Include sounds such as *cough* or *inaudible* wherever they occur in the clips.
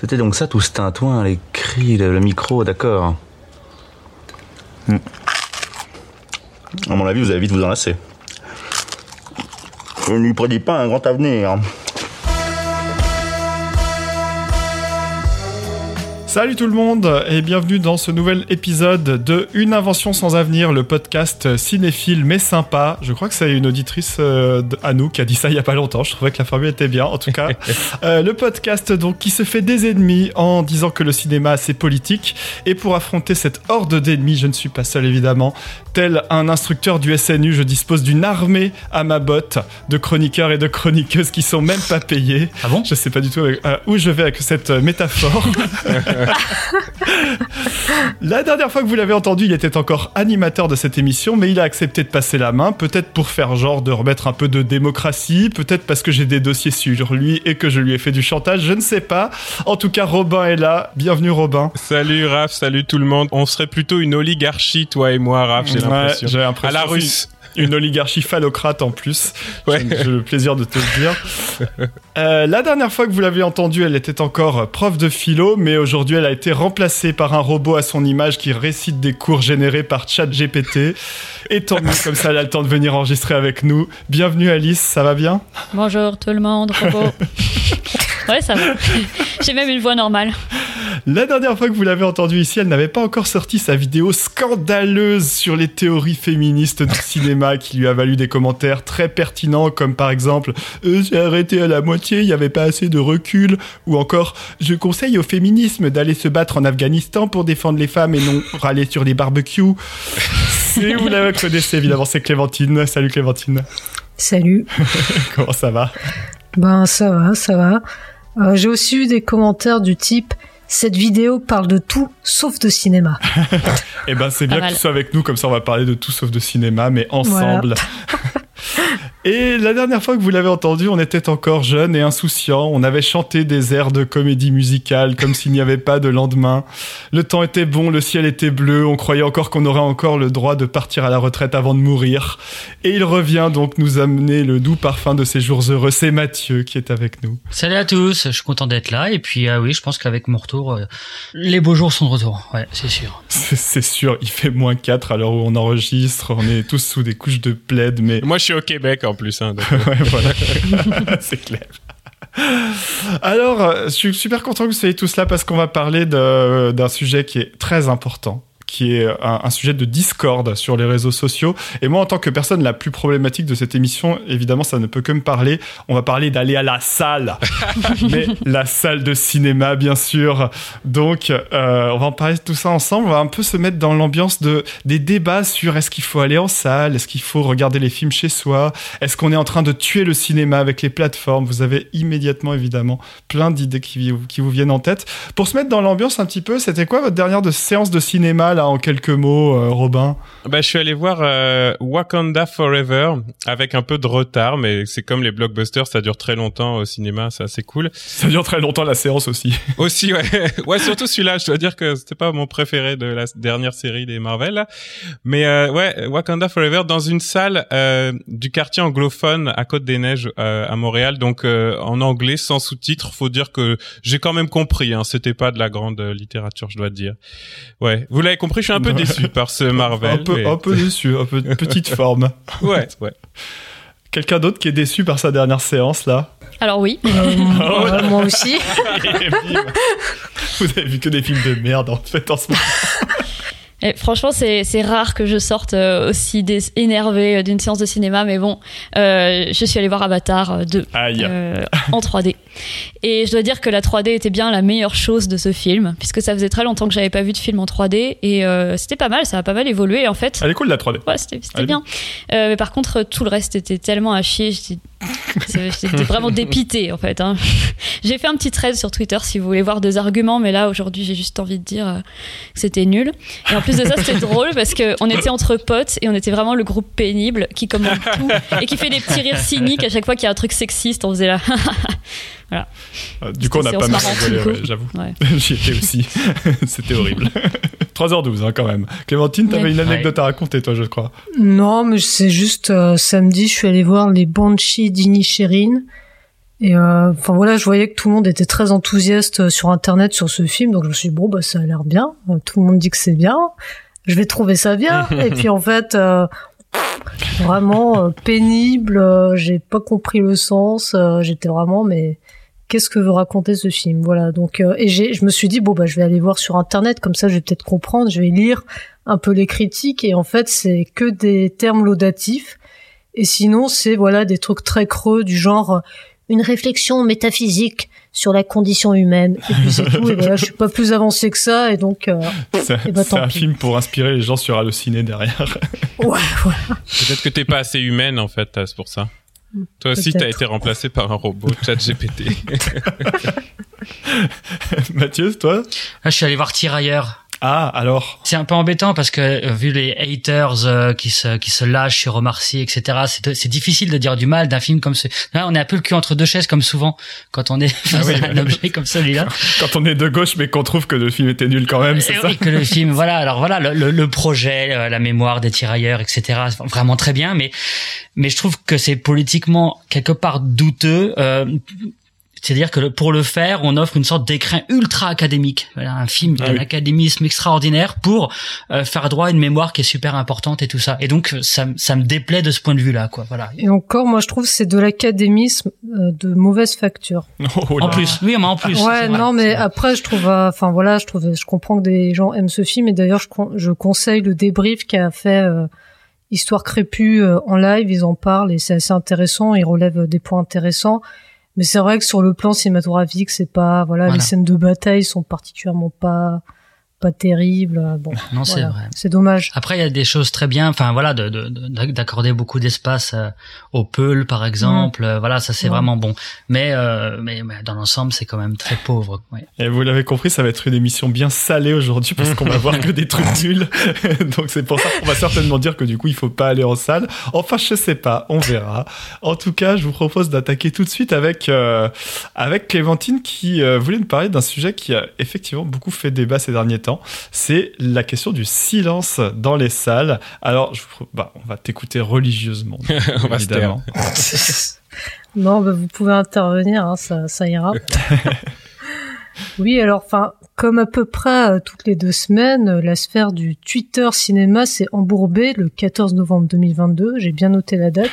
C'était donc ça tout ce tintouin, les cris, le, micro, d'accord. Hmm. À mon avis, vous allez vite vous enlacer. Je ne lui prédis pas un grand avenir. Salut tout le monde et bienvenue dans ce nouvel épisode de Une invention sans avenir, le podcast cinéphile mais sympa. Je crois que c'est une auditrice euh, à nous qui a dit ça il y a pas longtemps. Je trouvais que la formule était bien. En tout cas, *laughs* euh, le podcast donc qui se fait des ennemis en disant que le cinéma c'est politique. Et pour affronter cette horde d'ennemis, je ne suis pas seul évidemment. Tel un instructeur du SNU, je dispose d'une armée à ma botte de chroniqueurs et de chroniqueuses qui sont même pas payés. Ah bon? Je sais pas du tout avec- euh, où je vais avec cette métaphore. *laughs* *laughs* La dernière fois que vous l'avez entendu, il était encore animateur de cette émission, mais il a accepté de passer la main, peut-être pour faire genre de remettre un peu de démocratie, peut-être parce que j'ai des dossiers sur lui et que je lui ai fait du chantage, je ne sais pas. En tout cas, Robin est là. Bienvenue Robin. Salut Raph, salut tout le monde. On serait plutôt une oligarchie, toi et moi, Raph, j'ai Ouais, l'impression. À la russe. Une oligarchie phallocrate en plus. Ouais. J'ai le plaisir de te le dire. *laughs* Euh, la dernière fois que vous l'avez entendue, elle était encore prof de philo, mais aujourd'hui elle a été remplacée par un robot à son image qui récite des cours générés par ChatGPT. Et tant mieux, comme ça elle a le temps de venir enregistrer avec nous. Bienvenue Alice, ça va bien? Bonjour tout le monde, robot. *laughs* ouais, ça va. *laughs* J'ai même une voix normale. La dernière fois que vous l'avez entendue ici, elle n'avait pas encore sorti sa vidéo scandaleuse sur les théories féministes du cinéma qui lui a valu des commentaires très pertinents comme par exemple euh, j'ai arrêté à la moitié, il n'y avait pas assez de recul ou encore je conseille au féminisme d'aller se battre en Afghanistan pour défendre les femmes et non râler sur les barbecues. Si vous la connaissez évidemment, c'est Clémentine. Salut Clémentine. Salut. *laughs* Comment ça va? Ben ça va, ça va. Euh, J'ai aussi eu des commentaires du type cette vidéo parle de tout sauf de cinéma. *laughs* Eh ben, c'est bien que tu sois avec nous, comme ça on va parler de tout sauf de cinéma, mais ensemble. *laughs* et la dernière fois que vous l'avez entendu, on était encore jeunes et insouciants. On avait chanté des airs de comédie musicale comme s'il n'y avait pas de lendemain. Le temps était bon, le ciel était bleu. On croyait encore qu'on aurait encore le droit de partir à la retraite avant de mourir. Et il revient donc nous amener le doux parfum de ces jours heureux. C'est Mathieu qui est avec nous. Salut à tous, je suis content d'être là et puis ah oui, je pense qu'avec mon retour, euh, les beaux jours sont de retour. Ouais, c'est sûr. C'est c'est sûr, il fait moins 4 à l'heure où on enregistre. On est tous sous des couches de plaid, mais Moi, je suis au Québec en plus. Hein, donc, *laughs* ouais, voilà. *laughs* c'est clair. Alors, euh, je suis super content que vous soyez tous là parce qu'on va parler d'un sujet qui est très important qui est un, un sujet de discorde sur les réseaux sociaux. Et moi, en tant que personne la plus problématique de cette émission, évidemment, ça ne peut que me parler. On va parler d'aller à la salle. *laughs* Mais la salle de cinéma, bien sûr. Donc, euh, on va en parler de tout ça ensemble. On va un peu se mettre dans l'ambiance de, des débats sur est-ce qu'il faut aller en salle, est-ce qu'il faut regarder les films chez soi, est-ce qu'on est en train de tuer le cinéma avec les plateformes. Vous avez immédiatement, évidemment, plein d'idées qui, vous- qui vous viennent en tête. Pour se mettre dans l'ambiance un petit peu, c'était quoi votre dernière de séance de cinéma, là, en quelques mots, euh, Robin bah, je suis allé voir euh, Wakanda Forever avec un peu de retard, mais c'est comme les blockbusters, ça dure très longtemps au cinéma, c'est assez cool. Ça dure très longtemps, la séance aussi. *laughs* Aussi, ouais, ouais, surtout celui-là. Je dois dire que c'était pas mon préféré de la dernière série des Marvel, là. mais euh, ouais, Wakanda Forever dans une salle euh, du quartier anglophone à Côte des Neiges euh, à Montréal, donc euh, en anglais sans sous-titres. Faut dire que j'ai quand même compris. Hein, c'était pas de la grande littérature, je dois dire. Ouais, vous l'avez compris. Je suis un peu déçu par ce Marvel. un, peu, mais- un peu déçu, un peu petite *laughs* forme. Ouais, ouais. Quelqu'un d'autre qui est déçu par sa dernière séance, là? Alors oui, Euh, moi- moi aussi. *laughs* Vous avez vu que des films de merde, en fait, en ce moment. Et franchement, c'est c'est rare que je sorte euh, aussi énervée euh, d'une séance de cinéma, mais bon, euh, je suis allée voir Avatar euh, 2 Aïe. euh, en *laughs* 3D. Et je dois dire que la 3D était bien la meilleure chose de ce film, puisque ça faisait très longtemps que j'avais pas vu de film en 3D, et euh, c'était pas mal, ça a pas mal évolué en fait. Elle est cool, la 3D. Ouais, c'était bien. Euh, mais par contre, tout le reste était tellement à chier. J'étais j'étais vraiment dépité en fait. hein. *laughs* J'ai fait un petit thread sur Twitter si vous voulez voir des arguments, mais là aujourd'hui j'ai juste envie de dire euh, que c'était nul. Et en plus de ça, c'était *laughs* drôle parce qu'on était entre potes et on était vraiment le groupe pénible qui commente tout et qui fait des petits rires cyniques à chaque fois qu'il y a un truc sexiste. On faisait là. *laughs* Euh, Du coup, on n'a C'était pas mal rigolé, ouais, j'avoue. Ouais. *laughs* J'y étais aussi. *laughs* C'était horrible. *laughs* 3h12, hein, quand même. Clémentine, t'avais Ouais. une anecdote à raconter, toi, je crois. Non, mais c'est juste euh, samedi, je suis allée voir les Banshees d'Inisherin Et euh, enfin voilà, je voyais que tout le monde était très enthousiaste sur internet sur ce film, donc je me suis dit bon bah ça a l'air bien. Tout le monde dit que c'est bien, je vais trouver ça bien. Et puis en fait, euh, vraiment euh, pénible. euh, J'ai pas compris le sens. euh, J'étais vraiment mais qu'est-ce que veut raconter ce film? Voilà. Donc euh, et j'ai, je me suis dit bon bah je vais aller voir sur internet comme ça je vais peut-être comprendre. Je vais lire un peu les critiques et en fait c'est que des termes laudatifs. Et sinon c'est voilà des trucs très creux du genre euh, une réflexion métaphysique sur la condition humaine. Et puis c'est tout. Et voilà, je suis pas plus avancé que ça. Et donc, euh, C'est un pis. film pour inspirer les gens sur Allociné derrière. ouais, ouais. Peut-être que t'es pas assez humaine en fait, c'est pour ça. Toi aussi, t'as été remplacé par un robot, ChatGPT. *laughs* *laughs* Mathieu, toi? Ah, je suis allé voir Tirailleurs. Ah, alors C'est un peu embêtant parce que euh, vu les haters euh, qui se qui se lâchent sur Omar Sy, etc. C'est c'est difficile de dire du mal d'un film comme ce. Là, on est un peu le cul entre deux chaises comme souvent quand on est *laughs* face oui, à un objet comme celui-là. Quand on est de gauche mais qu'on trouve que le film était nul quand même, c'est Et ça oui, que le *laughs* film, voilà. Alors voilà, le, le- le projet, euh, la mémoire des tirailleurs, etc. c'est Vraiment très bien, mais mais je trouve que c'est politiquement quelque part douteux. euh, c'est-à-dire que le- pour le faire, on offre une sorte d'écrin ultra académique, voilà, un film Ah d'un oui. académisme extraordinaire pour euh, faire droit à une mémoire qui est super importante et tout ça. Et donc ça, ça me déplaît de ce point de vue-là, quoi. Voilà. Et encore, moi, je trouve que c'est de l'académisme euh, de mauvaise facture. *laughs* Oh. En plus, oui, mais en plus. ouais, vrai, non, mais après, je trouve, euh, enfin voilà, je trouve, je comprends que des gens aiment ce film, et d'ailleurs, je, con- je conseille le débrief qu'a fait euh, Histoire crépue euh, en live. Ils en parlent et c'est assez intéressant. Ils relèvent des points intéressants. Mais c'est vrai que sur le plan cinématographique, c'est pas, voilà, Voilà. les scènes de bataille sont particulièrement pas, pas terribles. Bon, *laughs* non, c'est vrai. c'est dommage. Après, il y a des choses très bien. Enfin, voilà, de- de- de- d'accorder beaucoup d'espace euh, au Peul, par exemple. Euh, Voilà, ça c'est Ouais. vraiment bon. Mais, euh, mais, mais dans l'ensemble, c'est quand même très pauvre. Ouais. Et vous l'avez compris, ça va être une émission bien salée aujourd'hui parce qu'on va voir que des trucs *laughs* nuls. *laughs* Donc c'est pour ça qu'on va certainement dire que du coup il faut pas aller en salle. Enfin je sais pas, on verra. En tout cas, je vous propose d'attaquer tout de suite avec euh, avec Clémentine qui euh, voulait nous parler d'un sujet qui a effectivement beaucoup fait débat ces derniers temps. C'est la question du silence dans les salles. Alors je, bah, on va t'écouter religieusement. *laughs* On évidemment. *laughs* Non, bah, vous pouvez intervenir, hein, ça, ça ira. *laughs* oui, alors, enfin, comme à peu près euh, toutes les deux semaines, euh, la sphère du Twitter cinéma s'est embourbée le 14 novembre 2022, j'ai bien noté la date,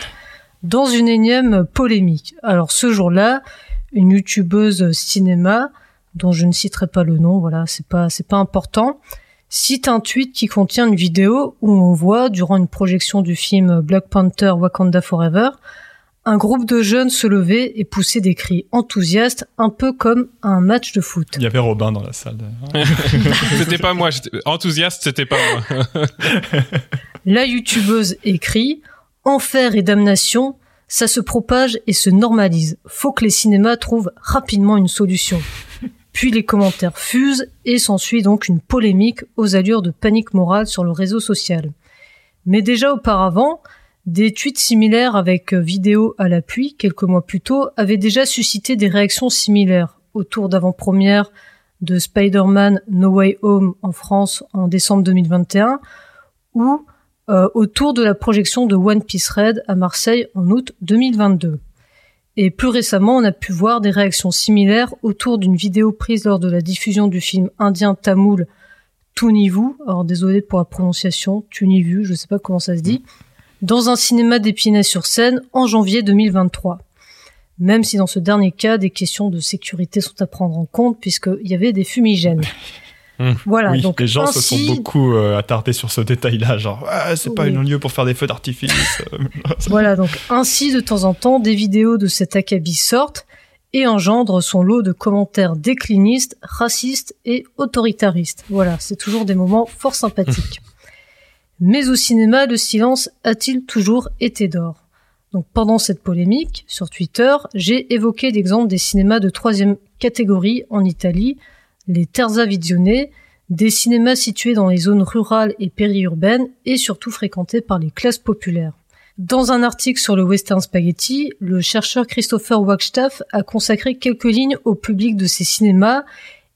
dans une énième polémique. Alors, ce jour-là, une youtubeuse cinéma, dont je ne citerai pas le nom, voilà, c'est pas, c'est pas important, cite un tweet qui contient une vidéo où on voit, durant une projection du film Black Panther Wakanda Forever, un groupe de jeunes se lever et pousser des cris enthousiastes, un peu comme un match de foot. Il y avait Robin dans la salle. *laughs* c'était pas moi, j'étais- enthousiaste, c'était pas moi. *laughs* La youtubeuse écrit Enfer et damnation, ça se propage et se normalise. Faut que les cinémas trouvent rapidement une solution. Puis les commentaires fusent et s'ensuit donc une polémique aux allures de panique morale sur le réseau social. Mais déjà auparavant, des tweets similaires avec euh, vidéo à l'appui, quelques mois plus tôt, avaient déjà suscité des réactions similaires autour d'avant-première de Spider-Man No Way Home en France en décembre 2021 ou euh, autour de la projection de One Piece Red à Marseille en août 2022. Et plus récemment, on a pu voir des réactions similaires autour d'une vidéo prise lors de la diffusion du film indien tamoul Tunivu, alors désolé pour la prononciation, Tunivu, je sais pas comment ça se dit, dans un cinéma d'Épinay-sur-Seine en janvier 2023. Même si dans ce dernier cas, des questions de sécurité sont à prendre en compte puisqu'il y avait des fumigènes. Mmh. Voilà, oui, donc les gens se sont ainsi- beaucoup euh, attardés sur ce détail-là, genre ah, c'est pas Oui. un lieu pour faire des feux d'artifice. euh, *laughs* Voilà, donc ainsi de temps en temps, des vidéos de cet acabit sortent et engendrent son lot de commentaires déclinistes, racistes et autoritaristes. Voilà, c'est toujours des moments fort sympathiques. Mais au cinéma, le silence a-t-il toujours été d'or? Donc pendant cette polémique, sur Twitter, j'ai évoqué l'exemple des cinémas de troisième catégorie en Italie, les Terza Visione, des cinémas situés dans les zones rurales et périurbaines et surtout fréquentés par les classes populaires. Dans un article sur le Western Spaghetti, le chercheur Christopher Wagstaff a consacré quelques lignes au public de ces cinémas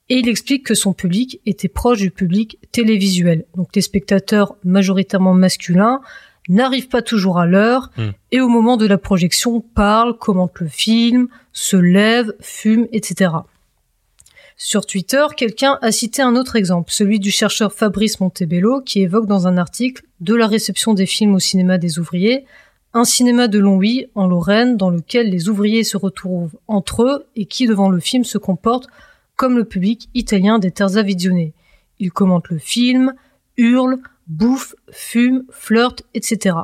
et il explique que son public était proche du public télévisuel. Donc les spectateurs majoritairement masculins n'arrivent pas toujours à l'heure Mm. et au moment de la projection parlent, commentent le film, se lèvent, fument, etc. Sur Twitter, quelqu'un a cité un autre exemple, celui du chercheur Fabrice Montebello, qui évoque dans un article de la réception des films au cinéma des ouvriers, un cinéma de Longwy, en Lorraine, dans lequel les ouvriers se retrouvent entre eux et qui, devant le film, se comportent comme le public italien des terres à visionner. Ils commentent le film, hurlent, bouffent, fument, flirtent, etc.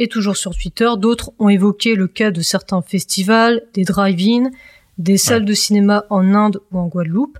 Et toujours sur Twitter, d'autres ont évoqué le cas de certains festivals, des drive-in, des salles de cinéma en Inde ou en Guadeloupe.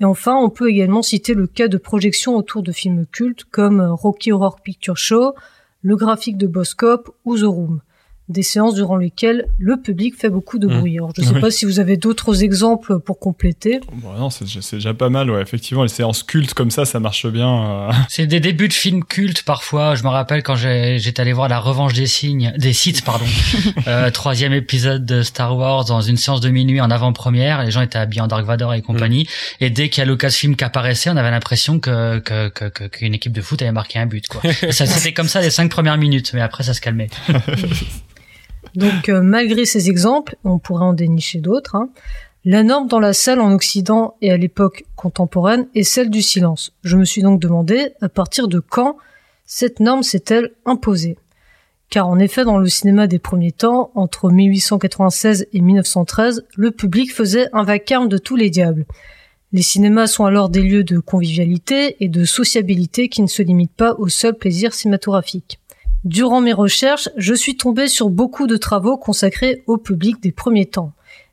Et enfin, on peut également citer le cas de projections autour de films cultes comme Rocky Horror Picture Show, le graphique de Boscop ou The Room des séances durant lesquelles le public fait beaucoup de Mmh. bruit. Alors, je ne sais Oui. pas si vous avez d'autres exemples pour compléter. Bon, non, c'est déjà- pas mal, ouais. Effectivement, les séances cultes comme ça, ça marche bien. euh. *laughs* C'est des débuts de films cultes parfois. Je me rappelle quand j'ai- j'étais allé voir La Revanche des signes, des Sith, pardon, *laughs* euh, troisième épisode de Star Wars dans une séance de minuit en avant-première. Les gens étaient habillés en Dark Vador et compagnie. Et dès qu'il y a Lucasfilm qui apparaissait, on avait l'impression que que- que- que- qu'une équipe de foot avait marqué un but. Quoi. *laughs* Et ça c'était comme ça les cinq premières minutes, mais après ça se calmait. Donc, euh, malgré ces exemples, on pourrait en dénicher d'autres, hein, la norme dans la salle en Occident et à l'époque contemporaine est celle du silence. Je me suis donc demandé à partir de quand cette norme s'est-elle imposée Car en effet, dans le cinéma des premiers temps, entre 1896 et 1913, le public faisait un vacarme de tous les diables. Les cinémas sont alors des lieux de convivialité et de sociabilité qui ne se limitent pas au seul plaisir cinématographique. Durant mes recherches, je suis tombé sur beaucoup de travaux consacrés au public des premiers temps.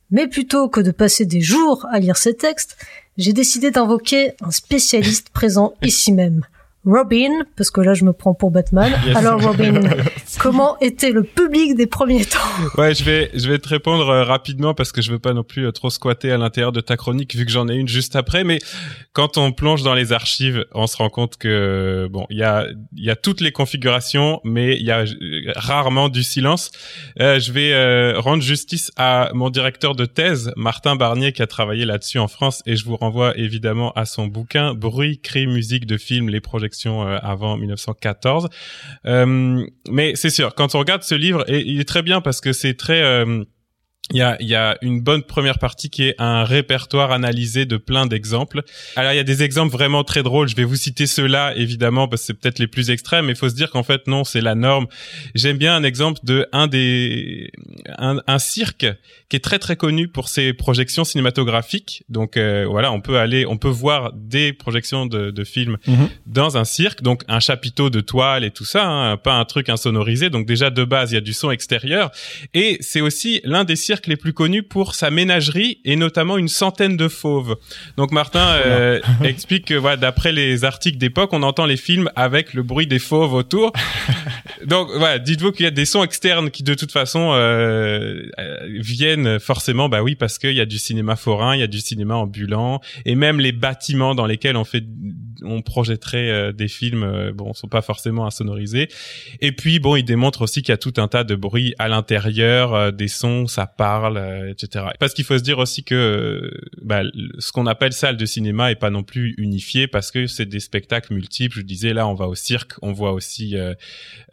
Mais plutôt que de passer des jours à lire ces textes, j'ai décidé d'invoquer un spécialiste présent ici même. Robin, parce que là je me prends pour Batman. *laughs* Yes. Alors Robin, *laughs* comment était le public des premiers temps? Ouais, je vais je vais te répondre euh, rapidement parce que je veux pas non plus euh, trop squatter à l'intérieur de ta chronique vu que j'en ai une juste après. Mais quand on plonge dans les archives, on se rend compte que bon, il y a il y a toutes les configurations, mais il y a euh, rarement du silence. Euh, je vais rendre justice à mon directeur de thèse, Martin Barnier, qui a travaillé là-dessus en France, et je vous renvoie évidemment à son bouquin Bruit, cri, musique de film, les projections euh, avant 1914. Euh, mais c'est sûr, quand on regarde ce livre, il est très bien parce que c'est très euh, il y a, il y a une bonne première partie qui est un répertoire analysé de plein d'exemples. Alors il y a des exemples vraiment très drôles. Je vais vous citer ceux-là évidemment parce que c'est peut-être les plus extrêmes. Mais il faut se dire qu'en fait non, c'est la norme. J'aime bien un exemple de un des un, un cirque qui est très très connu pour ses projections cinématographiques. Donc euh, voilà, on peut aller, on peut voir des projections de, de films Mhm. dans un cirque. Donc un chapiteau de toile et tout ça, hein, pas un truc insonorisé. Donc déjà de base il y a du son extérieur. Et c'est aussi l'un des cirques les plus connus pour sa ménagerie et notamment une centaine de fauves. Donc Martin euh, *laughs* explique que voilà, d'après les articles d'époque, on entend les films avec le bruit des fauves autour. *laughs* Donc voilà, dites-vous qu'il y a des sons externes qui de toute façon euh, euh, viennent forcément, bah oui, parce qu'il y a du cinéma forain, il y a du cinéma ambulant, et même les bâtiments dans lesquels on fait, on projetterait euh, des films, euh, bon, sont pas forcément insonorisés. Et puis bon, il démontre aussi qu'il y a tout un tas de bruits à l'intérieur, euh, des sons, ça parle, etc. Parce qu'il faut se dire aussi que bah, ce qu'on appelle salle de cinéma est pas non plus unifié parce que c'est des spectacles multiples. Je disais là, on va au cirque, on voit aussi euh,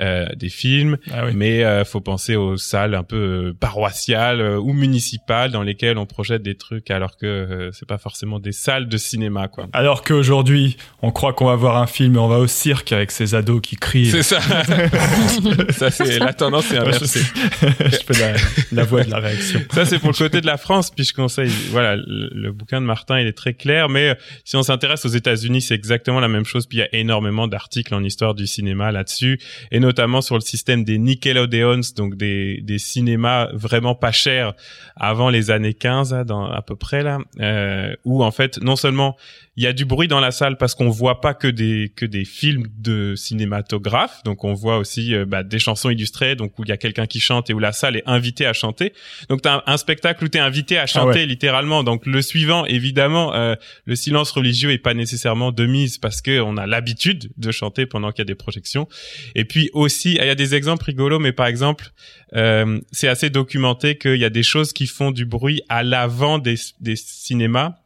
euh, des films, Ah oui. mais euh, faut penser aux salles un peu paroissiales ou municipales dans lesquelles on projette des trucs alors que c'est pas forcément des salles de cinéma quoi. Alors qu'aujourd'hui, on croit qu'on va voir un film et on va au cirque avec ces ados qui crient. C'est ça. *laughs* ça c'est la tendance est inversée. *laughs* je fais la, la voix de la réaction. Ça, c'est pour le côté de la France, puis je conseille, voilà, le, le bouquin de Martin, il est très clair, mais euh, si on s'intéresse aux États-Unis, c'est exactement la même chose, puis il y a énormément d'articles en histoire du cinéma là-dessus, et notamment sur le système des Nickelodeons, donc des, des cinémas vraiment pas chers avant les années 15, hein, dans, à peu près là, euh, où en fait, non seulement il y a du bruit dans la salle parce qu'on voit pas que des que des films de cinématographe, donc on voit aussi euh, bah, des chansons illustrées, donc où il y a quelqu'un qui chante et où la salle est invitée à chanter. Donc t'as un, un spectacle où t'es invité à chanter ouais. littéralement. Donc le suivant, évidemment, euh, le silence religieux est pas nécessairement de mise parce que on a l'habitude de chanter pendant qu'il y a des projections. Et puis aussi, il y a des exemples rigolos, mais par exemple, euh, c'est assez documenté qu'il y a des choses qui font du bruit à l'avant des, des cinémas.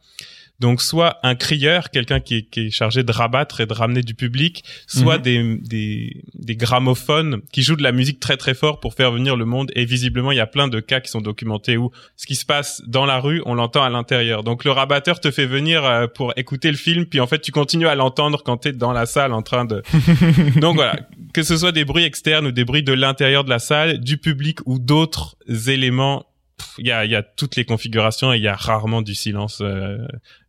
Donc soit un crieur, quelqu'un qui, est- qui est chargé de rabattre et de ramener du public, soit Mhm. des, des, des gramophones qui jouent de la musique très très fort pour faire venir le monde. Et visiblement, il y a plein de cas qui sont documentés où ce qui se passe dans la rue, on l'entend à l'intérieur. Donc le rabatteur te fait venir euh, pour écouter le film, puis en fait tu continues à l'entendre quand tu es dans la salle en train de... *laughs* Donc voilà, que ce soit des bruits externes ou des bruits de l'intérieur de la salle, du public ou d'autres éléments, il y a, il y a toutes les configurations et il y a rarement du silence euh,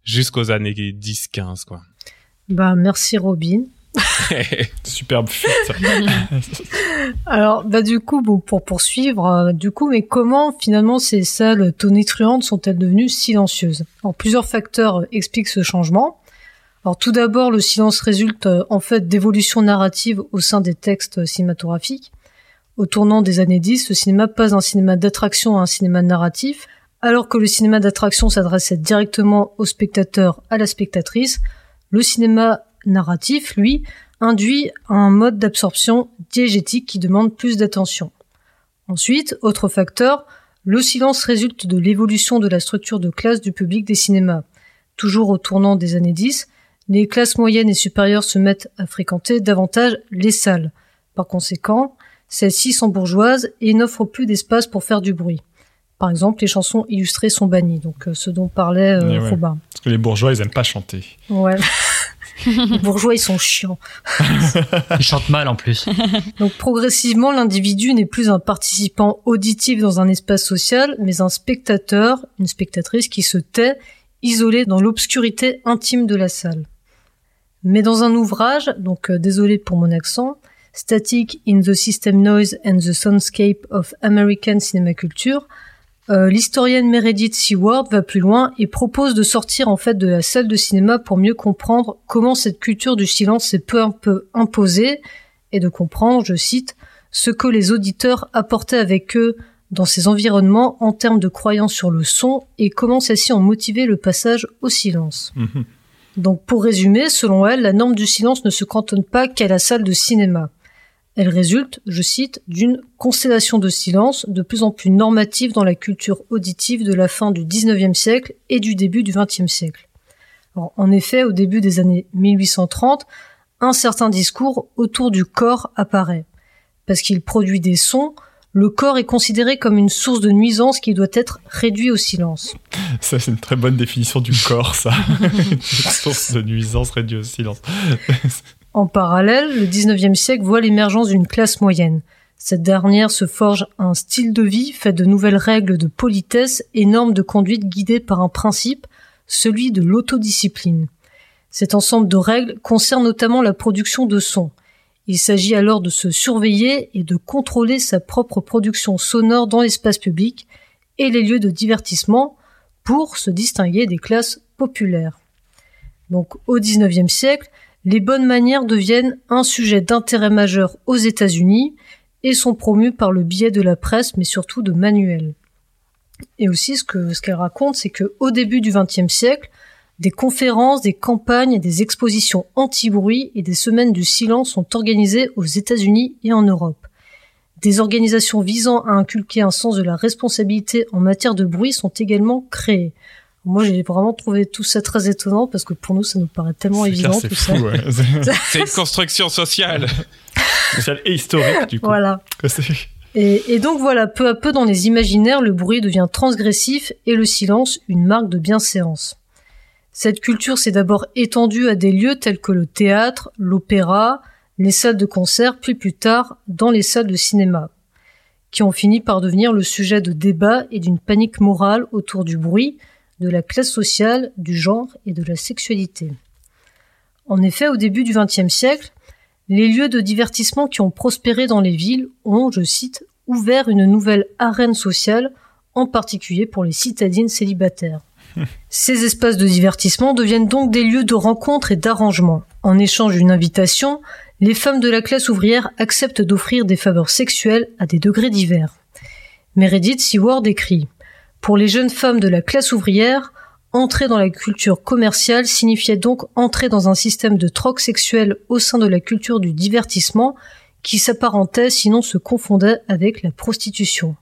jusqu'aux années 10-15 quoi. Bah, merci Robin. *laughs* Superbe fuite. *laughs* Alors, bah, du coup, bon, pour poursuivre, euh, du coup, mais comment finalement ces salles tonitruantes sont-elles devenues silencieuses? Alors, plusieurs facteurs expliquent ce changement. Alors, tout d'abord, le silence résulte euh, en fait d'évolutions narratives au sein des textes cinématographiques. Au tournant des années 10, le cinéma passe d'un cinéma d'attraction à un cinéma narratif, alors que le cinéma d'attraction s'adressait directement au spectateur, à la spectatrice. Le cinéma narratif, lui, induit un mode d'absorption diégétique qui demande plus d'attention. Ensuite, autre facteur, le silence résulte de l'évolution de la structure de classe du public des cinémas. Toujours au tournant des années 10, les classes moyennes et supérieures se mettent à fréquenter davantage les salles. Par conséquent, celles-ci sont bourgeoises et n'offrent plus d'espace pour faire du bruit. Par exemple, les chansons illustrées sont bannies, donc euh, ce dont parlait euh, ouais. Robin. Parce que les bourgeois, ils aiment pas chanter. Ouais. *laughs* les bourgeois, ils sont chiants. Il chante mal en plus. *laughs* Donc progressivement, l'individu n'est plus un participant auditif dans un espace social, mais un spectateur, une spectatrice qui se tait, isolé dans l'obscurité intime de la salle. Mais dans un ouvrage, donc euh, désolé pour mon accent, Static in the System Noise and the Soundscape of American Cinema Culture, euh, l'historienne Meredith Seward va plus loin et propose de sortir en fait de la salle de cinéma pour mieux comprendre comment cette culture du silence s'est peu à peu imposée et de comprendre, je cite, ce que les auditeurs apportaient avec eux dans ces environnements en termes de croyances sur le son et comment celles-ci ont motivé le passage au silence. Mhm. Donc pour résumer, selon elle, la norme du silence ne se cantonne pas qu'à la salle de cinéma. Elle résulte, je cite, d'une constellation de silence de plus en plus normative dans la culture auditive de la fin du XIXe siècle et du début du XXe siècle. Alors, en effet, au début des années 1830, un certain discours autour du corps apparaît. Parce qu'il produit des sons, le corps est considéré comme une source de nuisance qui doit être réduit au silence. Ça, c'est une très bonne définition du corps, ça. *laughs* une source de nuisance réduite au silence. En parallèle, le 19e siècle voit l'émergence d'une classe moyenne. Cette dernière se forge un style de vie fait de nouvelles règles de politesse et normes de conduite guidées par un principe, celui de l'autodiscipline. Cet ensemble de règles concerne notamment la production de sons. Il s'agit alors de se surveiller et de contrôler sa propre production sonore dans l'espace public et les lieux de divertissement pour se distinguer des classes populaires. Donc au 19e siècle, les bonnes manières deviennent un sujet d'intérêt majeur aux États-Unis et sont promues par le biais de la presse, mais surtout de manuels. Et aussi, ce que ce qu'elle raconte, c'est que au début du XXe siècle, des conférences, des campagnes, des expositions anti-bruit et des semaines du silence sont organisées aux États-Unis et en Europe. Des organisations visant à inculquer un sens de la responsabilité en matière de bruit sont également créées. Moi, j'ai vraiment trouvé tout ça très étonnant parce que pour nous, ça nous paraît tellement évident clair, c'est tout fou, ça. ouais. *laughs* C'est une construction sociale. social et historique, du coup. Voilà. Et, et donc voilà, peu à peu dans les imaginaires, le bruit devient transgressif et le silence une marque de bienséance. Cette culture s'est d'abord étendue à des lieux tels que le théâtre, l'opéra, les salles de concert, puis plus tard dans les salles de cinéma, qui ont fini par devenir le sujet de débats et d'une panique morale autour du bruit, de la classe sociale, du genre et de la sexualité. En effet, au début du XXe siècle, les lieux de divertissement qui ont prospéré dans les villes ont, je cite, ouvert une nouvelle arène sociale, en particulier pour les citadines célibataires. *laughs* Ces espaces de divertissement deviennent donc des lieux de rencontre et d'arrangement. En échange d'une invitation, les femmes de la classe ouvrière acceptent d'offrir des faveurs sexuelles à des degrés divers. Meredith Seward écrit Pour les jeunes femmes de la classe ouvrière, entrer dans la culture commerciale signifiait donc entrer dans un système de troc sexuel au sein de la culture du divertissement qui s'apparentait sinon se confondait avec la prostitution.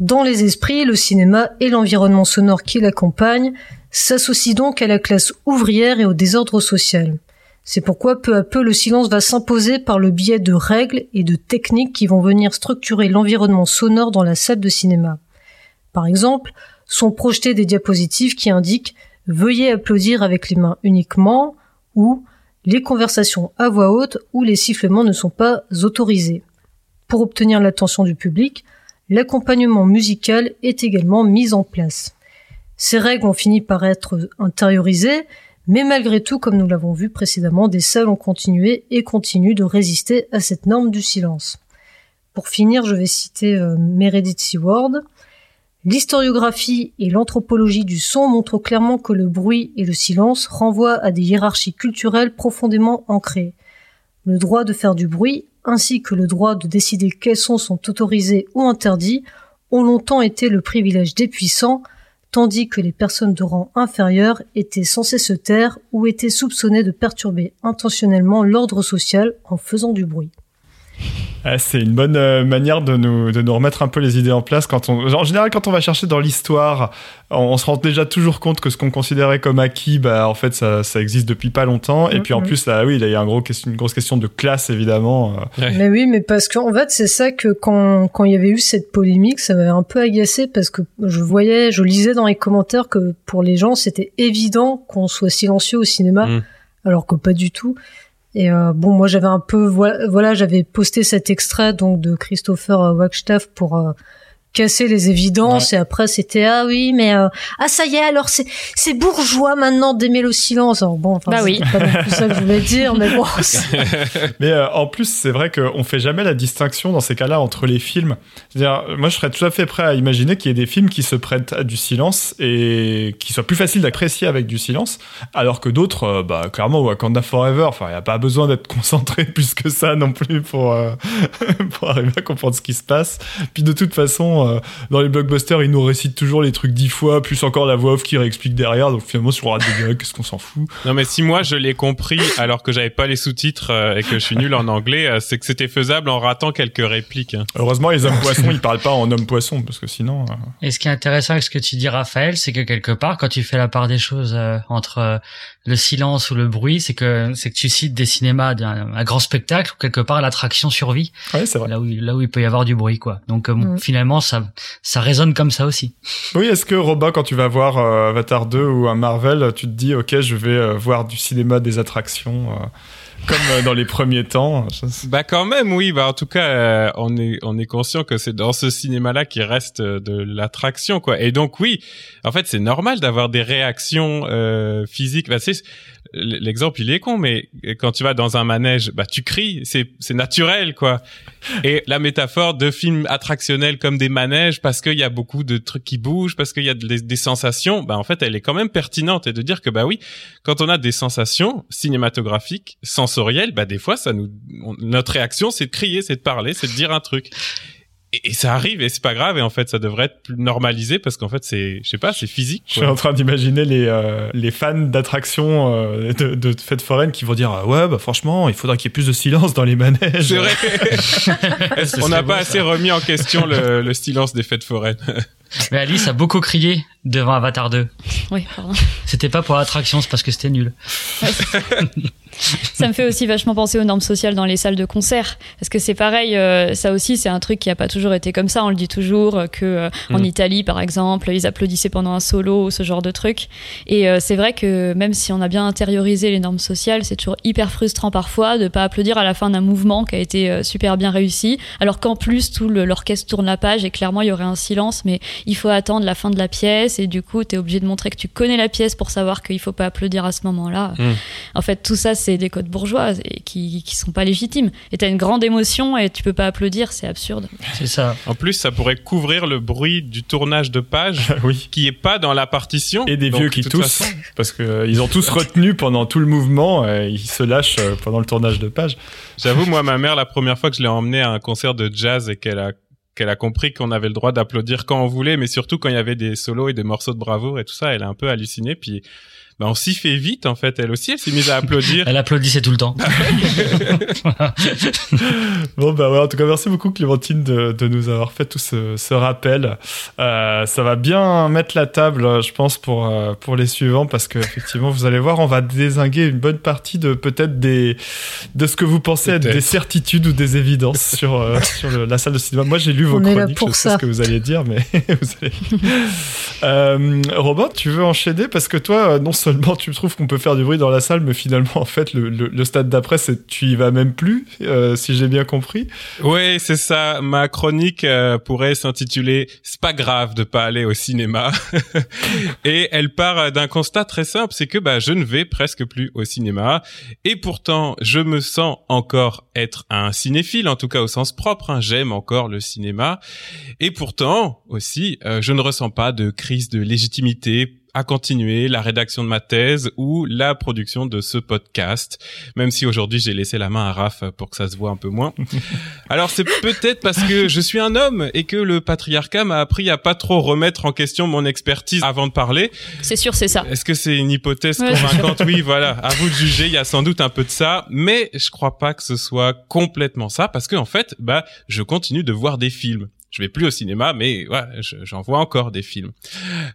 Dans les esprits, le cinéma et l'environnement sonore qui l'accompagne s'associent donc à la classe ouvrière et au désordre social. C'est pourquoi peu à peu le silence va s'imposer par le biais de règles et de techniques qui vont venir structurer l'environnement sonore dans la salle de cinéma. Par exemple, sont projetées des diapositives qui indiquent Veuillez applaudir avec les mains uniquement ou les conversations à voix haute ou les sifflements ne sont pas autorisés. Pour obtenir l'attention du public, l'accompagnement musical est également mis en place. Ces règles ont fini par être intériorisées, mais malgré tout, comme nous l'avons vu précédemment, des salles ont continué et continuent de résister à cette norme du silence. Pour finir, je vais citer euh, Meredith Seward. L'historiographie et l'anthropologie du son montrent clairement que le bruit et le silence renvoient à des hiérarchies culturelles profondément ancrées. Le droit de faire du bruit, ainsi que le droit de décider quels sons sont autorisés ou interdits, ont longtemps été le privilège des puissants, tandis que les personnes de rang inférieur étaient censées se taire ou étaient soupçonnées de perturber intentionnellement l'ordre social en faisant du bruit. Ah, c'est une bonne euh, manière de nous, de nous remettre un peu les idées en place. Quand on, en général, quand on va chercher dans l'histoire, on, se rend déjà toujours compte que ce qu'on considérait comme acquis, bah, en fait, ça, ça existe depuis pas longtemps. Et puis en plus, là, oui, il y a un gros, une grosse question de classe, évidemment. Euh. Mais oui, mais parce qu'en fait, c'est ça que quand, quand il y avait eu cette polémique, ça m'avait un peu agacé parce que je voyais, je lisais dans les commentaires que pour les gens, c'était évident qu'on soit silencieux au cinéma, mm. alors que pas du tout. Et euh, bon, moi j'avais un peu voilà, j'avais posté cet extrait donc de Christopher Wagstaff pour euh, casser les évidences et après c'était ah oui mais euh, ah ça y est alors c'est c'est bourgeois maintenant d'aimer le silence. Alors bon enfin, bah oui. pas non ça que je voulais dire mais bon *laughs* *laughs* mais euh, en plus c'est vrai qu'on fait jamais la distinction dans ces cas-là entre les films. C'est-à-dire moi je serais tout à fait prêt à imaginer qu'il y ait des films qui se prêtent à du silence et qui soient plus faciles d'apprécier avec du silence alors que d'autres euh, bah clairement Wakanda Forever enfin il y a pas besoin d'être *laughs* concentré plus que ça non plus pour pour arriver à comprendre ce qui se passe. Puis de toute façon euh, dans les blockbusters, ils nous récitent toujours les trucs dix fois, plus encore la voix off qui réexplique derrière. Donc finalement, sur on des qu'est-ce qu'on s'en fout? Non, mais si moi je l'ai compris alors que j'avais pas les sous-titres euh, et que je suis nul en anglais, euh, c'est que c'était faisable en ratant quelques répliques. Hein. Heureusement, les hommes poissons, ils parlent pas en hommes poissons parce que sinon. Et ce qui est intéressant avec ce que tu dis, Raphaël, c'est que quelque part, quand tu fais la part des choses entre le silence ou le bruit, c'est que c'est que tu cites des cinémas d'un grand spectacle où quelque part l'attraction survit. Ouais, c'est vrai. Là où là où il peut y avoir du bruit, quoi. Donc mm. finalement, ça, ça résonne comme ça aussi. Oui, est-ce que Robin, quand tu vas voir euh, Avatar 2 ou un Marvel, tu te dis, ok, je vais euh, voir du cinéma des attractions euh, comme dans les premiers temps Bah quand même, oui. Bah en tout cas, on est on est conscient que c'est dans ce cinéma-là qui reste de l'attraction, quoi. Et donc oui, en fait, c'est normal d'avoir des réactions physiques. Bah, l'exemple il est con mais quand tu vas dans un manège bah tu cries c'est c'est naturel quoi. Et la métaphore de films attractionnels comme des manèges parce qu'il y a beaucoup de trucs qui bougent parce qu'il y a des, sensations bah en fait elle est quand même pertinente. Et de dire que bah oui quand on a des sensations cinématographiques sensorielles bah des fois ça nous notre réaction c'est de crier c'est de parler c'est de dire un truc et, ça arrive et c'est pas grave et en fait ça devrait être plus normalisé parce qu'en fait c'est je sais pas c'est physique je suis en train d'imaginer les euh, les fans d'attractions euh, de, de fêtes foraines qui vont dire ah ouais bah franchement il faudrait qu'il y ait plus de silence dans les manèges. C'est vrai. *laughs* On n'a pas assez remis en question le, le silence des fêtes foraines. *laughs* Mais Alice a beaucoup crié devant Avatar 2 oui pardon. C'était pas pour l'attraction c'est parce que c'était nul *laughs* ça me fait aussi vachement penser aux normes sociales dans les salles de concert. Parce que c'est pareil, euh, ça aussi, c'est un truc qui a pas toujours été comme ça. On le dit toujours euh, que euh, en mm. Italie, par exemple, ils applaudissaient pendant un solo ou ce genre de truc. Et c'est vrai que même si on a bien intériorisé les normes sociales, c'est toujours hyper frustrant parfois de pas applaudir à la fin d'un mouvement qui a été super bien réussi, alors qu'en plus tout l'orchestre tourne la page et clairement il y aurait un silence, mais il faut attendre la fin de la pièce et du coup tu es obligé de montrer que tu connais la pièce pour savoir qu'il faut pas applaudir à ce moment-là. Mm. En fait, tout ça c'est des codes bourgeois et qui, qui sont pas légitimes. Et t'as une grande émotion et tu peux pas applaudir, c'est absurde. C'est ça. En plus, ça pourrait couvrir le bruit du tournage de page *laughs* oui. qui est pas dans la partition. Et des vieux qui toussent. *laughs* Parce qu'ils euh, ils ont tous retenu pendant tout le mouvement, et ils se lâchent euh, pendant le tournage de page. J'avoue, moi, ma mère, la première fois que je l'ai emmenée à un concert de jazz et qu'elle a qu'elle a compris qu'on avait le droit d'applaudir quand on voulait, mais surtout quand il y avait des solos et des morceaux de bravoure et tout ça, elle a un peu halluciné. Puis bah, on s'y fait vite en fait. Elle aussi, elle s'est mise à applaudir. *laughs* Elle applaudissait tout le temps. *laughs* bon bah ouais, en tout cas merci beaucoup Clémentine de, de nous avoir fait tout ce, ce rappel. Euh, ça va bien mettre la table, je pense, pour euh, pour les suivants parce que effectivement vous allez voir, on va désinguer une bonne partie de peut-être des de ce que vous pensez être des certitudes ou des évidences sur euh, *laughs* sur le, la salle de cinéma. Moi j'ai lu vos On chroniques, pour je sais ça. ce que vous allez dire, mais vous allez. Euh, Robin, tu veux enchaîner? Parce que toi, non seulement tu trouves qu'on peut faire du bruit dans la salle, mais finalement en fait le, le, le stade d'après, c'est tu y vas même plus, euh, si j'ai bien compris. Oui, c'est ça. Ma chronique euh, pourrait s'intituler "C'est pas grave de pas aller au cinéma" *laughs* et elle part euh, d'un constat très simple, c'est que bah je ne vais presque plus au cinéma et pourtant je me sens encore être un cinéphile, en tout cas au sens propre. hein. J'aime encore le cinéma et pourtant aussi euh, je ne ressens pas de crise de légitimité à continuer la rédaction de ma thèse ou la production de ce podcast, même si aujourd'hui j'ai laissé la main à Raph pour que ça se voit un peu moins. *laughs* Alors c'est peut-être parce que je suis un homme et que le patriarcat m'a appris à pas trop remettre en question mon expertise avant de parler. C'est sûr, c'est ça. Est-ce que c'est une hypothèse Ouais, convaincante? Oui, *laughs* voilà. À vous de juger. Il y a sans doute un peu de ça, mais je crois pas que ce soit complètement ça parce que en fait, bah, je continue de voir des films. Je vais plus au cinéma, mais ouais, je- j'en vois encore des films.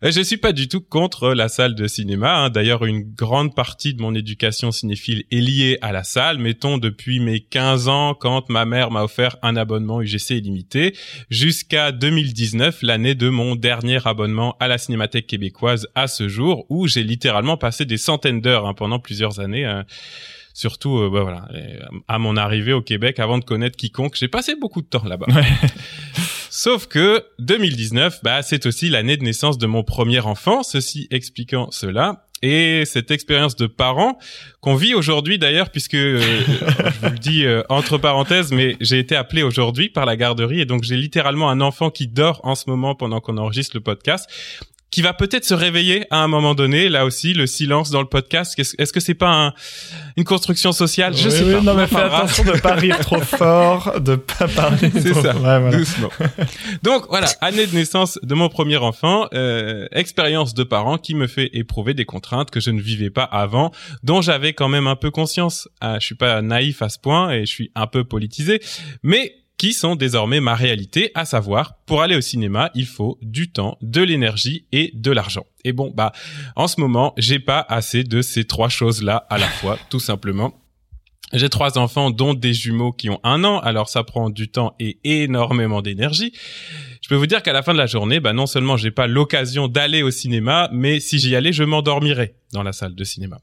Euh, Je suis pas du tout contre la salle de cinéma. hein. D'ailleurs, une grande partie de mon éducation cinéphile est liée à la salle. Mettons depuis mes 15 ans, quand ma mère m'a offert un abonnement UGC illimité, jusqu'à 2019, l'année de mon dernier abonnement à la Cinémathèque québécoise à ce jour, où j'ai littéralement passé des centaines d'heures hein, pendant plusieurs années. hein. Surtout, euh, bah, voilà, euh, à mon arrivée au Québec, avant de connaître quiconque, j'ai passé beaucoup de temps là-bas. *laughs* Sauf que 2019, bah, c'est aussi l'année de naissance de mon premier enfant, ceci expliquant cela. Et cette expérience de parent qu'on vit aujourd'hui d'ailleurs, puisque euh, je vous le dis euh, entre parenthèses, mais j'ai été appelé aujourd'hui par la garderie et donc j'ai littéralement un enfant qui dort en ce moment pendant qu'on enregistre le podcast qui va peut-être se réveiller à un moment donné. Là aussi, le silence dans le podcast. Est-ce que c'est pas un- une construction sociale? Je Oui, sais oui, pas. Non, mais fais attention de pas rire trop *laughs* fort, de pas parler C'est ça. Ouais, voilà. Doucement. Donc voilà, année de naissance de mon premier enfant, euh, expérience de parent qui me fait éprouver des contraintes que je ne vivais pas avant, dont j'avais quand même un peu conscience. Ah, je suis pas naïf à ce point et je suis un peu politisé, mais qui sont désormais ma réalité, à savoir, pour aller au cinéma, il faut du temps, de l'énergie et de l'argent. Et bon, bah, en ce moment, j'ai pas assez de ces trois choses-là à la fois, tout simplement. J'ai trois enfants, dont des jumeaux qui ont un an, alors ça prend du temps et énormément d'énergie. Je peux vous dire qu'à la fin de la journée, bah non seulement j'ai pas l'occasion d'aller au cinéma, mais si j'y allais, je m'endormirais dans la salle de cinéma.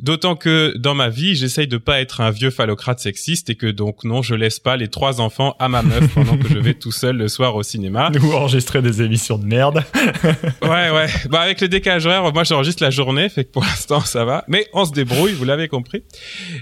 D'autant que dans ma vie, j'essaye de pas être un vieux phallocrate sexiste et que donc non, je laisse pas les trois enfants à ma meuf pendant que je vais tout seul le soir au cinéma. *laughs* Nous enregistrer des émissions de merde. *laughs* Ouais, ouais. Bah, avec le décalage horaire, moi, j'enregistre la journée, fait que pour l'instant, ça va. Mais on se débrouille, vous l'avez compris.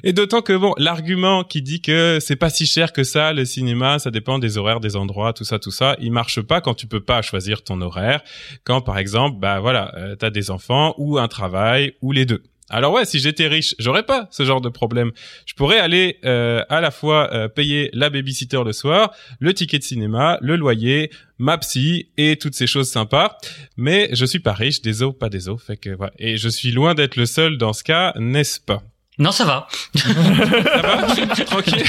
Et d'autant que, bon, l'argument qui dit que c'est pas si cher que ça, le cinéma, ça dépend des horaires, des endroits, tout ça, tout ça, il marche pas quand tu peux pas choisir ton horaire. Quand, par exemple, bah, voilà, euh, t'as des enfants ou un travail ou les deux. Alors ouais, si j'étais riche, j'aurais pas ce genre de problème. Je pourrais aller euh, à la fois euh, payer la babysitter le soir, le ticket de cinéma, le loyer, ma psy et toutes ces choses sympas. Mais je suis pas riche, des os, pas des os. Fait que voilà. Et je suis loin d'être le seul dans ce cas, n'est-ce pas? Non, ça va. Ça va? *laughs* Tranquille.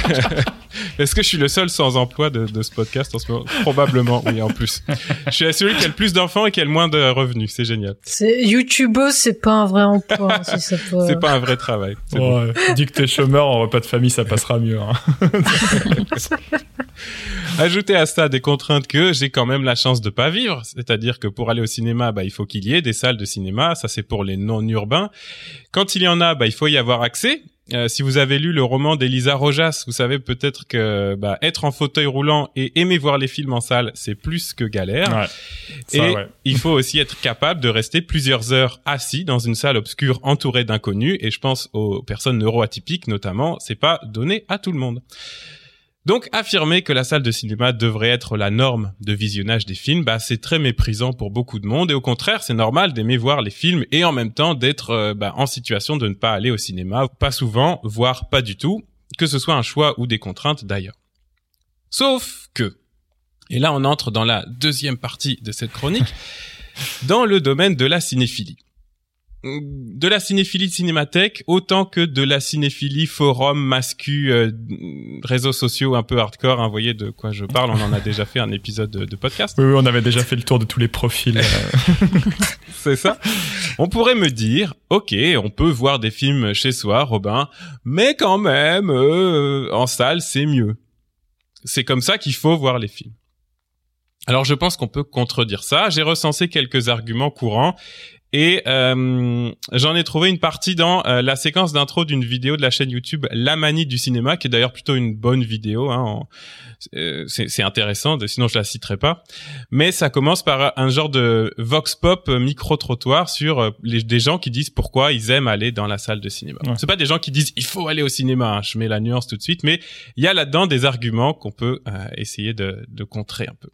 Est-ce que je suis le seul sans emploi de, de ce podcast en ce moment? Probablement, oui, en plus. Je suis celui qui a le plus d'enfants et qui a le moins de revenus. C'est génial. C'est youtubeuse, c'est pas un vrai emploi, hein, si ça peut. C'est pas un vrai travail. Bon. Ouais, dis que t'es chômeur en repas de famille, ça passera mieux. Hein. *laughs* Ajoutez à ça des contraintes que j'ai quand même la chance de pas vivre, c'est-à-dire que pour aller au cinéma, bah, il faut qu'il y ait des salles de cinéma, ça c'est pour les non-urbains. Quand il y en a, bah, il faut y avoir accès. Euh, si vous avez lu le roman d'Elisa Rojas, vous savez peut-être que bah, être en fauteuil roulant et aimer voir les films en salle, c'est plus que galère. Ouais. Et ouais. il faut aussi être capable de rester plusieurs heures assis dans une salle obscure entourée d'inconnus. Et je pense aux personnes neuroatypiques notamment, c'est pas donné à tout le monde. Donc affirmer que la salle de cinéma devrait être la norme de visionnage des films, bah c'est très méprisant pour beaucoup de monde et au contraire c'est normal d'aimer voir les films et en même temps d'être euh, bah, en situation de ne pas aller au cinéma, pas souvent, voire pas du tout, que ce soit un choix ou des contraintes d'ailleurs. Sauf que, et là on entre dans la deuxième partie de cette chronique, *laughs* dans le domaine de la cinéphilie. De la cinéphilie de cinémathèque autant que de la cinéphilie forum, mascu, euh, réseaux sociaux un peu hardcore. Hein, vous voyez de quoi je parle. On en a déjà fait un épisode de, de podcast. Oui, oui, on avait déjà fait le tour de tous les profils. euh. *laughs* C'est ça. On pourrait me dire, ok, on peut voir des films chez soi, Robin, mais quand même, euh, en salle, c'est mieux. C'est comme ça qu'il faut voir les films. Alors je pense qu'on peut contredire ça. J'ai recensé quelques arguments courants et euh, j'en ai trouvé une partie dans euh, la séquence d'intro d'une vidéo de la chaîne YouTube La Manie du cinéma, qui est d'ailleurs plutôt une bonne vidéo. Hein, en- euh, c'est intéressant, sinon je la citerai pas. Mais ça commence par un genre de vox pop micro trottoir sur euh, les, des gens qui disent pourquoi ils aiment aller dans la salle de cinéma. Ouais. C'est pas des gens qui disent il faut aller au cinéma. hein, je mets la nuance tout de suite, mais il y a là-dedans des arguments qu'on peut euh, essayer de, de contrer un peu.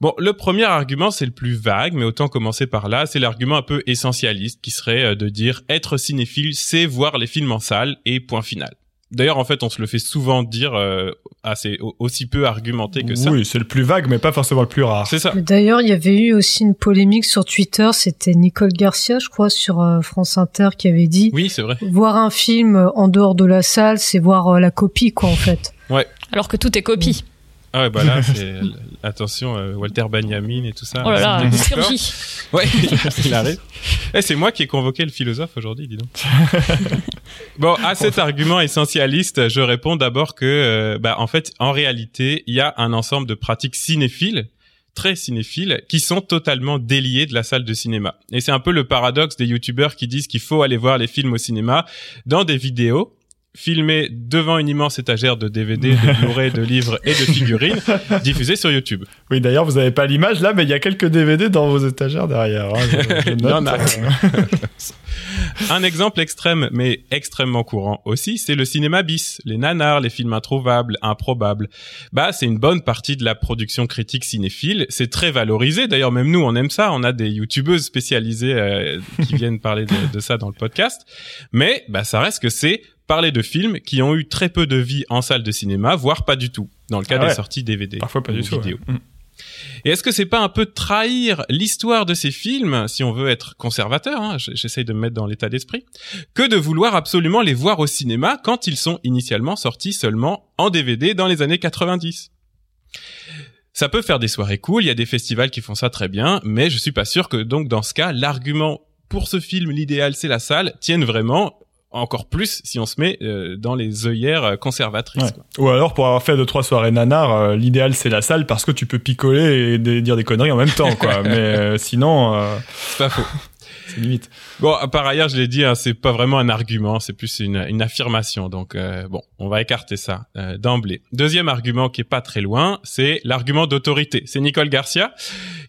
Bon, le premier argument, c'est le plus vague, mais autant commencer par là. C'est l'argument un peu essentialiste qui serait euh, de dire être cinéphile, c'est voir les films en salle et point final. D'ailleurs, en fait, on se le fait souvent dire euh, assez au- aussi peu argumenté que ça. Oui, c'est le plus vague, mais pas forcément le plus rare. C'est ça. D'ailleurs, il y avait eu aussi une polémique sur Twitter, c'était Nicole Garcia, je crois, sur euh, France Inter, qui avait dit Oui, c'est vrai. voir un film en dehors de la salle, c'est voir euh, la copie, quoi, en fait. Alors que tout est copie. Ah ouais, bah là, *laughs* c'est attention, euh, Walter Benjamin et tout ça. Oh là là, il surgit. Ouais, *laughs* il arrive. Eh, c'est moi qui ai convoqué le philosophe aujourd'hui, dis donc. *laughs* bon, à cet argument essentialiste, je réponds d'abord que, euh, bah, en fait, en réalité, il y a un ensemble de pratiques cinéphiles très cinéphiles qui sont totalement déliées de la salle de cinéma. Et c'est un peu le paradoxe des youtubeurs qui disent qu'il faut aller voir les films au cinéma dans des vidéos filmées devant une immense étagère de DVD, de *laughs* Blu-ray, de livres et de figurines diffusées sur YouTube. Oui, d'ailleurs, vous avez pas l'image là, mais il y a quelques DVD dans vos étagères derrière. hein, je- je Il y en note, a. *laughs* euh. Un exemple extrême, mais extrêmement courant aussi, c'est le cinéma bis, les nanars, les films introuvables, improbables. Bah, c'est une bonne partie de la production critique cinéphile. C'est très valorisé. D'ailleurs, même nous, on aime ça. On a des youtubeuses spécialisées euh, qui *laughs* viennent parler de, de ça dans le podcast. Mais, bah, ça reste que c'est parler de films qui ont eu très peu de vie en salle de cinéma, voire pas du tout, dans le cas Ah des sorties DVD. Parfois pas ou du tout. vidéo. ouais. Et est-ce que c'est pas un peu trahir l'histoire de ces films, si on veut être conservateur, hein, j'essaye de me mettre dans l'état d'esprit, que de vouloir absolument les voir au cinéma quand ils sont initialement sortis seulement en DVD dans les années 90 ça peut faire des soirées cool, il y a des festivals qui font ça très bien, mais je suis pas sûr que donc dans ce cas, l'argument pour ce film, l'idéal c'est la salle, tienne vraiment encore plus si on se met euh, dans les œillères euh, conservatrices. Ouais. quoi. Ou alors, pour avoir fait deux, trois soirées nanar, euh, l'idéal c'est la salle parce que tu peux picoler et des- dire des conneries en même temps, quoi. *laughs* mais euh, sinon, euh, C'est pas faux. *laughs* c'est limite. Bon, par ailleurs, je l'ai dit, hein, c'est pas vraiment un argument, c'est plus une, une affirmation. Donc, euh, bon, on va écarter ça euh, d'emblée. Deuxième argument qui est pas très loin, c'est l'argument d'autorité. C'est Nicole Garcia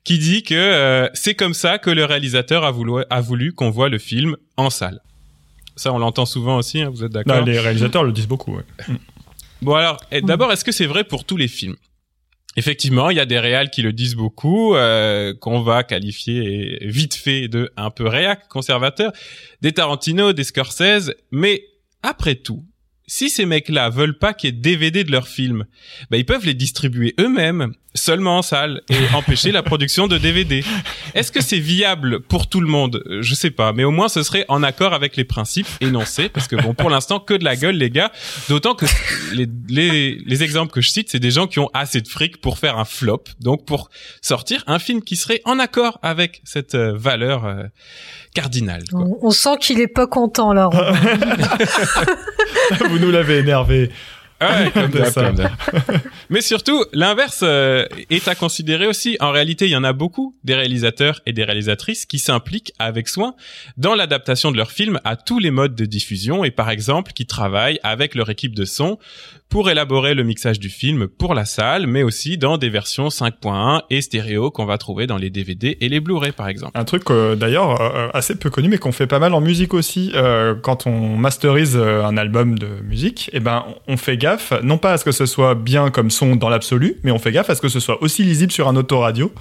qui dit que euh, c'est comme ça que le réalisateur a voulu, a voulu qu'on voit le film en salle. Ça, on l'entend souvent aussi, hein, vous êtes Non, d'accord les réalisateurs le disent beaucoup. ouais. *laughs* Bon alors, et d'abord, est-ce que c'est vrai pour tous les films? Effectivement, il y a des réals qui le disent beaucoup, euh, qu'on va qualifier vite fait de un peu réac, conservateur, des Tarantino, des Scorsese, mais après tout, si ces mecs-là veulent pas qu'il y ait DVD de leurs films, bah, ils peuvent les distribuer eux-mêmes, seulement en salle, et *laughs* empêcher la production de DVD. Est-ce que c'est viable pour tout le monde? Euh, Je sais pas, mais au moins ce serait en accord avec les principes énoncés, parce que bon, pour l'instant, que de la gueule, les gars. D'autant que les, les, les exemples que je cite, c'est des gens qui ont assez de fric pour faire un flop, donc pour sortir un film qui serait en accord avec cette euh, valeur euh, cardinale. quoi. On, on sent qu'il est pas content, là. *laughs* Vous nous l'avez énervé. Ouais, comme C'est d'hab, ça. comme d'hab. Mais surtout, l'inverse euh, est à considérer aussi. En réalité, il y en a beaucoup des réalisateurs et des réalisatrices qui s'impliquent avec soin dans l'adaptation de leurs films à tous les modes de diffusion et par exemple qui travaillent avec leur équipe de son pour élaborer le mixage du film pour la salle, mais aussi dans des versions 5.1 et stéréo qu'on va trouver dans les DVD et les Blu-ray par exemple. Un truc euh, d'ailleurs euh, assez peu connu, mais qu'on fait pas mal en musique aussi. Quand on masterise un album de musique, eh ben on fait gaffe non pas à ce que ce soit bien comme son dans l'absolu, mais on fait gaffe à ce que ce soit aussi lisible sur un autoradio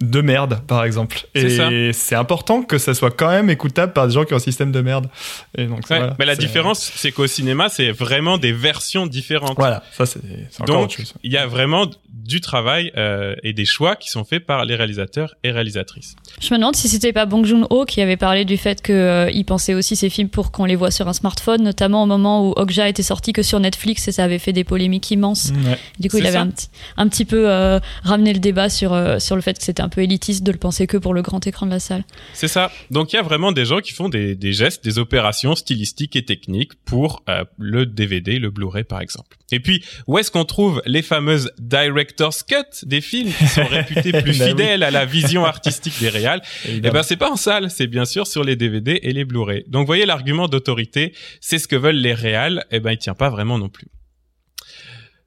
de merde, par exemple. Et c'est important que ça soit quand même écoutable par des gens qui ont un système de merde. Et donc, Ouais, voilà, mais la différence, c'est qu'au cinéma, c'est vraiment des versions différentes. Voilà, ça c'est Donc, il y a vraiment du travail euh, et des choix qui sont faits par les réalisateurs et réalisatrices. Je me demande si c'était pas Bong Joon-ho qui avait parlé du fait que euh, il pensait aussi ces films pour qu'on les voit sur un smartphone, notamment au moment où Okja était sorti que sur Netflix et ça avait fait des polémiques immenses. Ouais. Du coup, il avait un petit, un petit peu euh, ramené le débat sur, euh, sur le fait que c'était un peu élitiste de le penser que pour le grand écran de la salle. C'est ça. Donc il y a vraiment des gens qui font des, des gestes, des opérations stylistiques et techniques pour euh, le DVD, le Blu-ray par exemple. Et puis où est-ce qu'on trouve les fameuses director's cut des films qui sont réputés *laughs* plus oui. fidèles à la vision artistique des réals? Eh ben c'est pas en salle, c'est bien sûr sur les DVD et les Blu-ray. Donc vous voyez l'argument d'autorité, c'est ce que veulent les réals, eh ben il tient pas vraiment non plus.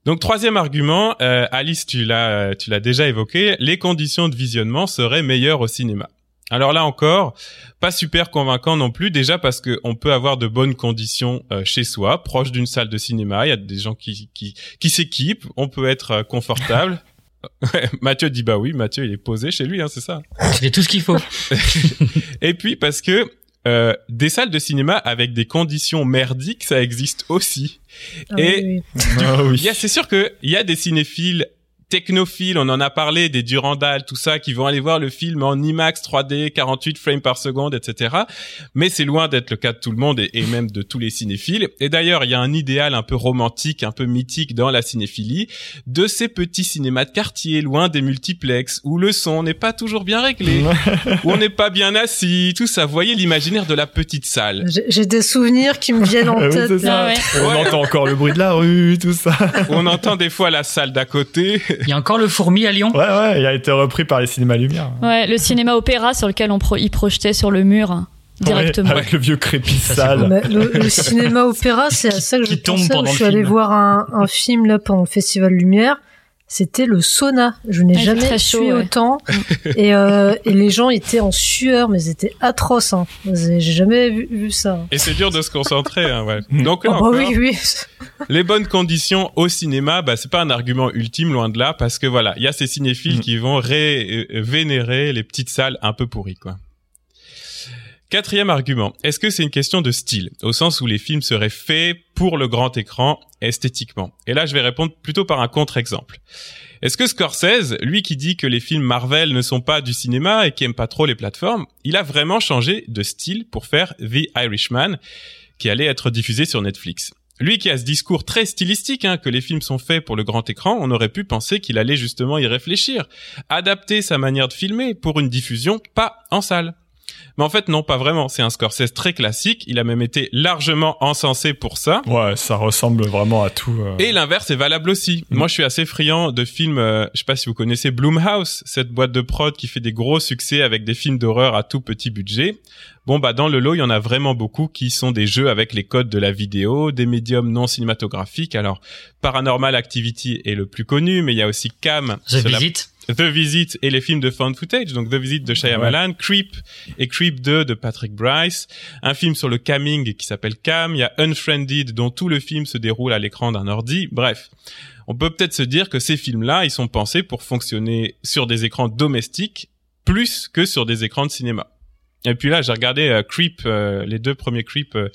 Donc troisième argument, euh, Alice, tu l'as, euh, tu l'as déjà évoqué, les conditions de visionnement seraient meilleures au cinéma. Alors là encore, pas super convaincant non plus, déjà parce que on peut avoir de bonnes conditions euh, chez soi, proche d'une salle de cinéma. Il y a des gens qui qui, qui s'équipent, on peut être euh, confortable. *laughs* *laughs* Mathieu dit bah oui, Mathieu il est posé chez lui, hein, c'est ça. C'était tout ce qu'il faut. *laughs* Et puis parce que euh, des salles de cinéma avec des conditions merdiques, ça existe aussi. Ah Et- oui, oui. Ah oui. Il y a, c'est sûr que il y a des cinéphiles technophiles, on en a parlé, des Durandal, tout ça, qui vont aller voir le film en IMAX 3D, 48 frames par seconde, etc. Mais c'est loin d'être le cas de tout le monde et, et même de tous les cinéphiles. Et d'ailleurs, il y a un idéal un peu romantique, un peu mythique dans la cinéphilie, de ces petits cinémas de quartier, loin des multiplex, où le son n'est pas toujours bien réglé, *laughs* où on n'est pas bien assis, tout ça. Vous voyez l'imaginaire de la petite salle. J'ai- des souvenirs qui me viennent en *laughs* Ah oui, tête. c'est ça. Ah ouais. On Ouais. entend encore le bruit de la rue, tout ça. on entend des fois la salle d'à côté. Il y a encore le fourmi à Lyon. Ouais, ouais, il a été repris par les cinémas Lumière. Ouais, le cinéma opéra sur lequel on pro y projetait sur le mur hein, directement. Ouais, avec le vieux crépi sale. Le, le cinéma opéra, c'est à ça que je Qui tombe pensais. Je suis allé voir un, un film là pendant le Festival Lumière. C'était le sauna. Je n'ai c'est jamais très chaud, sué ouais. autant. *laughs* et, euh, et les gens étaient en sueur, mais c'était atroce. Hein. J'ai jamais vu, vu ça. Et c'est dur de se concentrer, hein, ouais. *laughs* Donc là Ah bah oui, oui. les bonnes conditions au cinéma, bah c'est pas un argument ultime loin de là, parce que voilà, il y a ces cinéphiles Mm. qui vont ré- euh, vénérer les petites salles un peu pourries, quoi. Quatrième argument, est-ce que c'est une question de style, au sens où les films seraient faits pour le grand écran esthétiquement? Et là, je vais répondre plutôt par un contre-exemple. Est-ce que Scorsese, lui qui dit que les films Marvel ne sont pas du cinéma et qui aime pas trop les plateformes, il a vraiment changé de style pour faire The Irishman, qui allait être diffusé sur Netflix? Lui qui a ce discours très stylistique, hein, que les films sont faits pour le grand écran, on aurait pu penser qu'il allait justement y réfléchir, adapter sa manière de filmer pour une diffusion pas en salle. Mais en fait, non, pas vraiment. C'est un Scorsese très classique. Il a même été largement encensé pour ça. Ouais, ça ressemble vraiment à tout. euh. Et l'inverse est valable aussi. Mm. Moi, je suis assez friand de films. euh, je sais pas si vous connaissez Blumhouse, cette boîte de prod qui fait des gros succès avec des films d'horreur à tout petit budget. Bon, bah dans le lot, il y en a vraiment beaucoup qui sont des jeux avec les codes de la vidéo, des médiums non cinématographiques. Alors, Paranormal Activity est le plus connu, mais il y a aussi Cam, The la- Visit. The Visit et les films de found footage, donc The Visit de Shyamalan, Creep et Creep 2 de Patrick Bryce, un film sur le camming qui s'appelle Cam, il y a Unfriended dont tout le film se déroule à l'écran d'un ordi, bref. On peut peut-être se dire que ces films-là, ils sont pensés pour fonctionner sur des écrans domestiques plus que sur des écrans de cinéma. Et puis là, j'ai regardé euh, Creep, euh, les deux premiers Creep euh,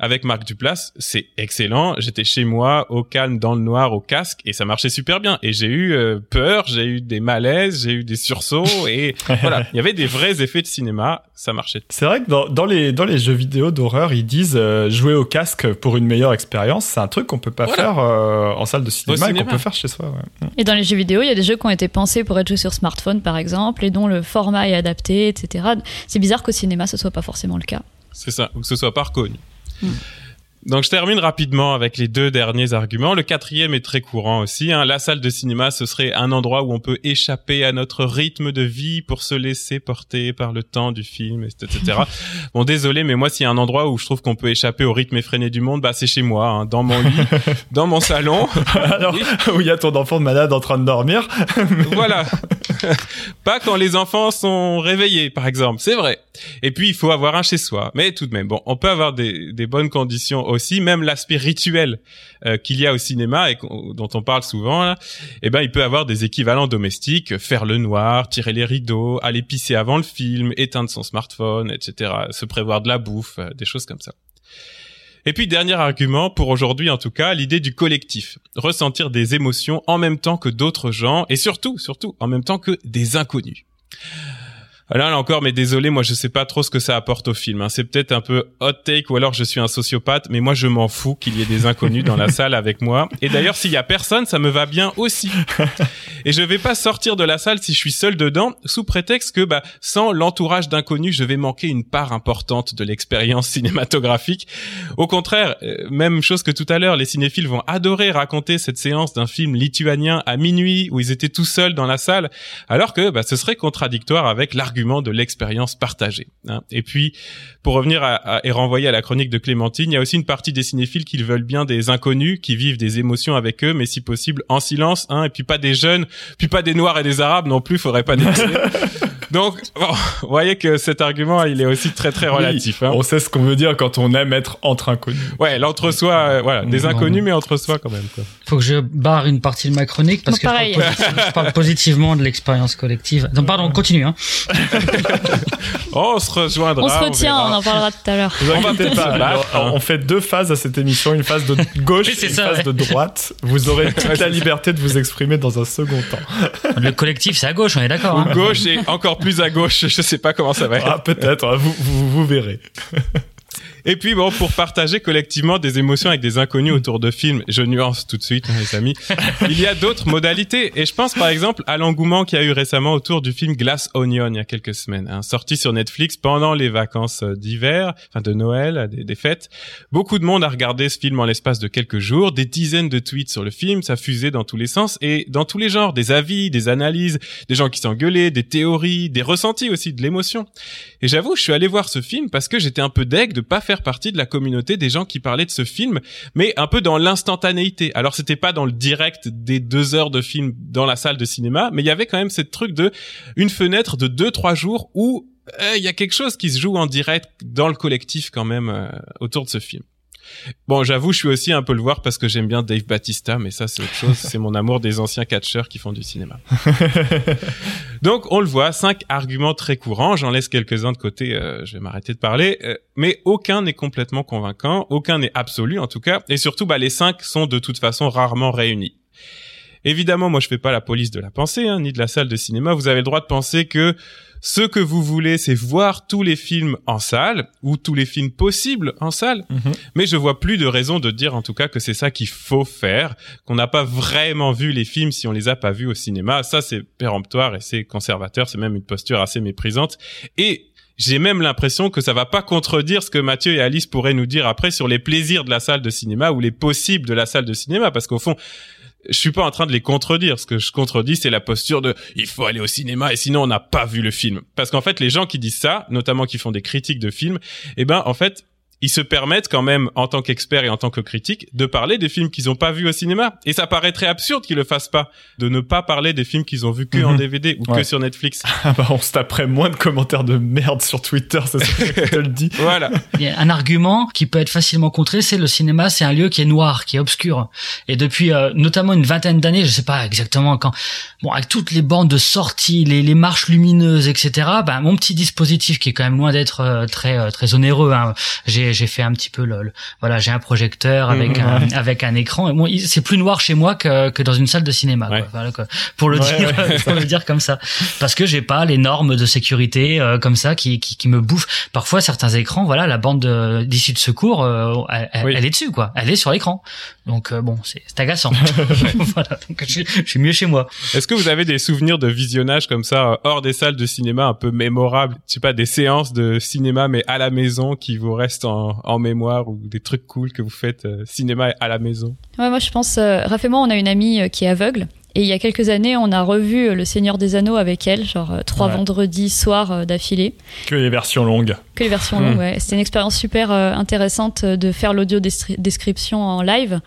avec Marc Duplass, c'est excellent. J'étais chez moi, au calme, dans le noir, au casque, et ça marchait super bien. Et j'ai eu euh, peur, j'ai eu des malaises, j'ai eu des sursauts, *laughs* et voilà, il y avait des vrais effets de cinéma, ça marchait. C'est vrai que dans, dans les, dans les jeux vidéo d'horreur, ils disent euh, jouer au casque pour une meilleure expérience. C'est un truc qu'on peut pas Voilà. faire euh, en salle de cinéma, et qu'on cinéma. peut faire chez soi. Ouais. Et dans les jeux vidéo, il y a des jeux qui ont été pensés pour être joués sur smartphone, par exemple, et dont le format est adapté, etc. C'est bizarre qu'au cinéma, ce soit pas forcément le cas. C'est ça, ou que ce soit pas reconnu. Mm. Donc je termine rapidement avec les deux derniers arguments. Le quatrième est très courant aussi. Hein. La salle de cinéma, ce serait un endroit où on peut échapper à notre rythme de vie pour se laisser porter par le temps du film, etc. *laughs* bon, désolé, mais moi, s'il y a un endroit où je trouve qu'on peut échapper au rythme effréné du monde, bah c'est chez moi, hein, dans mon lit, *laughs* dans mon salon. Alors, où il y a ton enfant de malade en train de dormir. voilà. *laughs* *laughs* pas quand les enfants sont réveillés, par exemple. C'est vrai. Et puis, il faut avoir un chez soi. Mais tout de même, bon, on peut avoir des, des bonnes conditions aussi même l'aspect rituel euh, qu'il y a au cinéma et dont on parle souvent là, eh ben il peut avoir des équivalents domestiques, faire le noir, tirer les rideaux, aller pisser avant le film, éteindre son smartphone, etc. Se prévoir de la bouffe, euh, des choses comme ça. Et puis dernier argument, pour aujourd'hui en tout cas, l'idée du collectif. Ressentir des émotions en même temps que d'autres gens et surtout, surtout, en même temps que des inconnus. Là, là encore, mais désolé, moi je sais pas trop ce que ça apporte au film. Hein. C'est peut-être un peu hot take ou alors je suis un sociopathe, mais moi je m'en fous qu'il y ait des inconnus dans la *laughs* salle avec moi. Et d'ailleurs, s'il y a personne, ça me va bien aussi. *laughs* Et je vais pas sortir de la salle si je suis seul dedans, sous prétexte que bah sans l'entourage d'inconnus, je vais manquer une part importante de l'expérience *laughs* cinématographique. Au contraire, euh, même chose que tout à l'heure, les cinéphiles vont adorer raconter cette séance d'un film lituanien à minuit où ils étaient tout seuls dans la salle, alors que bah, ce serait contradictoire avec l'argument de l'expérience partagée. Hein. Et puis, pour revenir à, et renvoyer à la chronique de Clémentine, il y a aussi une partie des cinéphiles qui veulent bien des inconnus, qui vivent des émotions avec eux, mais si possible en silence, hein, et puis pas des jeunes, puis pas des noirs et des arabes non plus, faudrait pas déconner. *laughs* Donc, vous voyez que cet argument, il est aussi très très relatif. hein. On sait ce qu'on veut dire quand on aime être entre inconnus. Ouais, l'entre-soi, euh, voilà, des inconnus, mais entre soi quand même. Quoi. Faut que je barre une partie de ma chronique parce Bon, que pareil. je parle, positiv- je parle positivement de l'expérience collective. Non, pardon, continue. Hein. *laughs* On se rejoindra. On se retient, on, en parlera tout à l'heure. Vous On va pas. alors, hein. On fait deux phases à cette émission, une phase de gauche et une ça, phase ouais. de droite. Vous aurez *laughs* toute la liberté de vous exprimer dans un second temps. Le collectif, c'est à gauche, on est d'accord. Hein. Gauche et encore plus à gauche, je sais pas comment ça va être. Ah, peut-être, hein, vous, vous, vous verrez. *laughs* Et puis bon, pour partager collectivement des émotions avec des inconnus autour de films, je nuance tout de suite, hein, les amis. Il y a d'autres modalités, et je pense par exemple à l'engouement qu'il y a eu récemment autour du film Glass Onion il y a quelques semaines, hein, sorti sur Netflix pendant les vacances euh, d'hiver, enfin de Noël, euh, des, fêtes. Beaucoup de monde a regardé ce film en l'espace de quelques jours, des dizaines de tweets sur le film, ça fusait dans tous les sens et dans tous les genres, des avis, des analyses, des gens qui s'engueulaient, des théories, des ressentis aussi, de l'émotion. Et j'avoue, je suis allé voir ce film parce que j'étais un peu deg de pas partie de la communauté des gens qui parlaient de ce film, mais un peu dans l'instantanéité. Alors c'était pas dans le direct des deux heures de film dans la salle de cinéma, mais il y avait quand même cette truc de une fenêtre de deux trois jours où euh, il y a quelque chose qui se joue en direct dans le collectif quand même euh, autour de ce film. Bon, j'avoue, je suis aussi un peu le voir parce que j'aime bien Dave Batista, mais ça c'est autre chose. *laughs* c'est mon amour des anciens catcheurs qui font du cinéma. *laughs* Donc, on le voit, cinq arguments très courants. J'en laisse quelques-uns de côté. euh, je vais m'arrêter de parler, euh, mais aucun n'est complètement convaincant. Aucun n'est absolu, en tout cas. Et surtout, bah, les cinq sont de toute façon rarement réunis. Évidemment, moi, je fais pas la police de la pensée, hein, ni de la salle de cinéma. Vous avez le droit de penser que ce que vous voulez, c'est voir tous les films en salle ou tous les films possibles en salle. Mhm. Mais je vois plus de raison de dire en tout cas que c'est ça qu'il faut faire, qu'on n'a pas vraiment vu les films si on les a pas vus au cinéma. Ça, c'est péremptoire et c'est conservateur. C'est même une posture assez méprisante. Et j'ai même l'impression que ça va pas contredire ce que Mathieu et Alice pourraient nous dire après sur les plaisirs de la salle de cinéma ou les possibles de la salle de cinéma, parce qu'au fond, je suis pas en train de les contredire. Ce que je contredis, c'est la posture de il faut aller au cinéma et sinon on n'a pas vu le film. Parce qu'en fait, les gens qui disent ça, notamment qui font des critiques de films, eh ben en fait, ils se permettent quand même, en tant qu'experts et en tant que critiques, de parler des films qu'ils ont pas vus au cinéma. Et ça paraîtrait absurde qu'ils le fassent pas, de ne pas parler des films qu'ils ont vus que en Mhm. DVD ou que sur Netflix. *laughs* Ah bah, on se taperait moins de commentaires de merde sur Twitter, c'est ça que je te le dis. *laughs* Voilà. Il y a un argument qui peut être facilement contré, c'est le cinéma, c'est un lieu qui est noir, qui est obscur. Et depuis euh, notamment une vingtaine d'années, je sais pas exactement quand, bon, avec toutes les bandes de sortie, les, les marches lumineuses, etc. Ben mon petit dispositif qui est quand même loin d'être euh, très euh, très onéreux. Hein, j'ai j'ai fait un petit peu le- voilà, j'ai un projecteur avec Mhm. un avec un écran. Et bon, c'est plus noir chez moi que que dans une salle de cinéma. quoi. Voilà, quoi. pour le Ouais, dire, *laughs* pour le dire comme ça, parce que j'ai pas les normes de sécurité euh, comme ça qui, qui qui me bouffent. Parfois certains écrans, voilà, la bande de- d'issue de secours, euh, elle, elle- Oui. elle est dessus quoi, elle est sur l'écran. Donc euh, bon, c'est agaçant. *laughs* *laughs* voilà, donc je, suis- je suis mieux chez moi. Est-ce que vous avez des souvenirs de visionnage comme ça, euh, hors des salles de cinéma, un peu mémorables? Je sais pas, des séances de cinéma, mais à la maison, qui vous restent en, en mémoire, ou des trucs cool que vous faites euh, cinéma à la maison Ouais, moi je pense, euh, Raph et moi, on a une amie euh, qui est aveugle. Et il y a quelques années, on a revu Le Seigneur des Anneaux avec elle, genre trois Ouais. vendredis soirs d'affilée. Que les versions longues. Que les versions Mm. longues, ouais. C'était une expérience super euh, intéressante euh, de faire l'audio description en live.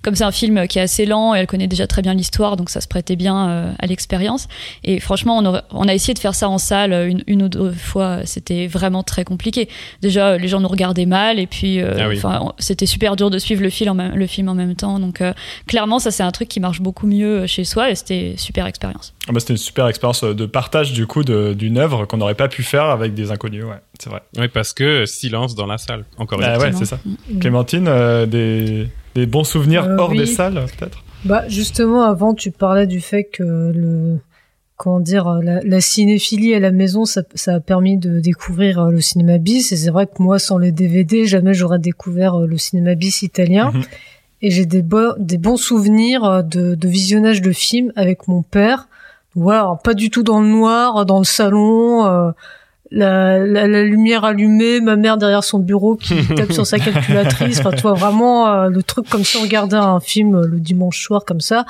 Comme c'est un film qui est assez lent et elle connaît déjà très bien l'histoire, donc ça se prêtait bien euh, à l'expérience. Et franchement, on, aurait- on a essayé de faire ça en salle euh, une, une ou deux fois. C'était vraiment très compliqué. Déjà, euh, les gens nous regardaient mal et puis, euh, Ah oui. c'était super dur de suivre le, fil en le film en même temps. Donc, euh, clairement, ça c'est un truc qui marche beaucoup mieux chez soi et c'était super expérience. Ah bah, C'était une super expérience de partage du coup d'une œuvre qu'on n'aurait pas pu faire avec des inconnus, ouais, c'est vrai. Oui, parce que silence dans la salle. Encore une Ah fois. ouais, c'est ça. Mm. Clémentine, euh, des, des bons souvenirs Euh, hors oui. des salles, peut-être? Bah justement, avant tu parlais du fait que le comment dire la, la cinéphilie à la maison, ça, ça a permis de découvrir euh, le cinéma bis. Et c'est vrai que moi, sans les DVD, jamais j'aurais découvert euh, le cinéma bis italien. Mhm. Et j'ai des, bo- des bons souvenirs euh, de, de visionnage de films avec mon père. Voilà, alors, pas du tout dans le noir, dans le salon. euh, la, la, la lumière allumée, ma mère derrière son bureau qui *laughs* tape sur sa calculatrice. Enfin, tu vois vraiment euh, le truc comme si on regardait un film euh, le dimanche soir comme ça.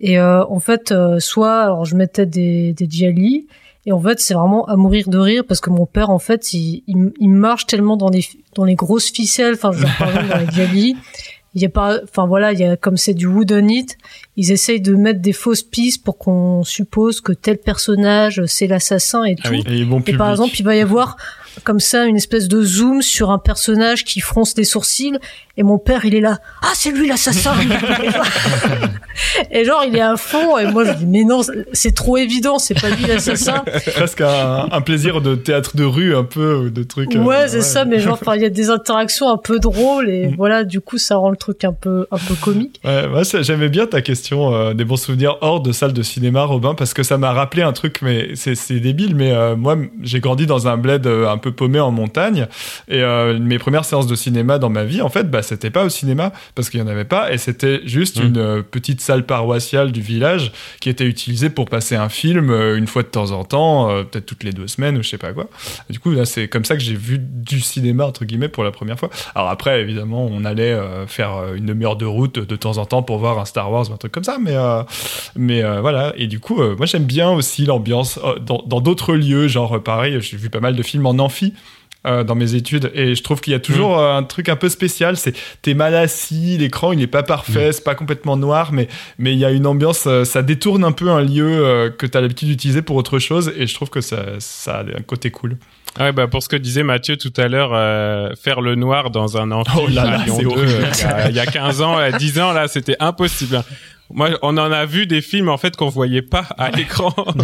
Et euh, en fait, euh, soit alors je mettais des des Gialli et en fait c'est vraiment à mourir de rire parce que mon père en fait il il, il marche tellement dans les dans les grosses ficelles. Enfin, genre par exemple dans les Gialli. *laughs* Il y a pas, enfin voilà, il y a comme c'est du wooden it, ils essayent de mettre des fausses pistes pour qu'on suppose que tel personnage c'est l'assassin et tout. Ah oui. Et bon Et par exemple, il va y avoir comme ça une espèce de zoom sur un personnage qui fronce les sourcils et mon père il est là ah c'est lui l'assassin *laughs* et genre il est à fond et moi je dis mais non c'est trop évident c'est pas lui l'assassin presque un, un plaisir de théâtre de rue, un peu, ou de trucs. euh, ouais c'est ça mais genre il y a des interactions un peu drôles et Mm. voilà du coup ça rend le truc un peu un peu comique Ouais, moi, j'aimais bien ta question euh, des bons souvenirs hors de salle de cinéma, Robin, parce que ça m'a rappelé un truc, mais c'est c'est débile, mais euh, moi, j'ai grandi dans un bled euh, un peu paumé en montagne, et euh, mes premières séances de cinéma dans ma vie, en fait, bah, c'était pas au cinéma, parce qu'il y en avait pas, et c'était juste Mm. une euh, petite salle paroissiale du village qui était utilisée pour passer un film euh, une fois de temps en temps, euh, peut-être toutes les deux semaines ou je sais pas quoi. Et du coup, là, c'est comme ça que j'ai vu du cinéma, entre guillemets, pour la première fois. Alors après, évidemment, on allait euh, faire une demi-heure de route de temps en temps pour voir un Star Wars ou un truc comme ça, mais, mais voilà. Et du coup, moi, j'aime bien aussi l'ambiance dans d'autres lieux, genre pareil, j'ai vu pas mal de films en euh, dans mes études et je trouve qu'il y a toujours euh, un truc un peu spécial c'est t'es mal assis l'écran il est pas parfait c'est pas complètement noir mais mais il y a une ambiance euh, ça détourne un peu un lieu que t'as l'habitude d'utiliser pour autre chose et je trouve que ça ça a un côté cool Ah Ouais, bah pour ce que disait Mathieu tout à l'heure, euh, faire le noir dans un amphi Oh là là, à Lyon c'est 2, horrible. euh, il y a- il y, a 15 ans, à 10 ans, là, c'était impossible. Moi, on en a vu des films, en fait, qu'on voyait pas à l'écran. *laughs*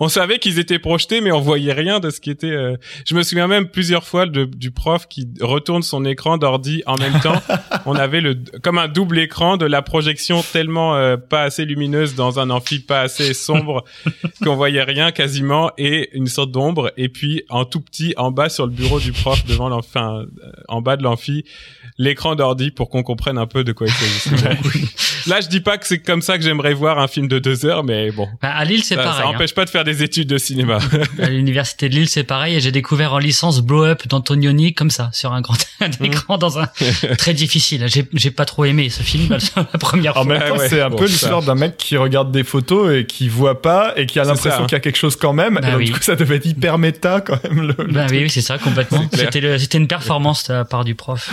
On savait qu'ils étaient projetés, mais on voyait rien de ce qui était. euh, Je me souviens même plusieurs fois de- du prof qui retourne son écran d'ordi en même temps. *laughs* on avait le comme un double écran de la projection tellement euh, pas assez lumineuse dans un amphi pas assez sombre *laughs* qu'on voyait rien quasiment et une sorte d'ombre. Et puis en tout petit en bas sur le bureau du prof devant l'amphi, enfin, euh, en bas de l'amphi, l'écran d'ordi pour qu'on comprenne un peu de quoi il s'agissait. Là, je dis pas que c'est comme ça que j'aimerais voir un film de deux heures, mais bon. Bah, à Lille, c'est pareil. ça hein. empêche pas de faire des études de cinéma. *laughs* À l'université de Lille, c'est pareil. Et j'ai découvert en licence Blow Up d'Antonioni comme ça, sur un grand *laughs* écran dans un *laughs* très difficile. J'ai, j'ai pas trop aimé ce film la première En fois. même Ouais, temps, ouais. c'est un Bon, peu l'histoire d'un mec qui regarde des photos et qui voit pas et qui a C'est l'impression ça, hein. qu'il y a quelque chose quand même. Bah et donc, oui. du coup, ça devait être hyper méta quand même. Le, le Bah oui, oui, c'est ça, complètement. C'est. C'était, le- c'était une performance de la part du prof.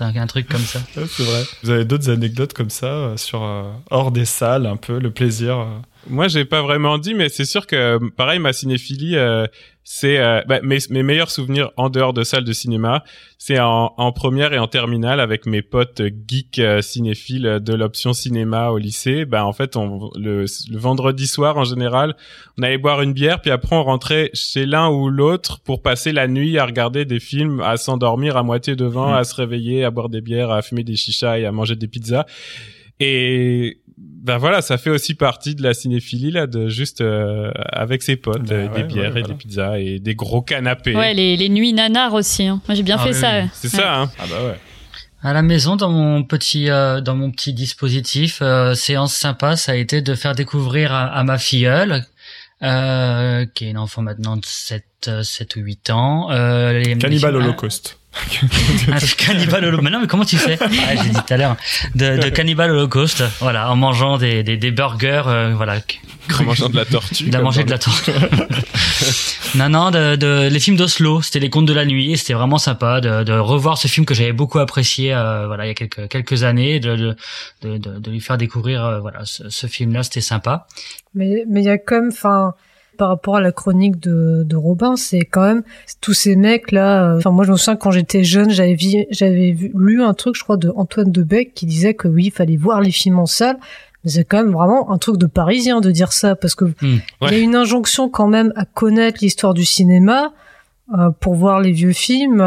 Un, un truc comme ça. Ouais, c'est vrai. Vous avez d'autres anecdotes comme ça euh, sur euh, hors des salles, un peu le plaisir. euh. Moi, j'ai pas vraiment dit, mais c'est sûr que, pareil, ma cinéphilie, euh, c'est euh, bah, mes, mes meilleurs souvenirs en dehors de salles de cinéma, c'est en, en première et en terminale avec mes potes geeks euh, cinéphiles de l'option cinéma au lycée. Ben en fait, on, le, le vendredi soir en général, on allait boire une bière, puis après on rentrait chez l'un ou l'autre pour passer la nuit à regarder des films, à s'endormir à moitié devant, Mm. à se réveiller, à boire des bières, à fumer des chichas et à manger des pizzas. Et ben voilà, ça fait aussi partie de la cinéphilie là, de juste euh, avec ses potes, Bah euh, ouais, des bières ouais, et voilà. des pizzas et des gros canapés. Ouais, les, les nuits nanars aussi. hein. Moi, j'ai bien Ah fait oui, ça. oui. C'est Ouais. ça, hein. Ah bah ouais. À la maison, dans mon petit, euh, dans mon petit dispositif, euh, séance sympa, ça a été de faire découvrir à, à ma filleule, euh, qui est une enfant maintenant de 7, euh, 7 ou 8 ans, euh, les- Cannibal les- *laughs* Un cannibal holocaust. Mais non, mais comment tu sais ah, J'ai dit tout à l'heure. De, de cannibal holocaust, voilà, en mangeant des, des, des burgers, euh, voilà. En mangeant de la tortue. Il a comme mangé de la tortue. *laughs* non, non, de, de- les films d'Oslo, c'était les contes de la nuit, et c'était vraiment sympa de, de revoir ce film que j'avais beaucoup apprécié, euh, voilà, il y a quelques quelques années, de de, de, de, lui faire découvrir, euh, voilà, ce, ce film-là, c'était sympa. Mais mais il y a même, enfin, par rapport à la chronique de, de Robin, c'est quand même tous ces mecs là. euh, Enfin, moi je me souviens quand j'étais jeune, j'avais vu, j'avais lu un truc, je crois, de Antoine Debec qui disait que oui, il fallait voir les films en salle. Mais c'est quand même vraiment un truc de parisien de dire ça parce que il y a une injonction quand même à connaître l'histoire du cinéma euh, pour voir les vieux films.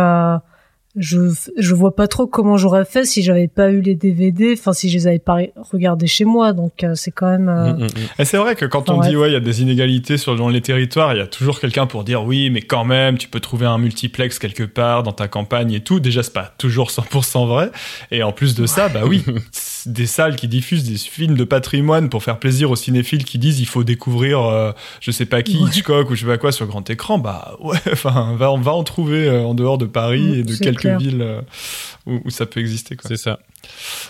Je je vois pas trop comment j'aurais fait si j'avais pas eu les DVD, enfin si je les avais pas regardés chez moi. Donc euh, c'est quand même. euh, Mm, mm, mm. Et c'est vrai que quand on Ouais. dit ouais, il y a des inégalités sur dans les territoires, il y a toujours quelqu'un pour dire oui, mais quand même, tu peux trouver un multiplex quelque part dans ta campagne et tout. Déjà, c'est pas toujours 100% vrai. Et en plus de ça, bah oui, *laughs* des salles qui diffusent des films de patrimoine pour faire plaisir aux cinéphiles qui disent il faut découvrir, euh, je sais pas qui, Ouais. Hitchcock ou je sais pas quoi sur grand écran. Bah ouais, *laughs* enfin, va, on va en trouver euh, en dehors de Paris Mm, et de c'est quelques villes euh, où, où ça peut exister. C'est ça.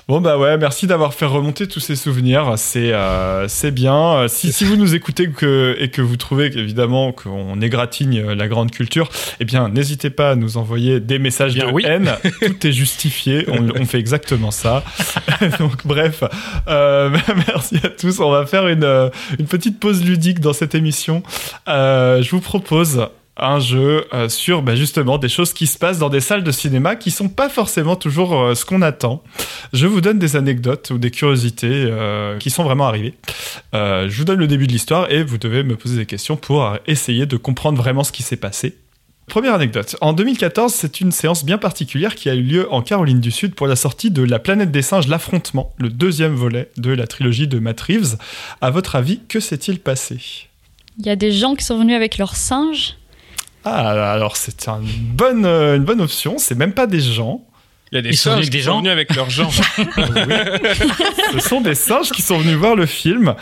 Bon bah ouais, merci d'avoir fait remonter tous ces souvenirs, c'est euh, c'est bien. Euh, Si, si vous nous écoutez que, et que vous trouvez évidemment qu'on égratigne la grande culture, eh bien n'hésitez pas à nous envoyer des messages Bien de oui. haine, tout est justifié, on, on fait exactement ça. *laughs* Donc bref, euh, *laughs* merci à tous, on va faire une, une petite pause ludique dans cette émission. Euh, je vous propose un jeu euh, sur bah, justement des choses qui se passent dans des salles de cinéma qui sont pas forcément toujours euh, ce qu'on attend. Je vous donne des anecdotes ou des curiosités euh, qui sont vraiment arrivées. Je vous donne le début de l'histoire et vous devez me poser des questions pour essayer de comprendre vraiment ce qui s'est passé. Première anecdote. En 2014, c'est une séance bien particulière qui a eu lieu en Caroline du Sud pour la sortie de La planète des singes, l'affrontement, le deuxième volet de la trilogie de Matt Reeves. À votre avis, que s'est-il passé? Il y a des gens qui sont venus avec leurs singes. Ah, alors c'est une bonne, euh, une bonne option. C'est même pas des gens. Il y a des Ils sont singes venus avec qui des sont venus avec leurs gens. *laughs* Ce sont des singes qui sont venus voir le film.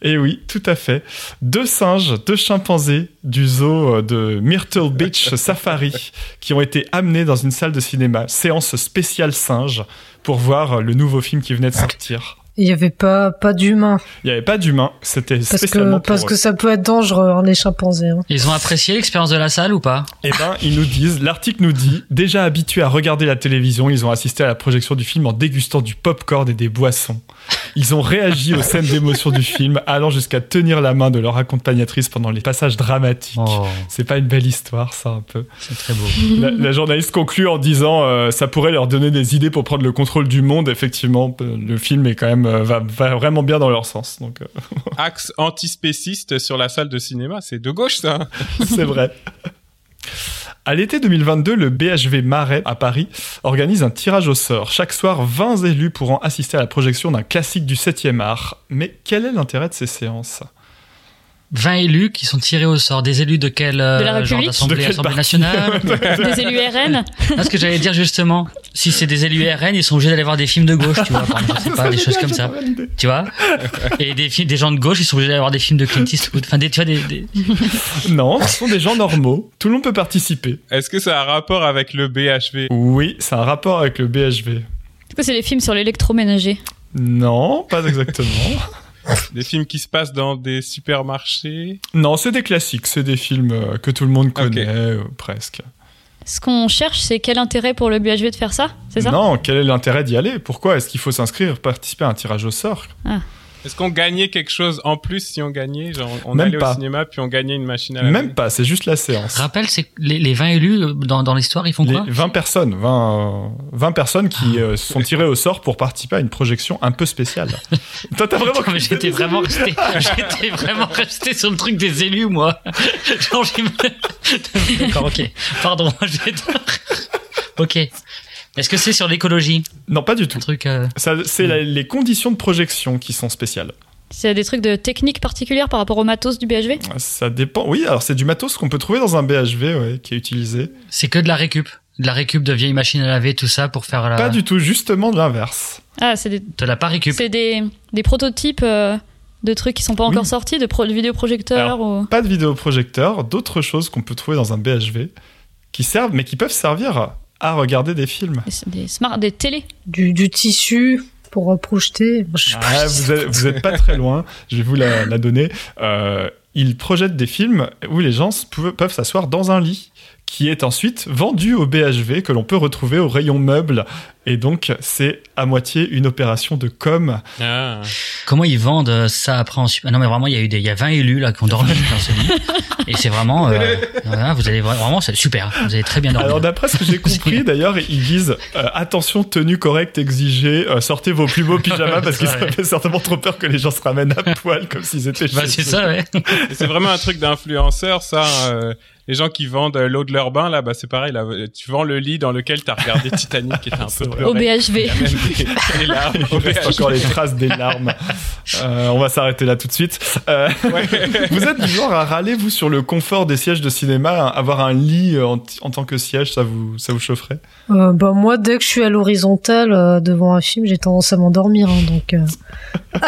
Et oui, tout à fait. Deux singes, deux chimpanzés du zoo euh, de Myrtle Beach *laughs* Safari qui ont été amenés dans une salle de cinéma, séance spéciale singe, pour voir le nouveau film qui venait de sortir. Il y avait pas pas d'humains Il n'y avait pas d'humains, c'était parce spécialement que parce que ça peut être dangereux hein, les chimpanzés. hein. Ils ont apprécié l'expérience de la salle ou pas? Eh ben, ils nous disent, l'article nous dit, déjà habitués à regarder la télévision, ils ont assisté à la projection du film en dégustant du popcorn et des boissons. Ils ont réagi aux scènes d'émotion du film, allant jusqu'à tenir la main de leur accompagnatrice pendant les passages dramatiques. Oh, C'est pas une belle histoire, ça, un peu. c'est très beau. La, la journaliste conclut en disant euh, ça pourrait leur donner des idées pour prendre le contrôle du monde. Effectivement, euh, le film est quand même euh, va, va vraiment bien dans leur sens. Donc euh, *laughs* Axe antispéciste sur la salle de cinéma, c'est de gauche ça. c'est vrai. À l'été 2022, le BHV Marais à Paris organise un tirage au sort. Chaque soir, 20 élus pourront assister à la projection d'un classique du 7e art. Mais quel est l'intérêt de ces séances? 20 élus qui sont tirés au sort. Des élus de quel euh, De la genre République d'assemblée De quel Assemblée nationale *laughs* Des élus RN. Ah, ce que j'allais dire justement, si c'est des élus RN, ils sont obligés d'aller voir des films de gauche, tu vois, par exemple, je sais pas, des choses comme ça, tu vois? Et des films, des gens de gauche, ils sont obligés d'aller voir des films de Clint Eastwood, enfin des, tu vois, des, des- *laughs* Non, ce sont des gens normaux. Tout le monde peut participer. Est-ce que ça a un rapport avec le BHV Oui, c'est un rapport avec le BHV. Du coup, c'est les films sur l'électroménager? Non, pas exactement. *laughs* Des films qui se passent dans des supermarchés Non, c'est des classiques, c'est des films euh, que tout le monde connaît, euh, presque. Ce qu'on cherche, c'est quel intérêt pour le BHV de faire ça C'est ça? Non, quel est l'intérêt d'y aller? Pourquoi est-ce qu'il faut s'inscrire, participer à un tirage au sort? Est-ce qu'on gagnait quelque chose en plus si on gagnait Genre, on Même allait pas. au cinéma puis on gagnait une machine à laver Même pas, c'est juste la séance. Rappelle, c'est que les, les 20 élus euh, dans, dans l'histoire, ils font Les quoi 20 personnes, 20, euh, 20 personnes qui euh, sont tirées au sort pour participer à une projection un peu spéciale. *laughs* Toi, t'as vraiment Non, mais j'étais vraiment resté, *laughs* j'étais vraiment resté sur le truc des élus, moi. Genre, j'ai- *laughs* D'accord, ok. Pardon, j'ai- Ok. Est-ce que c'est sur l'écologie Non, pas du tout. Un truc. euh, Ça, c'est la- les conditions de projection qui sont spéciales. C'est des trucs de technique particulière par rapport au matos du BHV Ça dépend. Oui, alors c'est du matos qu'on peut trouver dans un BHV ouais, qui est utilisé. C'est que de la récup. De la récup de vieilles machines à laver, tout ça, pour faire la. Pas du tout, justement de l'inverse. Ah, c'est des, De la pas récup. c'est des, des prototypes euh, de trucs qui sont pas encore Oui. sortis, de, pro- de vidéoprojecteurs ou... Pas de vidéoprojecteur, d'autres choses qu'on peut trouver dans un BHV qui servent, mais qui peuvent servir à regarder des films. Des, des smart, des télés. Du, du tissu pour projeter. Ah, vous, êtes, vous êtes pas très loin, je vais vous la, la donner. Euh, ils projettent des films où les gens peuvent s'asseoir dans un lit qui est ensuite vendu au BHV que l'on peut retrouver au rayon meubles. Et donc, c'est à moitié une opération de com. Ah. Comment ils vendent euh, ça après en super... Non mais vraiment il y a eu des il y a 20 élus là qui ont dormi dans ce lit et c'est vraiment euh, *laughs* voilà, vous allez vra- vraiment c'est super vous avez très bien dormi. Alors, d'après ce que j'ai compris, *laughs* d'ailleurs, ils disent euh, attention, tenue correcte exigée, euh, sortez vos plus beaux pyjamas parce qu'ils avaient certainement trop peur que les gens se ramènent à poil comme s'ils étaient bah chez c'est eux. ça ouais. Et c'est vraiment un truc d'influenceur, ça. Euh, les gens qui vendent euh, l'eau de leur bain, là, bah c'est pareil. Là, tu vends le lit dans lequel t'as regardé *laughs* Titanic et t'as un peu C'est vrai. Au pleuré. BHV. *laughs* Il reste encore les traces des larmes. Euh, on va s'arrêter là tout de suite. Euh, *laughs* vous êtes du genre à râler, vous, sur le confort des sièges de cinéma, avoir un lit euh, en, en tant que siège, ça vous, ça vous chaufferait? Euh, bah, moi, dès que je suis à l'horizontale euh, devant un film, j'ai tendance à m'endormir. hein, donc, euh,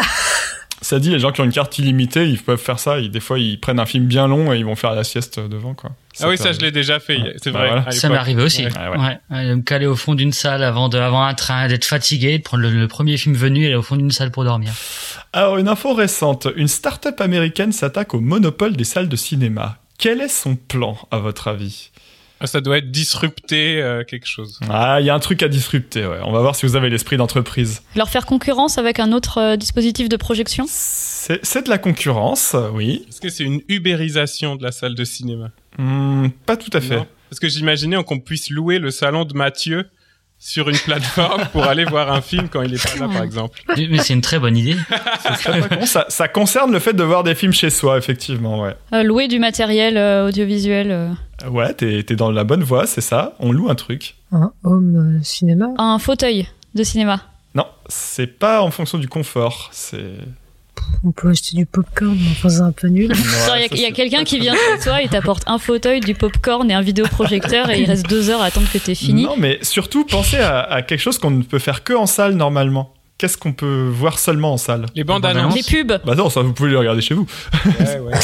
Ça dit, les gens qui ont une carte illimitée, ils peuvent faire ça. Ils- des fois, ils prennent un film bien long et ils vont faire la sieste devant, quoi. Ah oui, ça je l'ai déjà fait. Ouais. C'est Bah voilà. Ça m'est arrivé aussi. Ouais. Ah ouais. Ouais. Ouais, de me caler au fond d'une salle avant de avant un train d'être fatigué de prendre le, le premier film venu et aller au fond d'une salle pour dormir. Alors, une info récente. Une start-up américaine s'attaque au monopole des salles de cinéma. Quel est son plan, à votre avis? Ça doit être disrupté euh, quelque chose. Ah, il y a un truc à disrupter, ouais. On va voir si vous avez l'esprit d'entreprise. Leur faire concurrence avec un autre euh, dispositif de projection? C'est c'est de la concurrence, oui. Est-ce que c'est une ubérisation de la salle de cinéma? Hmm, pas tout à fait. Non. Parce que j'imaginais qu'on puisse louer le salon de Mathieu sur une plateforme pour aller voir un film quand il est pas là, par exemple. Mais c'est une très bonne idée. *laughs* C'est pas con, ça, ça concerne le fait de voir des films chez soi, effectivement, ouais. Euh, louer du matériel euh, audiovisuel. euh. Ouais, t'es dans la bonne voie, c'est ça. On loue un truc. un home euh, cinéma. Un fauteuil de cinéma. Non, c'est pas en fonction du confort. C'est. On peut acheter du popcorn, mais enfin, c'est un peu nul. Il y a- il quelqu'un qui vient chez toi et t'apporte un fauteuil, du popcorn et un vidéoprojecteur et il reste deux heures à attendre que t'aies fini. Non, mais surtout, pensez à, à quelque chose qu'on ne peut faire que en salle normalement. Qu'est-ce qu'on peut voir seulement en salle? Les bandes bandes annonces. Les pubs. Bah non, ça vous pouvez les regarder chez vous. Ouais, ouais. *laughs*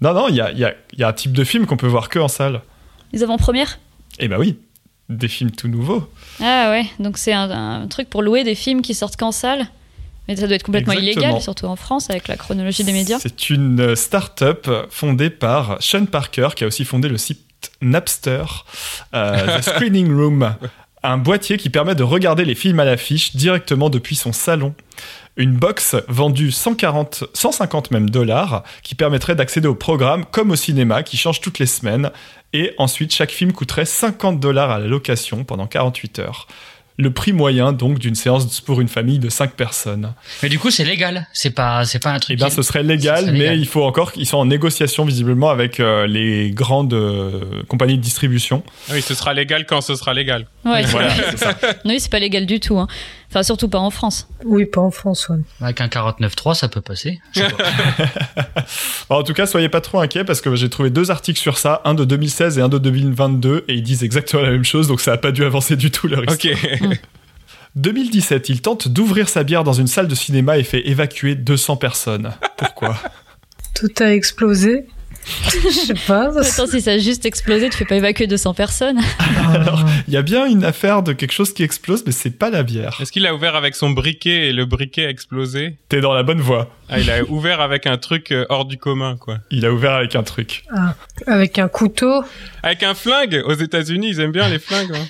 Non, non, il y a, y, a, y a un type de film qu'on peut voir que en salle. Les avant-premières? Eh bah oui, des films tout nouveaux. Ah ouais, donc c'est un, un truc pour louer des films qui sortent qu'en salle. Mais ça doit être complètement Exactement. illégal, surtout en France, avec la chronologie des médias. C'est une euh, start-up fondée par Sean Parker, qui a aussi fondé le site Napster, euh, The *laughs* Screening Room, un boîtier qui permet de regarder les films à l'affiche directement depuis son salon. Une box vendue 140, 150 même dollars, qui permettrait d'accéder au programme comme au cinéma, qui change toutes les semaines. Et ensuite, chaque film coûterait 50 dollars à la location pendant 48 heures. Le prix moyen, donc, d'une séance pour une famille de 5 personnes. Mais du coup c'est légal. C'est pas c'est pas un Eh truc. bien, qui- ce serait légal, mais légal. il faut encore qu'ils sont en négociation visiblement avec euh, les grandes euh, compagnies de distribution. Oui, ce sera légal quand ce sera légal. Ouais, *laughs* c'est Voilà, ça. Oui, c'est pas légal du tout. hein. Enfin, surtout pas en France. Oui, pas en France, ouais. Avec un 49.3 ça peut passer. *laughs* En tout cas, soyez pas trop inquiets parce que j'ai trouvé deux articles sur ça, un de 2016 et un de 2022, et ils disent exactement la même chose, donc ça a pas dû avancer du tout leur Ok. *laughs* histoire. 2017, il tente d'ouvrir sa bière dans une salle de cinéma et fait évacuer 200 personnes. Pourquoi? Tout a explosé. Je sais pas. Attends, si ça a juste explosé, tu fais pas évacuer 200 personnes. *laughs* Alors, il y a bien une affaire de quelque chose qui explose, mais c'est pas la bière. Est-ce qu'il a ouvert avec son briquet et le briquet a explosé? T'es dans la bonne voie. Ah, il a ouvert avec un truc euh, hors du commun, quoi. Il a ouvert avec un truc. Avec un couteau. Avec un flingue Aux États-Unis, ils aiment bien les flingues. hein.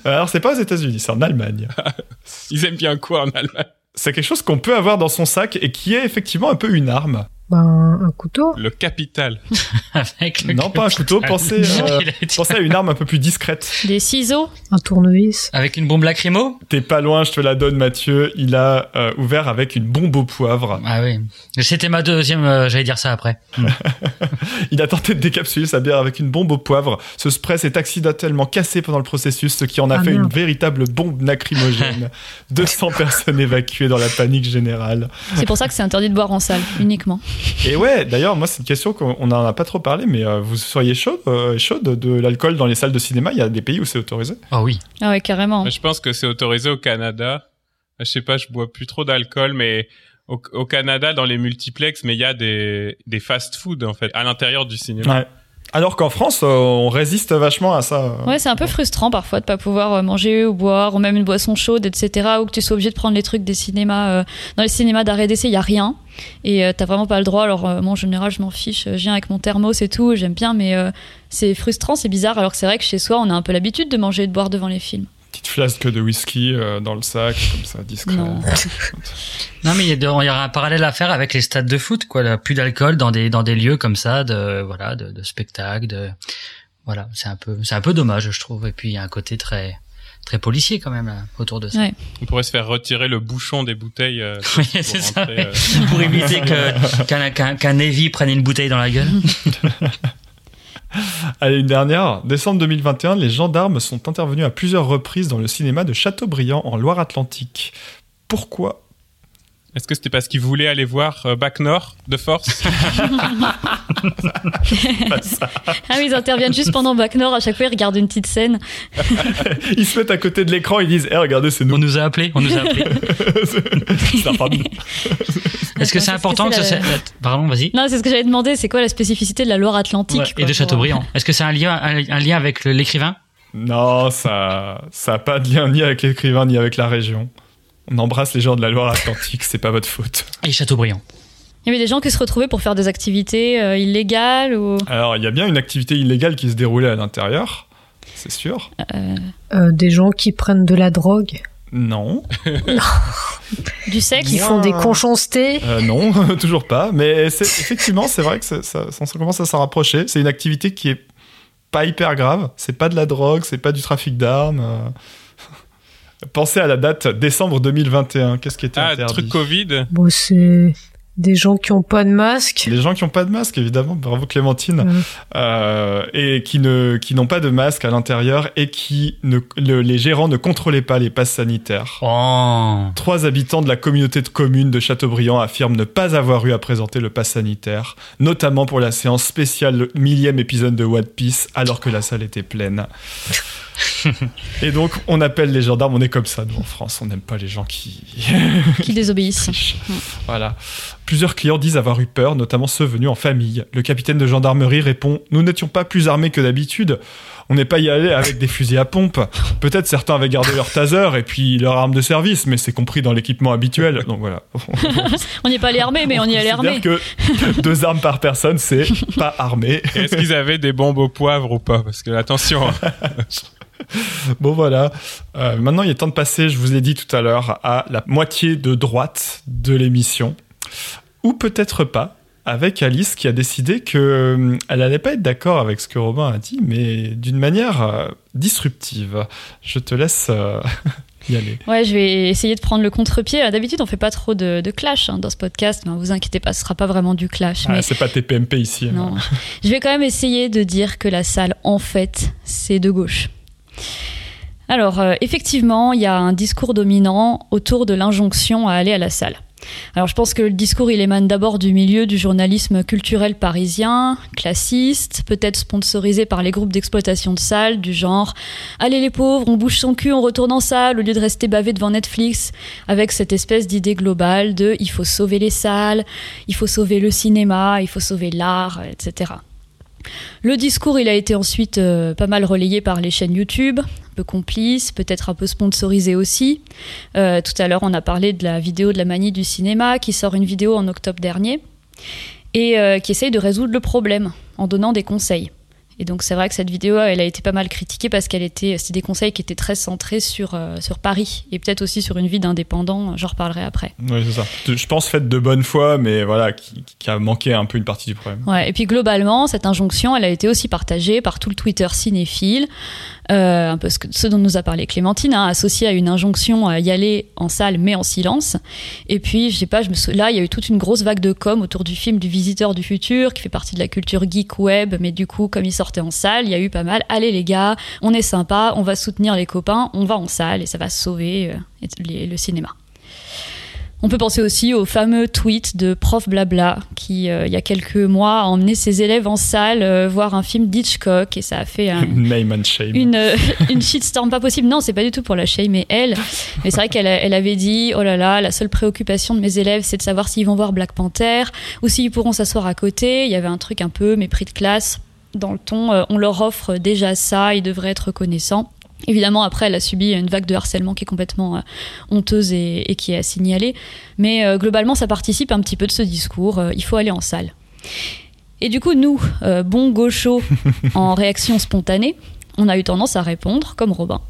*laughs* Alors, c'est pas aux États-Unis, c'est en Allemagne. *laughs* Ils aiment bien quoi en Allemagne? C'est quelque chose qu'on peut avoir dans son sac et qui est effectivement un peu une arme. Ben, un couteau. Le capital. *laughs* Avec le Non, pas un couteau, pensez, *laughs* euh, pensez à une arme un peu plus discrète. Des ciseaux. Un tournevis. Avec une bombe lacrymo T'es pas loin, je te la donne, Mathieu. Il a euh, ouvert avec une bombe au poivre. Ah oui. C'était ma deuxième. euh, J'allais dire ça après. *laughs* Il a tenté de décapsuler sa bière avec une bombe au poivre. Ce spray s'est accidentellement cassé pendant le processus, ce qui en a Ah, fait merde. une véritable bombe lacrymogène. 200 personnes évacuées dans la panique générale. C'est pour ça que c'est interdit de boire en salle, uniquement. *laughs* Et ouais, d'ailleurs, moi, c'est une question qu'on n'en a pas trop parlé, mais euh, vous seriez chaud, euh, chaud de, de l'alcool dans les salles de cinéma? Il y a des pays où c'est autorisé? Oh oui. Ah ouais, carrément. Je pense que c'est autorisé au Canada. Je sais pas, je bois plus trop d'alcool, mais au, au Canada, dans les multiplex, mais il y a des, des fast-food, en fait, à l'intérieur du cinéma. Ouais. Alors qu'en France, euh, on résiste vachement à ça. Ouais, c'est un peu frustrant parfois de pas pouvoir euh, manger ou boire, ou même une boisson chaude, etc. Ou que tu sois obligé de prendre les trucs des cinémas. euh, dans les cinémas d'arrêt d'essai, il y a rien. Et t'as vraiment pas le droit. Alors, moi, en général, je m'en fiche. Je viens avec mon thermos et tout, j'aime bien, mais c'est frustrant, c'est bizarre. Alors que c'est vrai que chez soi, on a un peu l'habitude de manger et de boire devant les films. Petite flasque de whisky euh, dans le sac, comme ça, discret. Non. *laughs* Non, mais il y, a de- il y aura un parallèle à faire avec les stades de foot, quoi. là. Plus d'alcool dans des dans des lieux comme ça, de voilà, de, de spectacle, de voilà. C'est un peu c'est un peu dommage, je trouve. Et puis il y a un côté très très policier quand même là, autour de ça. Ouais. On pourrait se faire retirer le bouchon des bouteilles. euh, *laughs* Oui, pour c'est ça. rentrer, euh, *laughs* Pour éviter que qu'un qu'un qu'un Navy prenne une bouteille dans la gueule. Allez, une dernière. Décembre 2021, les gendarmes sont intervenus à plusieurs reprises dans le cinéma de Châteaubriand en Loire-Atlantique. Pourquoi Est-ce que c'était parce qu'ils voulaient aller voir euh, Bac Nord de force? *laughs* Ah oui, ils interviennent juste pendant Bac Nord. À chaque fois, ils regardent une petite scène. *laughs* Ils se mettent à côté de l'écran, ils disent Eh, regardez, c'est On nous. nous a appelés, on nous a appelés. *laughs* C'est la. Est-ce que c'est important que ça que c'est- Pardon, vas-y. Non, c'est ce que j'avais demandé. C'est quoi la spécificité de la Loire-Atlantique Ouais, quoi, et de pour- Chateaubriand. Est-ce que c'est un lien un, un lien avec l'écrivain? Non, ça ça a pas de lien ni avec l'écrivain ni avec la région. On embrasse les gens de la Loire-Atlantique, c'est pas votre faute. et Chateaubriand Il y avait des gens qui se retrouvaient pour faire des activités euh, illégales ou. Alors, il y a bien une activité illégale qui se déroulait à l'intérieur, c'est sûr. euh, Euh, des gens qui prennent de la drogue, Non. du sexe. qui font des conchonstés. Euh, non, *laughs* toujours pas. Mais c'est- effectivement, c'est vrai que ça, ça, ça commence à s'en rapprocher. C'est une activité qui est pas hyper grave. C'est pas de la drogue, c'est pas du trafic d'armes. Pensez à la date décembre 2021. Qu'est-ce qui était Ah, interdit truc Covid. Bon, c'est des gens qui ont pas de masque. Les gens qui ont pas de masque, évidemment, bravo Clémentine, Ouais. euh, et qui ne qui n'ont pas de masque à l'intérieur et qui ne le- les gérants ne contrôlaient pas les passes sanitaires. Oh Trois habitants de la communauté de communes de Châteaubriand affirment ne pas avoir eu à présenter le pass sanitaire, notamment pour la séance spéciale millième épisode de One Piece, alors que la salle était pleine. *laughs* Et donc, on appelle les gendarmes, on est comme ça, nous, en France, on n'aime pas les gens qui... qui désobéissent. *laughs* Voilà. Plusieurs clients disent avoir eu peur, notamment ceux venus en famille. Le capitaine de gendarmerie répond « Nous n'étions pas plus armés que d'habitude. On n'est pas y allé avec des fusils à pompe. Peut-être certains avaient gardé leur taser et puis leur arme de service, mais c'est compris dans l'équipement habituel. Donc voilà. *laughs* On n'y est pas allé armé, mais on y est allé armé. que deux armes par personne, c'est pas armé. Est-ce qu'ils avaient des bombes au poivre ou pas? Parce que attention, hein. *laughs* Bon voilà. Euh, maintenant, il est temps de passer, je vous l'ai dit tout à l'heure, à la moitié de droite de l'émission. Ou peut-être pas, avec Alice qui a décidé que euh, elle allait pas être d'accord avec ce que Robin a dit, mais d'une manière euh, disruptive. Je te laisse euh, *laughs* y aller. Ouais, je vais essayer de prendre le contre-pied. D'habitude, on fait pas trop de, de clash hein, dans ce podcast. Mais vous inquiétez pas, ce sera pas vraiment du clash. Ah, mais c'est pas TPMP ici. hein. non, je vais quand même essayer de dire que la salle, en fait, c'est de gauche. Alors, euh, effectivement, il y a un discours dominant autour de l'injonction à aller à la salle. Alors, je pense que le discours, il émane d'abord du milieu du journalisme culturel parisien, classiste, peut-être sponsorisé par les groupes d'exploitation de salles, du genre Allez les pauvres, on bouge son cul, on retourne en salle au lieu de rester bavé devant Netflix, avec cette espèce d'idée globale de il faut sauver les salles, il faut sauver le cinéma, il faut sauver l'art, etc. Le discours, il a été ensuite euh, pas mal relayé par les chaînes YouTube, un peu complice, peut-être un peu sponsorisé aussi. Euh, tout à l'heure, on a parlé de la vidéo de la manie du cinéma, qui sort une vidéo en octobre dernier, et euh, qui essaye de résoudre le problème en donnant des conseils. Et donc c'est vrai que cette vidéo, elle a été pas mal critiquée parce qu'elle était, c'était des conseils qui étaient très centrés sur, euh, sur Paris, et peut-être aussi sur une vie d'indépendant, j'en reparlerai après. Oui, c'est ça. Je pense faite de bonne foi, mais voilà, qui, qui a manqué un peu une partie du problème. Ouais, et puis globalement, cette injonction, elle a été aussi partagée par tout le Twitter cinéphile, un peu ce, que- ce dont nous a parlé Clémentine, hein, associé à une injonction à y aller en salle mais en silence. Et puis, je sais pas, je me là, il y a eu toute une grosse vague de com autour du film du Visiteur du futur, qui fait partie de la culture geek web, mais du coup, comme il sortait en salle, il y a eu pas mal. Allez les gars, on est sympa, on va soutenir les copains, on va en salle et ça va sauver euh, le cinéma. On peut penser aussi au fameux tweet de Prof Blabla qui, euh, il y a quelques mois, a emmené ses élèves en salle euh, voir un film d'Hitchcock et ça a fait un- *laughs* Name and shame. une, euh, une shitstorm pas possible. Non, c'est pas du tout pour la shamer elle. Mais c'est vrai qu'elle elle avait dit Oh là là, la seule préoccupation de mes élèves, c'est de savoir s'ils vont voir Black Panther ou s'ils pourront s'asseoir à côté. Il y avait un truc un peu mépris de classe. dans le ton, euh, on leur offre déjà ça, ils devraient être reconnaissants. Évidemment, après, elle a subi une vague de harcèlement qui est complètement euh, honteuse et, et qui est à signaler. Mais euh, globalement, ça participe un petit peu de ce discours. euh, il faut aller en salle. Et du coup, nous, bons gauchos, *laughs* en réaction spontanée, on a eu tendance à répondre, comme Robin.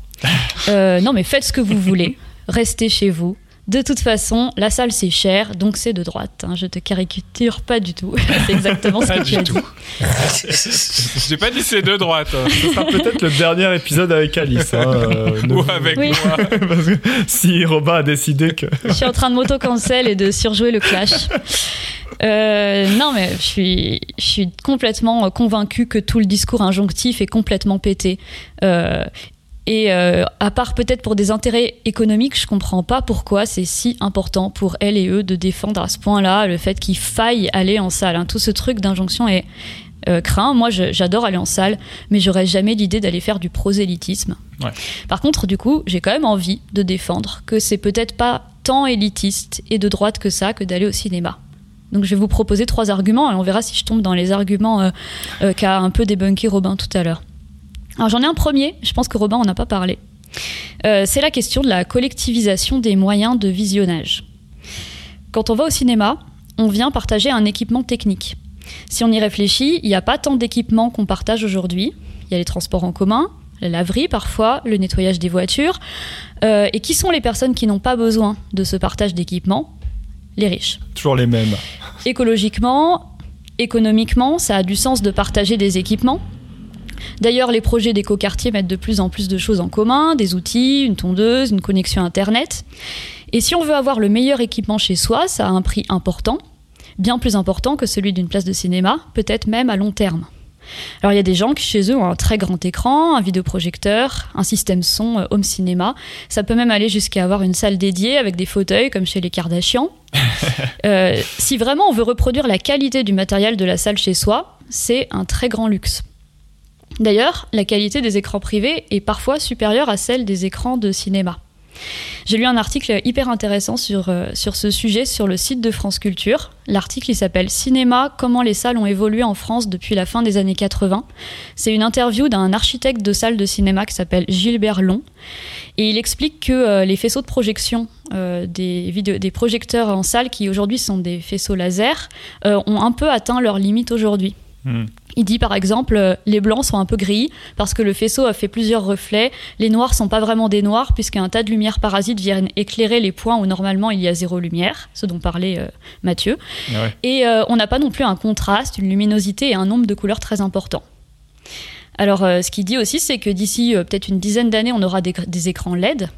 Non, mais faites ce que vous voulez. Restez chez vous. De toute façon, la salle c'est cher, donc c'est de droite. hein. Je te caricature pas du tout. *laughs* c'est exactement ce Pas que du tu as tout. dit. *laughs* J'ai pas dit c'est de droite. hein. Ce sera peut-être le dernier épisode avec Alice. hein, euh, *laughs* Ou avec Oui. moi. Parce que si Robin a décidé que. Je suis en train de m'auto-cancel et de surjouer le clash. Euh, non, mais je suis, je suis complètement convaincue que tout le discours injonctif est complètement pété. Euh, et euh, à part peut-être pour des intérêts économiques, je comprends pas pourquoi c'est si important pour elle et eux de défendre à ce point-là le fait qu'il faille aller en salle. hein. Tout ce truc d'injonction est euh, craint. Moi, j'adore aller en salle, mais j'aurais jamais l'idée d'aller faire du prosélytisme. Ouais. Par contre, du coup, j'ai quand même envie de défendre que c'est peut-être pas tant élitiste et de droite que ça que d'aller au cinéma. Donc je vais vous proposer trois arguments et on verra si je tombe dans les arguments euh, qu'a un peu débunké Robin tout à l'heure. Alors j'en ai un premier, je pense que Robin en a pas parlé. Euh, c'est la question de la collectivisation des moyens de visionnage. Quand on va au cinéma, on vient partager un équipement technique. Si on y réfléchit, il n'y a pas tant d'équipements qu'on partage aujourd'hui. Il y a les transports en commun, la laverie parfois, le nettoyage des voitures. Euh, et qui sont les personnes qui n'ont pas besoin de ce partage d'équipements Les riches. Toujours les mêmes. Écologiquement, économiquement, ça a du sens de partager des équipements. D'ailleurs, les projets d'écoquartier mettent de plus en plus de choses en commun, des outils, une tondeuse, une connexion Internet. Et si on veut avoir le meilleur équipement chez soi, ça a un prix important, bien plus important que celui d'une place de cinéma, peut-être même à long terme. Alors il y a des gens qui chez eux ont un très grand écran, un vidéoprojecteur, un système son euh, home cinéma. Ça peut même aller jusqu'à avoir une salle dédiée avec des fauteuils comme chez les Kardashians. *laughs* Euh, si vraiment on veut reproduire la qualité du matériel de la salle chez soi, c'est un très grand luxe. D'ailleurs, la qualité des écrans privés est parfois supérieure à celle des écrans de cinéma. J'ai lu un article hyper intéressant sur, euh, ce sujet sur le site de France Culture. L'article s'appelle Cinéma, comment les salles ont évolué en France depuis la fin des années 80. C'est une interview d'un architecte de salle de cinéma qui s'appelle Gilbert Long. Et il explique que euh, les faisceaux de projection euh, des, projecteurs en salle, qui aujourd'hui sont des faisceaux laser, ont un peu atteint leurs limites aujourd'hui. Hmm. Il dit par exemple, euh, les blancs sont un peu gris parce que le faisceau a fait plusieurs reflets. Les noirs sont pas vraiment des noirs puisqu'un tas de lumière parasites viennent éclairer les points où normalement il y a zéro lumière, ce dont parlait euh, Mathieu. Ah ouais. Et euh, on n'a pas non plus un contraste, une luminosité et un nombre de couleurs très important. Alors, euh, ce qu'il dit aussi, c'est que d'ici peut-être une dizaine d'années, on aura des, des écrans LED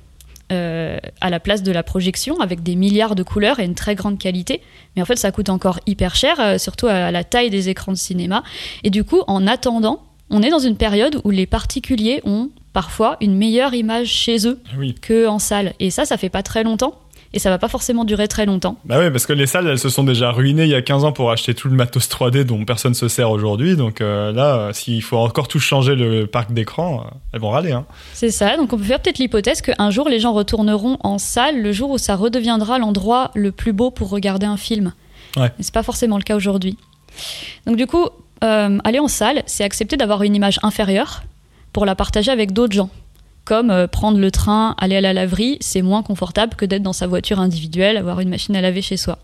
euh, à la place de la projection avec des milliards de couleurs et une très grande qualité. Mais en fait, ça coûte encore hyper cher, euh, surtout à la taille des écrans de cinéma. Et du coup, en attendant, on est dans une période où les particuliers ont parfois une meilleure image chez eux Oui. que en salle. Et ça, ça fait pas très longtemps. Et ça va pas forcément durer très longtemps. Bah ouais, parce que les salles, elles se sont déjà ruinées il y a 15 ans pour acheter tout le matos 3D dont personne se sert aujourd'hui. Donc euh, là, s'il faut encore tout changer le parc d'écran, euh, elles vont râler. Hein. C'est ça, donc on peut faire peut-être l'hypothèse qu'un jour les gens retourneront en salle le jour où ça redeviendra l'endroit le plus beau pour regarder un film. Ouais. Mais c'est pas forcément le cas aujourd'hui. Donc du coup, euh, aller en salle, c'est accepter d'avoir une image inférieure pour la partager avec d'autres gens. Comme euh, prendre le train, aller à la laverie, c'est moins confortable que d'être dans sa voiture individuelle, avoir une machine à laver chez soi.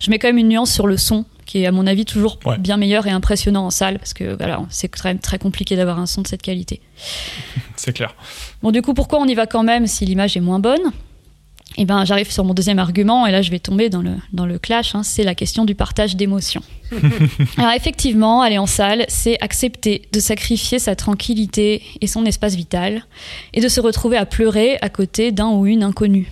Je mets quand même une nuance sur le son, qui est à mon avis toujours Ouais. bien meilleur et impressionnant en salle, parce que voilà, c'est très, très compliqué d'avoir un son de cette qualité. *laughs* C'est clair. Bon, du coup, pourquoi on y va quand même si l'image est moins bonne? Eh ben, j'arrive sur mon deuxième argument, et là, je vais tomber dans le, dans le clash, hein, c'est la question du partage d'émotions. *laughs* Alors, effectivement, aller en salle, c'est accepter de sacrifier sa tranquillité et son espace vital, et de se retrouver à pleurer à côté d'un ou une inconnue.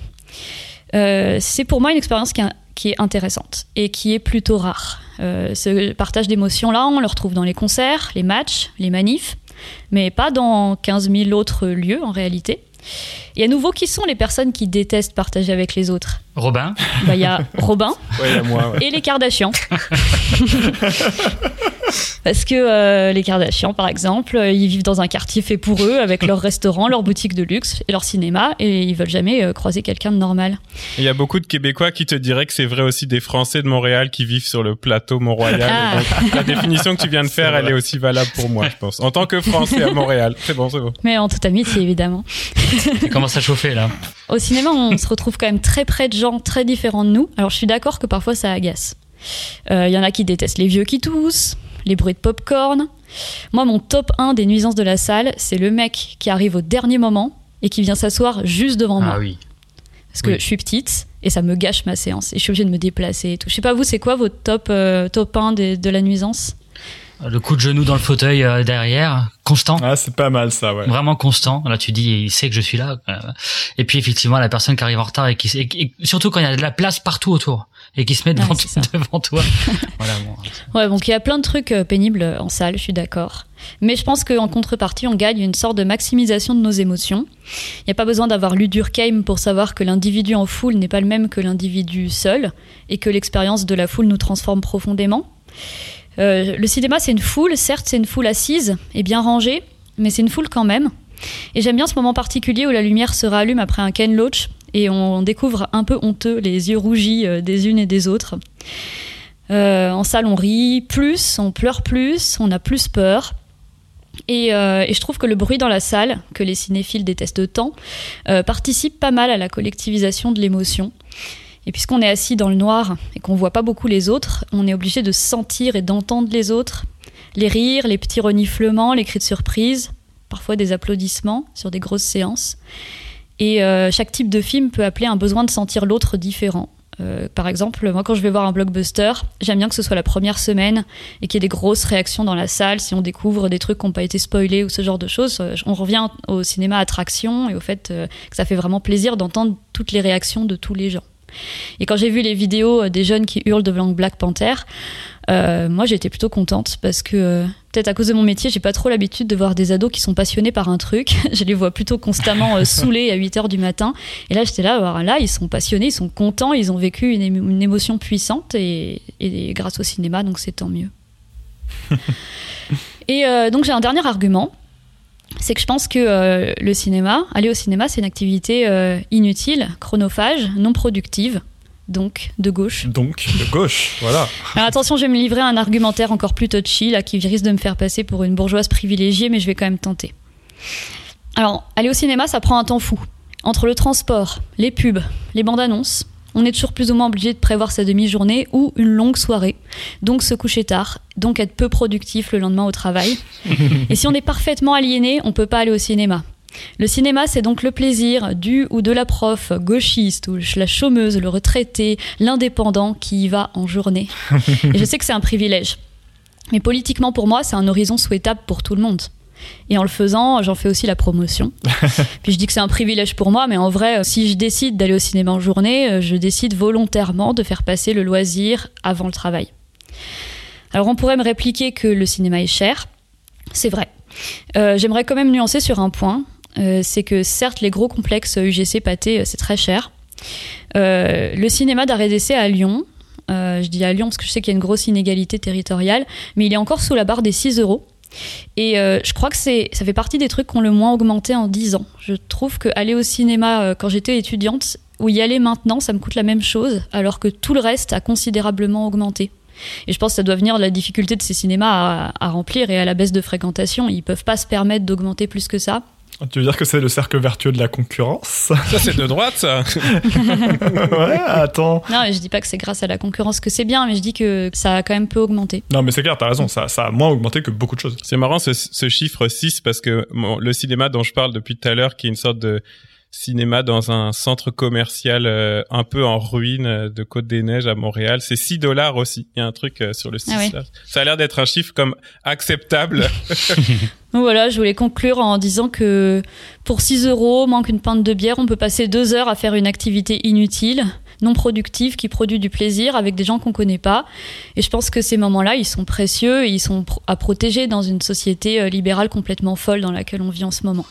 Euh, c'est pour moi une expérience qui, est- qui est intéressante et qui est plutôt rare. Euh, ce partage d'émotions-là, on le retrouve dans les concerts, les matchs, les manifs, mais pas dans 15 000 autres lieux en réalité. Et à nouveau, qui sont les personnes qui détestent partager avec les autres? Robin Bah, Il y a Robin *laughs* Ouais, y a moi, ouais. et les Kardashians. *laughs* Parce que euh, les Kardashians, par exemple, euh, ils vivent dans un quartier fait pour eux, avec leur restaurant, leur boutique de luxe et leur cinéma, et ils veulent jamais euh, croiser quelqu'un de normal. Il y a beaucoup de Québécois qui te diraient que c'est vrai aussi des Français de Montréal qui vivent sur le plateau Mont-Royal. Ah. Donc, La définition que tu viens de faire, elle est aussi valable pour moi, je pense. En tant que Français à Montréal. C'est bon, c'est bon. Mais en toute amitié, évidemment. Ça commence à chauffer là? Au cinéma, on se retrouve quand même très près de gens très différents de nous. Alors, je suis d'accord que parfois ça agace. Euh, Il y en a qui détestent les vieux qui toussent, les bruits de popcorn. Moi, mon top 1 des nuisances de la salle, c'est le mec qui arrive au dernier moment et qui vient s'asseoir juste devant moi. Ah oui. Parce que oui. je suis petite et ça me gâche ma séance. Et je suis obligée de me déplacer et tout. Je sais pas, vous, c'est quoi votre top, euh, top 1 des- de la nuisance? Le coup de genou dans le fauteuil euh, derrière, constant. Ah, c'est pas mal ça, ouais. Vraiment constant. Là, tu dis, il sait que je suis là. Euh, Et puis, effectivement, la personne qui arrive en retard et qui, et- et surtout quand il y a de la place partout autour et qui se met *laughs* devant, toi. *laughs* voilà, bon. Ouais, donc il y a plein de trucs euh, pénibles en salle, je suis d'accord. Mais je pense qu'en contrepartie, on gagne une sorte de maximisation de nos émotions. Il n'y a pas besoin d'avoir lu Durkheim pour savoir que l'individu en foule n'est pas le même que l'individu seul et que l'expérience de la foule nous transforme profondément. Euh, le cinéma, c'est une foule, certes, c'est une foule assise et bien rangée, mais c'est une foule quand même. Et j'aime bien ce moment particulier où la lumière se rallume après un Ken Loach et on découvre un peu honteux les yeux rougis euh, des unes et des autres. Euh, en salle, on rit plus, on pleure plus, on a plus peur. Et, je trouve que le bruit dans la salle, que les cinéphiles détestent tant, participe pas mal à la collectivisation de l'émotion. Et puisqu'on est assis dans le noir et qu'on voit pas beaucoup les autres, on est obligé de sentir et d'entendre les autres, les rires, les petits reniflements, les cris de surprise, parfois des applaudissements sur des grosses séances. Et euh, chaque type de film peut appeler un besoin de sentir l'autre différent. Euh, par exemple, moi quand je vais voir un blockbuster, j'aime bien que ce soit la première semaine et qu'il y ait des grosses réactions dans la salle si on découvre des trucs qui n'ont pas été spoilés ou ce genre de choses. Euh, On revient au cinéma attraction et au fait que ça fait vraiment plaisir d'entendre toutes les réactions de tous les gens. Et quand j'ai vu les vidéos euh, des jeunes qui hurlent devant Black Panther, euh, moi j'étais plutôt contente parce que euh, peut-être à cause de mon métier, j'ai pas trop l'habitude de voir des ados qui sont passionnés par un truc. *laughs* je les vois plutôt constamment euh, *laughs* saoulés à 8 heures du matin. Et là j'étais là, alors là ils sont passionnés, ils sont contents, ils ont vécu une, émo- une émotion puissante et, et grâce au cinéma, donc c'est tant mieux. *laughs* et donc j'ai un dernier argument. C'est que je pense que euh, le cinéma, aller au cinéma, c'est une activité euh, inutile, chronophage, non productive, donc de gauche. Donc, de gauche, voilà. Alors attention, je vais me livrer à un argumentaire encore plus touchy, là, qui risque de me faire passer pour une bourgeoise privilégiée, mais je vais quand même tenter. Alors, aller au cinéma, ça prend un temps fou. Entre le transport, les pubs, les bandes annonces, on est toujours plus ou moins obligé de prévoir sa demi-journée ou une longue soirée, donc se coucher tard, donc être peu productif le lendemain au travail. *laughs* Et si on est parfaitement aliéné, on peut pas aller au cinéma. Le cinéma, c'est donc le plaisir du ou de la prof gauchiste ou la chômeuse, le retraité, l'indépendant qui y va en journée. *laughs* Et je sais que c'est un privilège. Mais politiquement, pour moi, c'est un horizon souhaitable pour tout le monde. Et en le faisant, j'en fais aussi la promotion. *laughs* Puis je dis que c'est un privilège pour moi, mais en vrai, euh, si je décide d'aller au cinéma en journée, euh, je décide volontairement de faire passer le loisir avant le travail. Alors on pourrait me répliquer que le cinéma est cher. C'est vrai. Euh, J'aimerais quand même nuancer sur un point. Euh, c'est que certes, les gros complexes UGC pâté, c'est très cher. Euh, le cinéma d'arrêt d'essai à Lyon, je dis à Lyon parce que je sais qu'il y a une grosse inégalité territoriale, mais il est encore sous la barre des 6 euros. Et euh, je crois que c'est, ça fait partie des trucs qui ont le moins augmenté en 10 ans. Je trouve qu'aller au cinéma euh, quand j'étais étudiante ou y aller maintenant, ça me coûte la même chose, alors que tout le reste a considérablement augmenté. Et je pense que ça doit venir de la difficulté de ces cinémas à, à remplir et à la baisse de fréquentation. Ils peuvent pas se permettre d'augmenter plus que ça. Tu veux dire que c'est le cercle vertueux de la concurrence? Ça, c'est de droite, ça. *laughs* Ouais, attends. Non, et je dis pas que c'est grâce à la concurrence que c'est bien, mais je dis que ça a quand même peu augmenté. Non, mais c'est clair, t'as raison, ça, ça a moins augmenté que beaucoup de choses. C'est marrant ce, ce chiffre 6 parce que le cinéma dont je parle depuis tout à l'heure, qui est une sorte de cinéma dans un centre commercial euh, un peu en ruine euh, de Côte des Neiges à Montréal, c'est 6 dollars aussi. Il y a un truc euh, sur le 6 Ah ouais. Ça a l'air d'être un chiffre comme acceptable. *laughs* *laughs* Voilà, je voulais conclure en disant que pour 6 euros, moins qu'une pinte de bière, on peut passer deux heures à faire une activité inutile, non productive, qui produit du plaisir avec des gens qu'on connaît pas. Et je pense que ces moments-là, ils sont précieux et ils sont à protéger dans une société libérale complètement folle dans laquelle on vit en ce moment.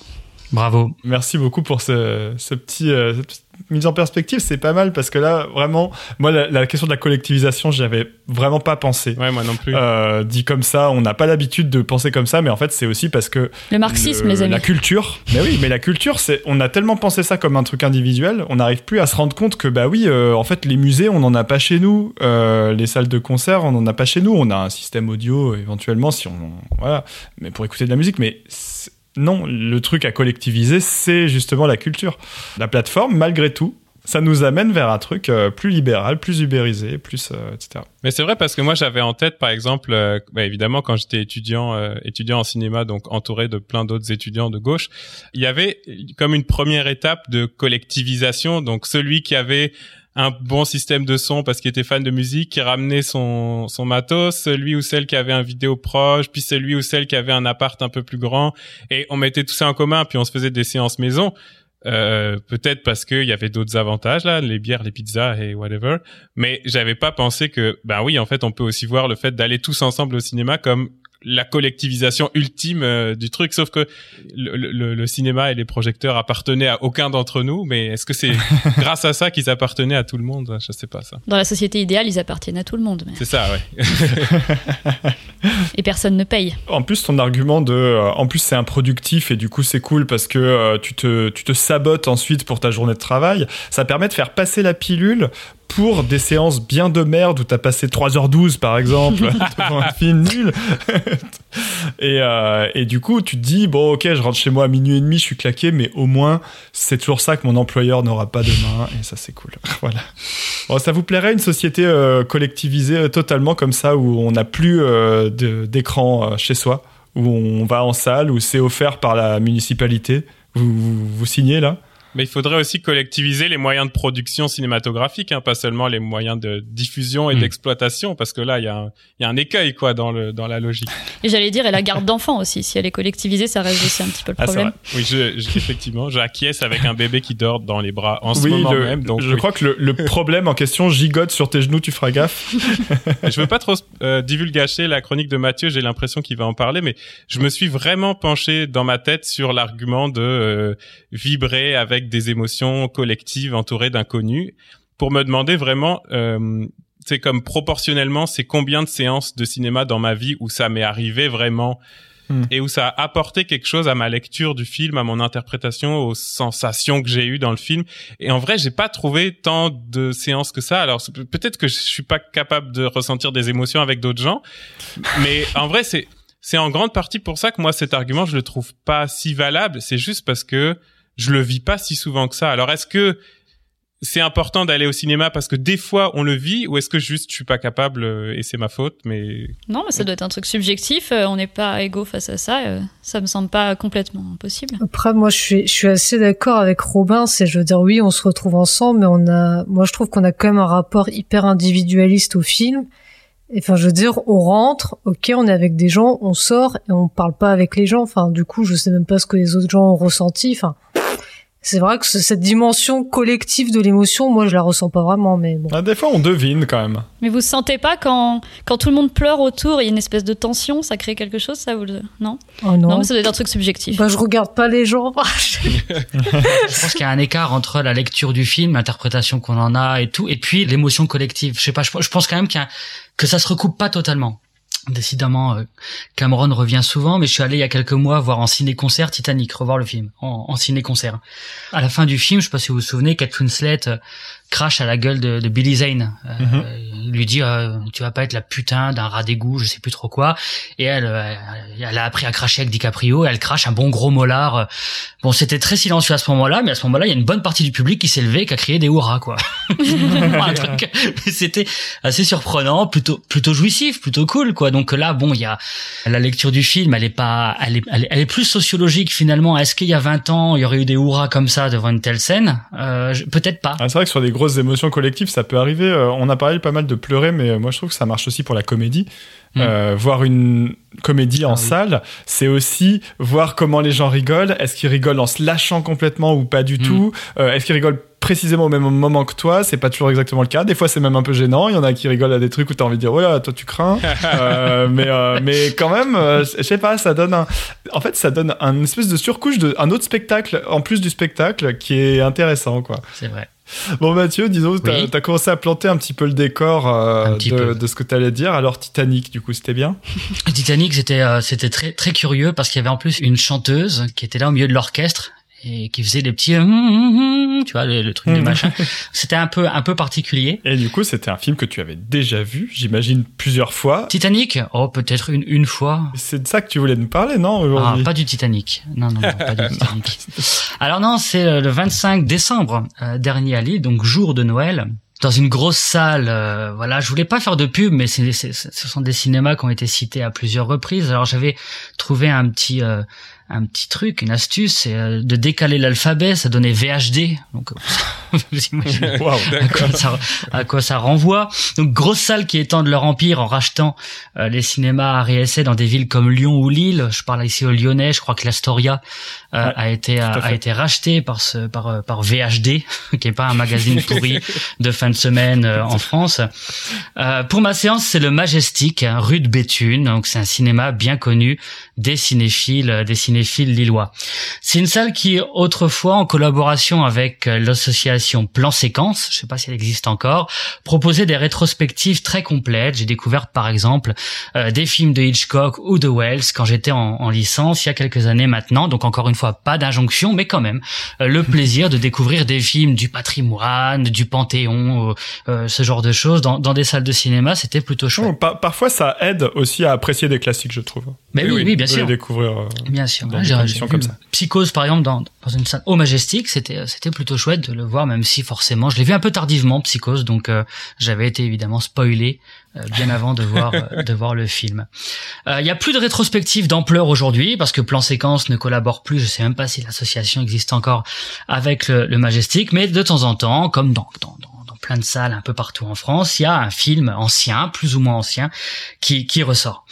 Bravo. Merci beaucoup pour ce, ce petit, euh, cette petite mise en perspective. C'est pas mal parce que là, vraiment, moi, la, la question de la collectivisation, j'y avais vraiment pas pensé. Ouais, moi non plus. Euh, dit comme ça, on n'a pas l'habitude de penser comme ça, mais en fait, c'est aussi parce que Le marxisme, le- les amis. La culture. Mais oui, mais la culture, c'est, on a tellement pensé ça comme un truc individuel, on n'arrive plus à se rendre compte que, bah oui, euh, en fait, les musées, on n'en a pas chez nous. Euh, les salles de concert, on n'en a pas chez nous. On a un système audio, éventuellement, si on, voilà, mais pour écouter de la musique, mais c'est- non, le truc à collectiviser, c'est justement la culture. La plateforme, malgré tout, ça nous amène vers un truc euh, plus libéral, plus ubérisé, plus, euh, etc. Mais c'est vrai parce que moi j'avais en tête par exemple, euh, bah, évidemment quand j'étais étudiant euh, étudiant en cinéma, donc entouré de plein d'autres étudiants de gauche, il y avait comme une première étape de collectivisation. Donc celui qui avait un bon système de son parce qu'il était fan de musique, qui ramenait son son matos, celui ou celle qui avait un vidéo proche, puis celui ou celle qui avait un appart un peu plus grand, et on mettait tout ça en commun, puis on se faisait des séances maison. Euh, peut-être parce qu'il y avait d'autres avantages là, les bières, les pizzas et whatever. Mais j'avais pas pensé que, ben oui, en fait, on peut aussi voir le fait d'aller tous ensemble au cinéma comme la collectivisation ultime euh, du truc. Sauf que le, le- le cinéma et les projecteurs appartenaient à aucun d'entre nous. Mais est-ce que c'est *laughs* grâce à ça qu'ils appartenaient à tout le monde? Je sais pas ça. Dans la société idéale, ils appartiennent à tout le monde, mais... C'est ça, ouais. *laughs* et personne ne paye. En plus, ton argument de, euh, en plus c'est improductif et du coup c'est cool parce que euh, tu te, tu te sabotes ensuite pour ta journée de travail. Ça permet de faire passer la pilule pour des séances bien de merde où t'as passé 3h12 par exemple *laughs* devant un film nul. *laughs* et, euh, et du coup, tu te dis bon ok, je rentre chez moi à minuit et demi, je suis claqué, mais au moins c'est toujours ça que mon employeur n'aura pas demain et ça c'est cool. *laughs* voilà. Bon, ça vous plairait une société euh, collectivisée euh, totalement comme ça où on n'a plus d'écran chez soi, où on va en salle, où c'est offert par la municipalité? Vous, vous, vous signez là? Mais il faudrait aussi collectiviser les moyens de production cinématographique, hein, pas seulement les moyens de diffusion et Mm. d'exploitation, parce que là, il y, a un- il y a un écueil quoi dans, le, dans la logique. Et j'allais dire, et la garde d'enfants aussi, si elle est collectivisée, ça reste aussi un petit peu le Ah, problème. Oui, je, je- effectivement, j'acquiesce avec un bébé qui dort dans les bras en ce Oui, moment le- même. Donc, je oui. crois que le, le problème en question gigote sur tes genoux, tu feras gaffe. *laughs* je veux pas trop euh, divulgacher la chronique de Mathieu. J'ai l'impression qu'il va en parler, mais je me suis vraiment penché dans ma tête sur l'argument de euh, vibrer avec des émotions collectives entourées d'inconnus pour me demander vraiment. Euh, c'est comme proportionnellement, c'est combien de séances de cinéma dans ma vie où ça m'est arrivé vraiment Hmm. et où ça a apporté quelque chose à ma lecture du film, à mon interprétation, aux sensations que j'ai eues dans le film. Et en vrai, j'ai pas trouvé tant de séances que ça. Alors peut-être que je suis pas capable de ressentir des émotions avec d'autres gens, mais en vrai, c'est c'est en grande partie pour ça que moi cet argument je le trouve pas si valable. C'est juste parce que je le vis pas si souvent que ça. Alors est-ce que c'est important d'aller au cinéma parce que des fois on le vit ou est-ce que juste je suis pas capable euh, et c'est ma faute mais Non, mais ça doit être un truc subjectif. euh, on n'est pas égaux face à ça. euh, ça me semble pas complètement impossible. Après, moi, je suis, je suis assez d'accord avec Robin. C'est, je veux dire, oui, on se retrouve ensemble, mais on a, moi, je trouve qu'on a quand même un rapport hyper individualiste au film. Et, Enfin, je veux dire, on rentre, ok, on est avec des gens, on sort et on parle pas avec les gens. Enfin, du coup, je sais même pas ce que les autres gens ont ressenti. Enfin, c'est vrai que ce- cette dimension collective de l'émotion, moi, je la ressens pas vraiment, mais bon. Ah, des fois, on devine quand même. Mais vous sentez pas quand, quand tout le monde pleure autour, il y a une espèce de tension, ça crée quelque chose, ça vous le... Non, Oh non, non. mais ça doit être un truc subjectif. Bah, je regarde pas les gens. *laughs* Je pense qu'il y a un écart entre la lecture du film, l'interprétation qu'on en a et tout, et puis l'émotion collective. Je sais pas, je, je pense quand même qu'il y a- que ça se recoupe pas totalement. Décidément, euh, Cameron revient souvent, mais je suis allé il y a quelques mois voir en ciné-concert Titanic, revoir le film, en, ciné-concert. À la fin du film, je sais pas si vous vous souvenez, Kate euh, crache à la gueule de, de Billy Zane. Euh, Il lui dit euh, tu vas pas être la putain d'un rat d'égout, je sais plus trop quoi. Et elle, euh, elle a appris à cracher avec DiCaprio. Et elle crache un bon gros molar. euh. Bon, c'était très silencieux à ce moment-là, mais à ce moment-là, il y a une bonne partie du public qui s'est levé, qui a crié des hurrahs, quoi. *laughs* *laughs* C'était assez surprenant, plutôt plutôt jouissif, plutôt cool, quoi. Donc là, bon, il y a la lecture du film, elle est pas, elle est, elle est, elle est plus sociologique finalement. Est-ce qu'il y a 20 ans, il y aurait eu des hurrahs comme ça devant une telle scène? Euh, Peut-être pas. Ah, c'est vrai que sur des grosses émotions collectives, ça peut arriver. Euh, on a parlé pas mal de pleurer, mais euh, moi je trouve que ça marche aussi pour la comédie. Mm. Euh, voir une comédie en Ah oui. salle, c'est aussi voir comment les gens rigolent. Est-ce qu'ils rigolent en se lâchant complètement ou pas du Mm. tout? Euh, Est-ce qu'ils rigolent précisément au même moment que toi, c'est pas toujours exactement le cas. Des fois, c'est même un peu gênant. Il y en a qui rigolent à des trucs où t'as envie de dire, oh là, toi, tu crains. *laughs* Euh, mais, euh, mais quand même, euh, je sais pas, ça donne un, en fait, ça donne un espèce de surcouche de, un autre spectacle, en plus du spectacle, qui est intéressant, quoi. C'est vrai. *laughs* Bon, Mathieu, disons, t'as Oui. as commencé à planter un petit peu le décor euh, de, de ce que t'allais dire. Alors, Titanic, du coup, c'était bien? *laughs* Titanic, c'était euh, c'était très très curieux parce qu'il y avait en plus une chanteuse qui était là au milieu de l'orchestre et qui faisait des petits, hum, hum, hum, tu vois, le, le truc de machin. C'était un peu un peu particulier. Et du coup, c'était un film que tu avais déjà vu, j'imagine, plusieurs fois. Titanic, oh peut-être une une fois. C'est de ça que tu voulais nous parler, non, Ah, aujourd'hui pas du Titanic. Non, non, non, pas du *laughs* Titanic. Alors non, c'est le 25 décembre euh, dernier à Lille, donc jour de Noël. Dans une grosse salle, euh, voilà, je voulais pas faire de pub, mais c'est- ce sont des cinémas qui ont été cités à plusieurs reprises. Alors j'avais trouvé un petit, euh, un petit truc, une astuce, c'est euh, de décaler l'alphabet, ça donnait VHD. Donc, *laughs* vous imaginez Waouh, à quoi, ça, à quoi ça renvoie. Donc grosse salle qui étendent leur empire en rachetant euh, les cinémas Harry Essay dans des villes comme Lyon ou Lille. Je parle ici au Lyonnais. Je crois que l'Astoria Ouais, a été a, a été racheté par ce par euh, par VHD, *laughs* qui est pas un magazine *laughs* pourri de fin de semaine euh, en France. Euh, pour ma séance, c'est le Majestic, hein, rue de Béthune. Donc c'est un cinéma bien connu des cinéphiles, euh, des cinéphiles lillois. C'est une salle qui, autrefois, en collaboration avec euh, l'association Plan Séquence, je sais pas si elle existe encore, proposait des rétrospectives très complètes. J'ai découvert, par exemple, euh, des films de Hitchcock ou de Wells quand j'étais en, en licence il y a quelques années maintenant. Donc encore une fois, pas d'injonction, mais quand même euh, le plaisir de découvrir des films du patrimoine, du Panthéon, euh, euh, ce genre de choses dans, dans des salles de cinéma. C'était plutôt chouette. Par- parfois, ça aide aussi à apprécier des classiques, je trouve. Mais oui, oui, bien sûr. découvrir. euh, Bien sûr. dans des j'ai comme ça. Psychose, par exemple, dans, dans une salle au Majestic, c'était c'était plutôt chouette de le voir, même si forcément, je l'ai vu un peu tardivement, Psychose, donc euh, j'avais été évidemment spoilé euh, bien avant de voir euh, de voir le film. Euh, Il y a plus de rétrospective d'ampleur aujourd'hui parce que Plan Séquence ne collabore plus. Je sais même pas si l'association existe encore avec le, le Majestic, mais de temps en temps, comme dans, dans, dans dans plein de salles un peu partout en France, il y a un film ancien, plus ou moins ancien, qui, qui ressort.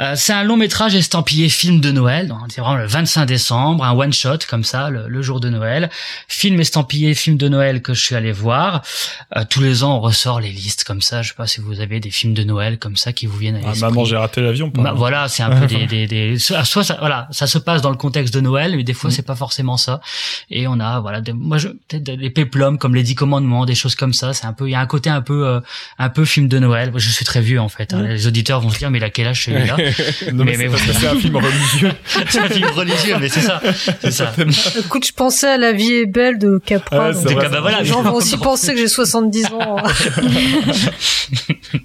Euh, c'est un long métrage estampillé film de Noël, donc c'est vraiment le 25 décembre, un one shot comme ça, le, le jour de Noël. Film estampillé film de Noël que je suis allé voir. Euh, tous les ans on ressort les listes comme ça. Je sais pas si vous avez des films de Noël comme ça qui vous viennent à Ah, l'esprit. maman, j'ai raté l'avion. Bah, voilà, c'est un peu des, *laughs* des, des soit soit ça, voilà, ça se passe dans le contexte de Noël, mais des fois c'est pas forcément ça. Et on a voilà, des, moi je peut-être des péplums comme les Dix Commandements, des choses comme ça. C'est un peu, il y a un côté un peu, euh, un peu film de Noël. Je suis très vieux en fait. hein. Les auditeurs vont se dire mais a quel âge celui-là? *laughs* Non, mais, mais- c'est un film religieux. *laughs* C'est un film religieux, mais c'est ça, c'est ça. Écoute, je pensais à La vie est belle de Capra. Donc, vrai, ah bah voilà, les gens vont aussi penser que j'ai 70 ans.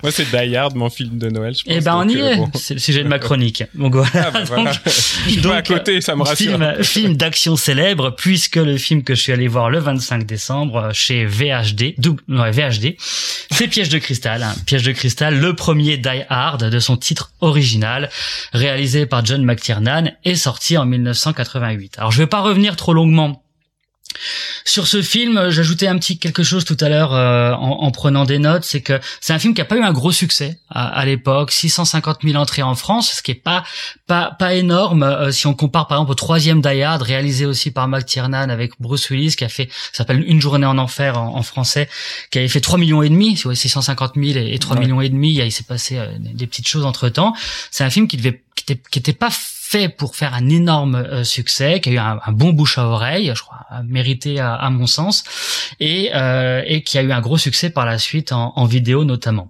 Moi, c'est Die Hard, mon film de Noël, je pense. Eh ben on y euh, est. bon. C'est le sujet de ma chronique. Donc voilà. Ah, bah, voilà. Donc, Je suis pas à côté, ça me rassure. Film, film d'action célèbre, puisque le film que je suis allé voir le 25 décembre euh, chez VHD, double, ouais, VHD, c'est Piège de cristal. hein. Piège de cristal, le premier Die Hard de son titre original, réalisé par John McTiernan et sorti en 1988. Alors je vais pas revenir trop longuement sur ce film, j'ajoutais un petit quelque chose tout à l'heure euh, en, en prenant des notes, c'est que c'est un film qui a pas eu un gros succès à, à l'époque, 650 000 entrées en France, ce qui est pas pas pas énorme euh, si on compare par exemple au troisième Die Hard réalisé aussi par McTiernan avec Bruce Willis qui a fait s'appelle Une journée en enfer en, en français, qui avait fait 3 millions et demi, ouais, 650 000 et, et 3 Ouais. millions et demi, il s'est passé euh, des des petites choses entre temps. C'est un film qui devait qui était, qui était pas fait pour faire un énorme euh, succès, qui a eu un, bon bouche à oreille, je crois, euh, mérité à, mon sens, et, euh, et qui a eu un gros succès par la suite en vidéo notamment.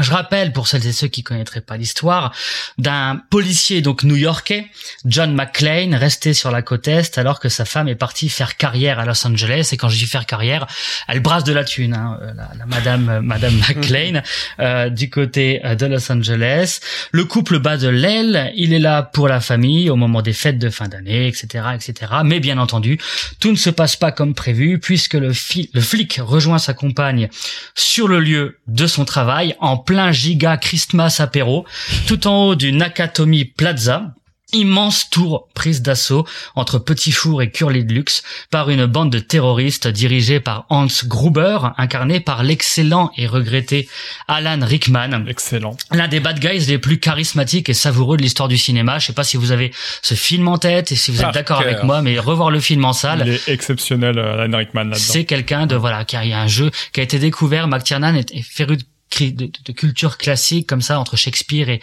Je rappelle pour celles et ceux qui connaîtraient pas l'histoire d'un policier donc new-yorkais, John McClane, resté sur la côte est alors que sa femme est partie faire carrière à Los Angeles. Et quand je dis faire carrière, elle brasse de la thune, hein, euh, la, la madame euh, Madame *laughs* McClane euh, du côté de Los Angeles. Le couple bat de l'aile. Il est là pour la famille au moment des fêtes de fin d'année, etc., etc. Mais bien entendu, tout ne se passe pas comme prévu puisque le, le flic rejoint sa compagne sur le lieu de son travail en plein giga Christmas apéro, tout en haut du Nakatomi Plaza. immense tour prise d'assaut entre Petit Four et Curly de Luxe par une bande de terroristes dirigée par Hans Gruber, incarné par l'excellent et regretté Alan Rickman. Excellent. L'un des bad guys les plus charismatiques et savoureux de l'histoire du cinéma. Je sais pas si vous avez ce film en tête et si vous êtes d'accord avec moi, mais revoir le film en Il salle, est exceptionnel, euh, Alan Rickman là-dedans. c'est quelqu'un de voilà qui a il y a un jeu qui a été découvert. McTiernan est, est féru de, de, de culture classique comme ça entre Shakespeare et,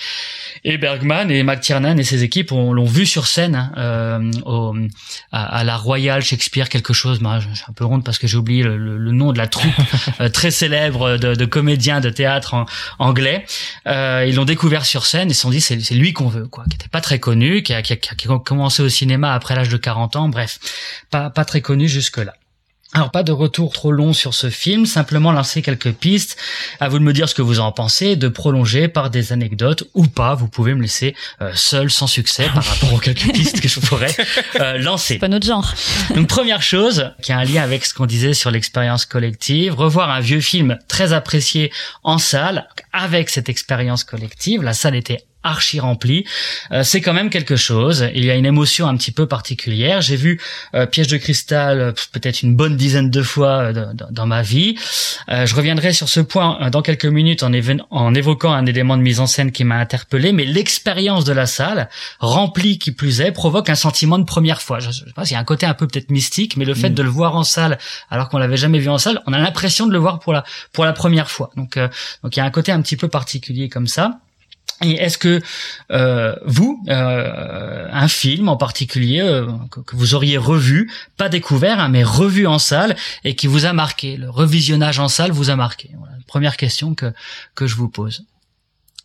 et Bergman et McTiernan et ses équipes on- l'ont vu sur scène hein, euh, au, à, à la Royal Shakespeare quelque chose. Moi, je suis un peu ronde parce que j'ai oublié le, le- le nom de la troupe *laughs* euh, très célèbre de, de comédiens de théâtre en- anglais. Euh, ils l'ont découvert sur scène et se sont dit c'est c'est lui qu'on veut quoi, qui était pas très connu, qui a, qui a- qui a commencé au cinéma après l'âge de 40 ans. Bref, pas pas très connu jusque là. Alors pas de retour trop long sur ce film, simplement lancer quelques pistes. À vous de me dire ce que vous en pensez, de prolonger par des anecdotes ou pas. Vous pouvez me laisser euh, seul, sans succès, par *laughs* rapport aux quelques pistes que je pourrais euh, lancer. C'est pas notre genre. *laughs* Donc première chose, qui a un lien avec ce qu'on disait sur l'expérience collective, revoir un vieux film très apprécié en salle, avec cette expérience collective, la salle était archi remplie, euh, c'est quand même quelque chose. Il y a une émotion un petit peu particulière. J'ai vu euh, Piège de cristal euh, peut-être une bonne dizaine de fois euh, dans, ma vie. Euh, je reviendrai sur ce point euh, dans quelques minutes en, évoquant un élément de mise en scène qui m'a interpellé, mais l'expérience de la salle, remplie qui plus est, provoque un sentiment de première fois. Je, je sais pas, il y a un côté un peu peut-être mystique, mais le fait Mm. de le voir en salle alors qu'on l'avait jamais vu en salle, on a l'impression de le voir pour la pour la première fois. Donc euh, donc il y a un côté un petit peu particulier comme ça. Et est-ce que euh, vous, euh, un film en particulier euh, que, que vous auriez revu, pas découvert, hein, mais revu en salle et qui vous a marqué, le revisionnage en salle vous a marqué? Voilà, Première question que que je vous pose.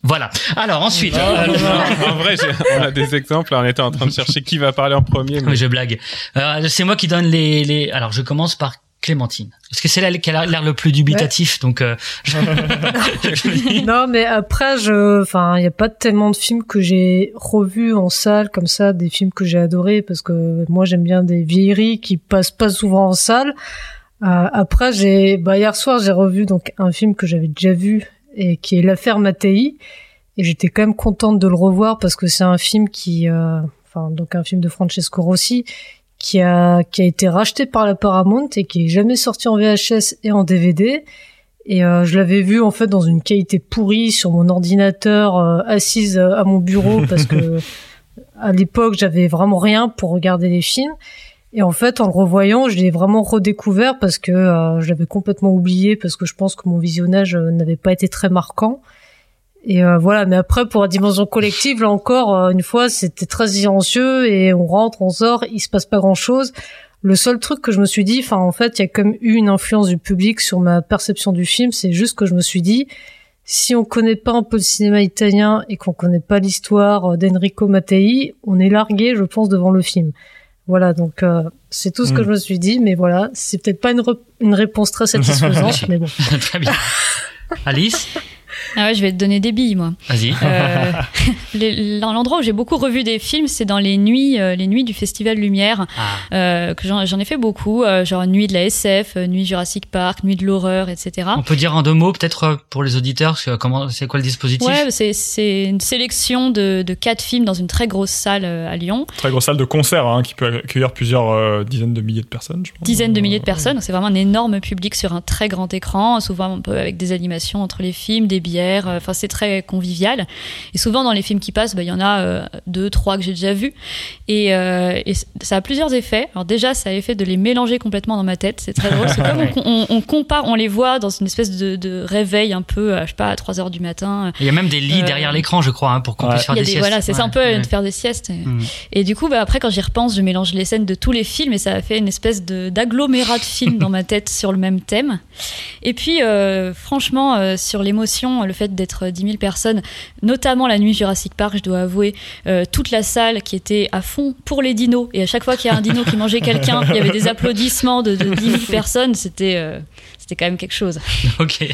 Voilà. Alors ensuite, *laughs* euh, Non, en vrai, j'ai- on a des exemples. On était en train de chercher qui va parler en premier. Mais Oui, je blague. Euh, c'est moi qui donne les, les. Alors, je commence par Clémentine, parce que c'est là qui a l'air le plus dubitatif. Donc, euh, *laughs* *laughs* non, mais après, je, enfin, il n'y a pas tellement de films que j'ai revus en salle comme ça, des films que j'ai adorés parce que moi j'aime bien des vieilleries qui passent pas souvent en salle. Euh, après, j'ai, bah, hier soir, j'ai revu donc un film que j'avais déjà vu et qui est l'affaire Mattei. Et j'étais quand même contente de le revoir parce que c'est un film qui, euh, enfin, donc un film de Francesco Rossi qui a, qui a été racheté par la Paramount et qui est jamais sorti en VHS et en DVD. Et euh, je l'avais vu en fait dans une qualité pourrie sur mon ordinateur euh, assise euh, à mon bureau *laughs* parce que à l'époque j'avais vraiment rien pour regarder les films. Et en fait en le revoyant je l'ai vraiment redécouvert parce que euh, je l'avais complètement oublié parce que je pense que mon visionnage n'avait pas été très marquant. Et euh, voilà, mais après pour la dimension collective, là encore, euh, une fois, c'était très silencieux et on rentre, on sort, il se passe pas grand chose. Le seul truc que je me suis dit, enfin en fait, il y a comme eu une influence du public sur ma perception du film, c'est juste que je me suis dit, si on connaît pas un peu le cinéma italien et qu'on connaît pas l'histoire euh, d'Enrico Mattei, on est largué, je pense, devant le film. Voilà, donc euh, c'est tout ce que Mm. je me suis dit, mais voilà, c'est peut-être pas une, une réponse très *laughs* satisfaisante, mais bon. très bien. *laughs* Alice, Ah ouais, je vais te donner des billes, moi. vas-y. Euh, *laughs* L'endroit où j'ai beaucoup revu des films, c'est dans les nuits, euh, les nuits du Festival Lumière, Ah, euh, que j'en ai fait beaucoup, euh, genre Nuit de la SF, euh, Nuit Jurassic Park, Nuit de l'horreur, etc. on peut dire en deux mots, peut-être pour les auditeurs, c'est comment, c'est quoi le dispositif? Ouais, c'est- une sélection de, de quatre films dans une très grosse salle à Lyon. Très grosse salle de concert hein, qui peut accueillir plusieurs euh, dizaines de milliers de personnes, je pense. dizaines de milliers de personnes. C'est vraiment un énorme public sur un très grand écran, souvent un peu avec des animations entre les films, des bières. Euh, Enfin, c'est très convivial. Et souvent dans les films qui passent, bah, il y en a euh, deux, trois que j'ai déjà vus. Et, euh, et ça a plusieurs effets. Alors déjà, ça a l'effet de les mélanger complètement dans ma tête. C'est très drôle. C'est comme *laughs* on, on- on compare, on les voit dans une espèce de, de réveil un peu, je sais pas, à 3 heures du matin. Il y a même des lits Euh, derrière l'écran, je crois, hein, pour qu'on Ouais. puisse faire des, des, siestes. voilà, c'est ça un peu ouais. de faire des siestes. Et, Mm. et du coup, bah, après, quand j'y repense, je mélange les scènes de tous les films et ça a fait une espèce de d'agglomérat de films *laughs* dans ma tête sur le même thème. Et puis, euh, franchement, euh, sur l'émotion, le fait d'être 10 000 personnes, notamment la nuit Jurassic Park, je dois avouer, euh, toute la salle qui était à fond pour les dinos. Et à chaque fois qu'il y a un dino qui mangeait quelqu'un, il y avait des *laughs* applaudissements de, de 10 000 personnes. C'était euh, c'était quand même quelque chose. Ok.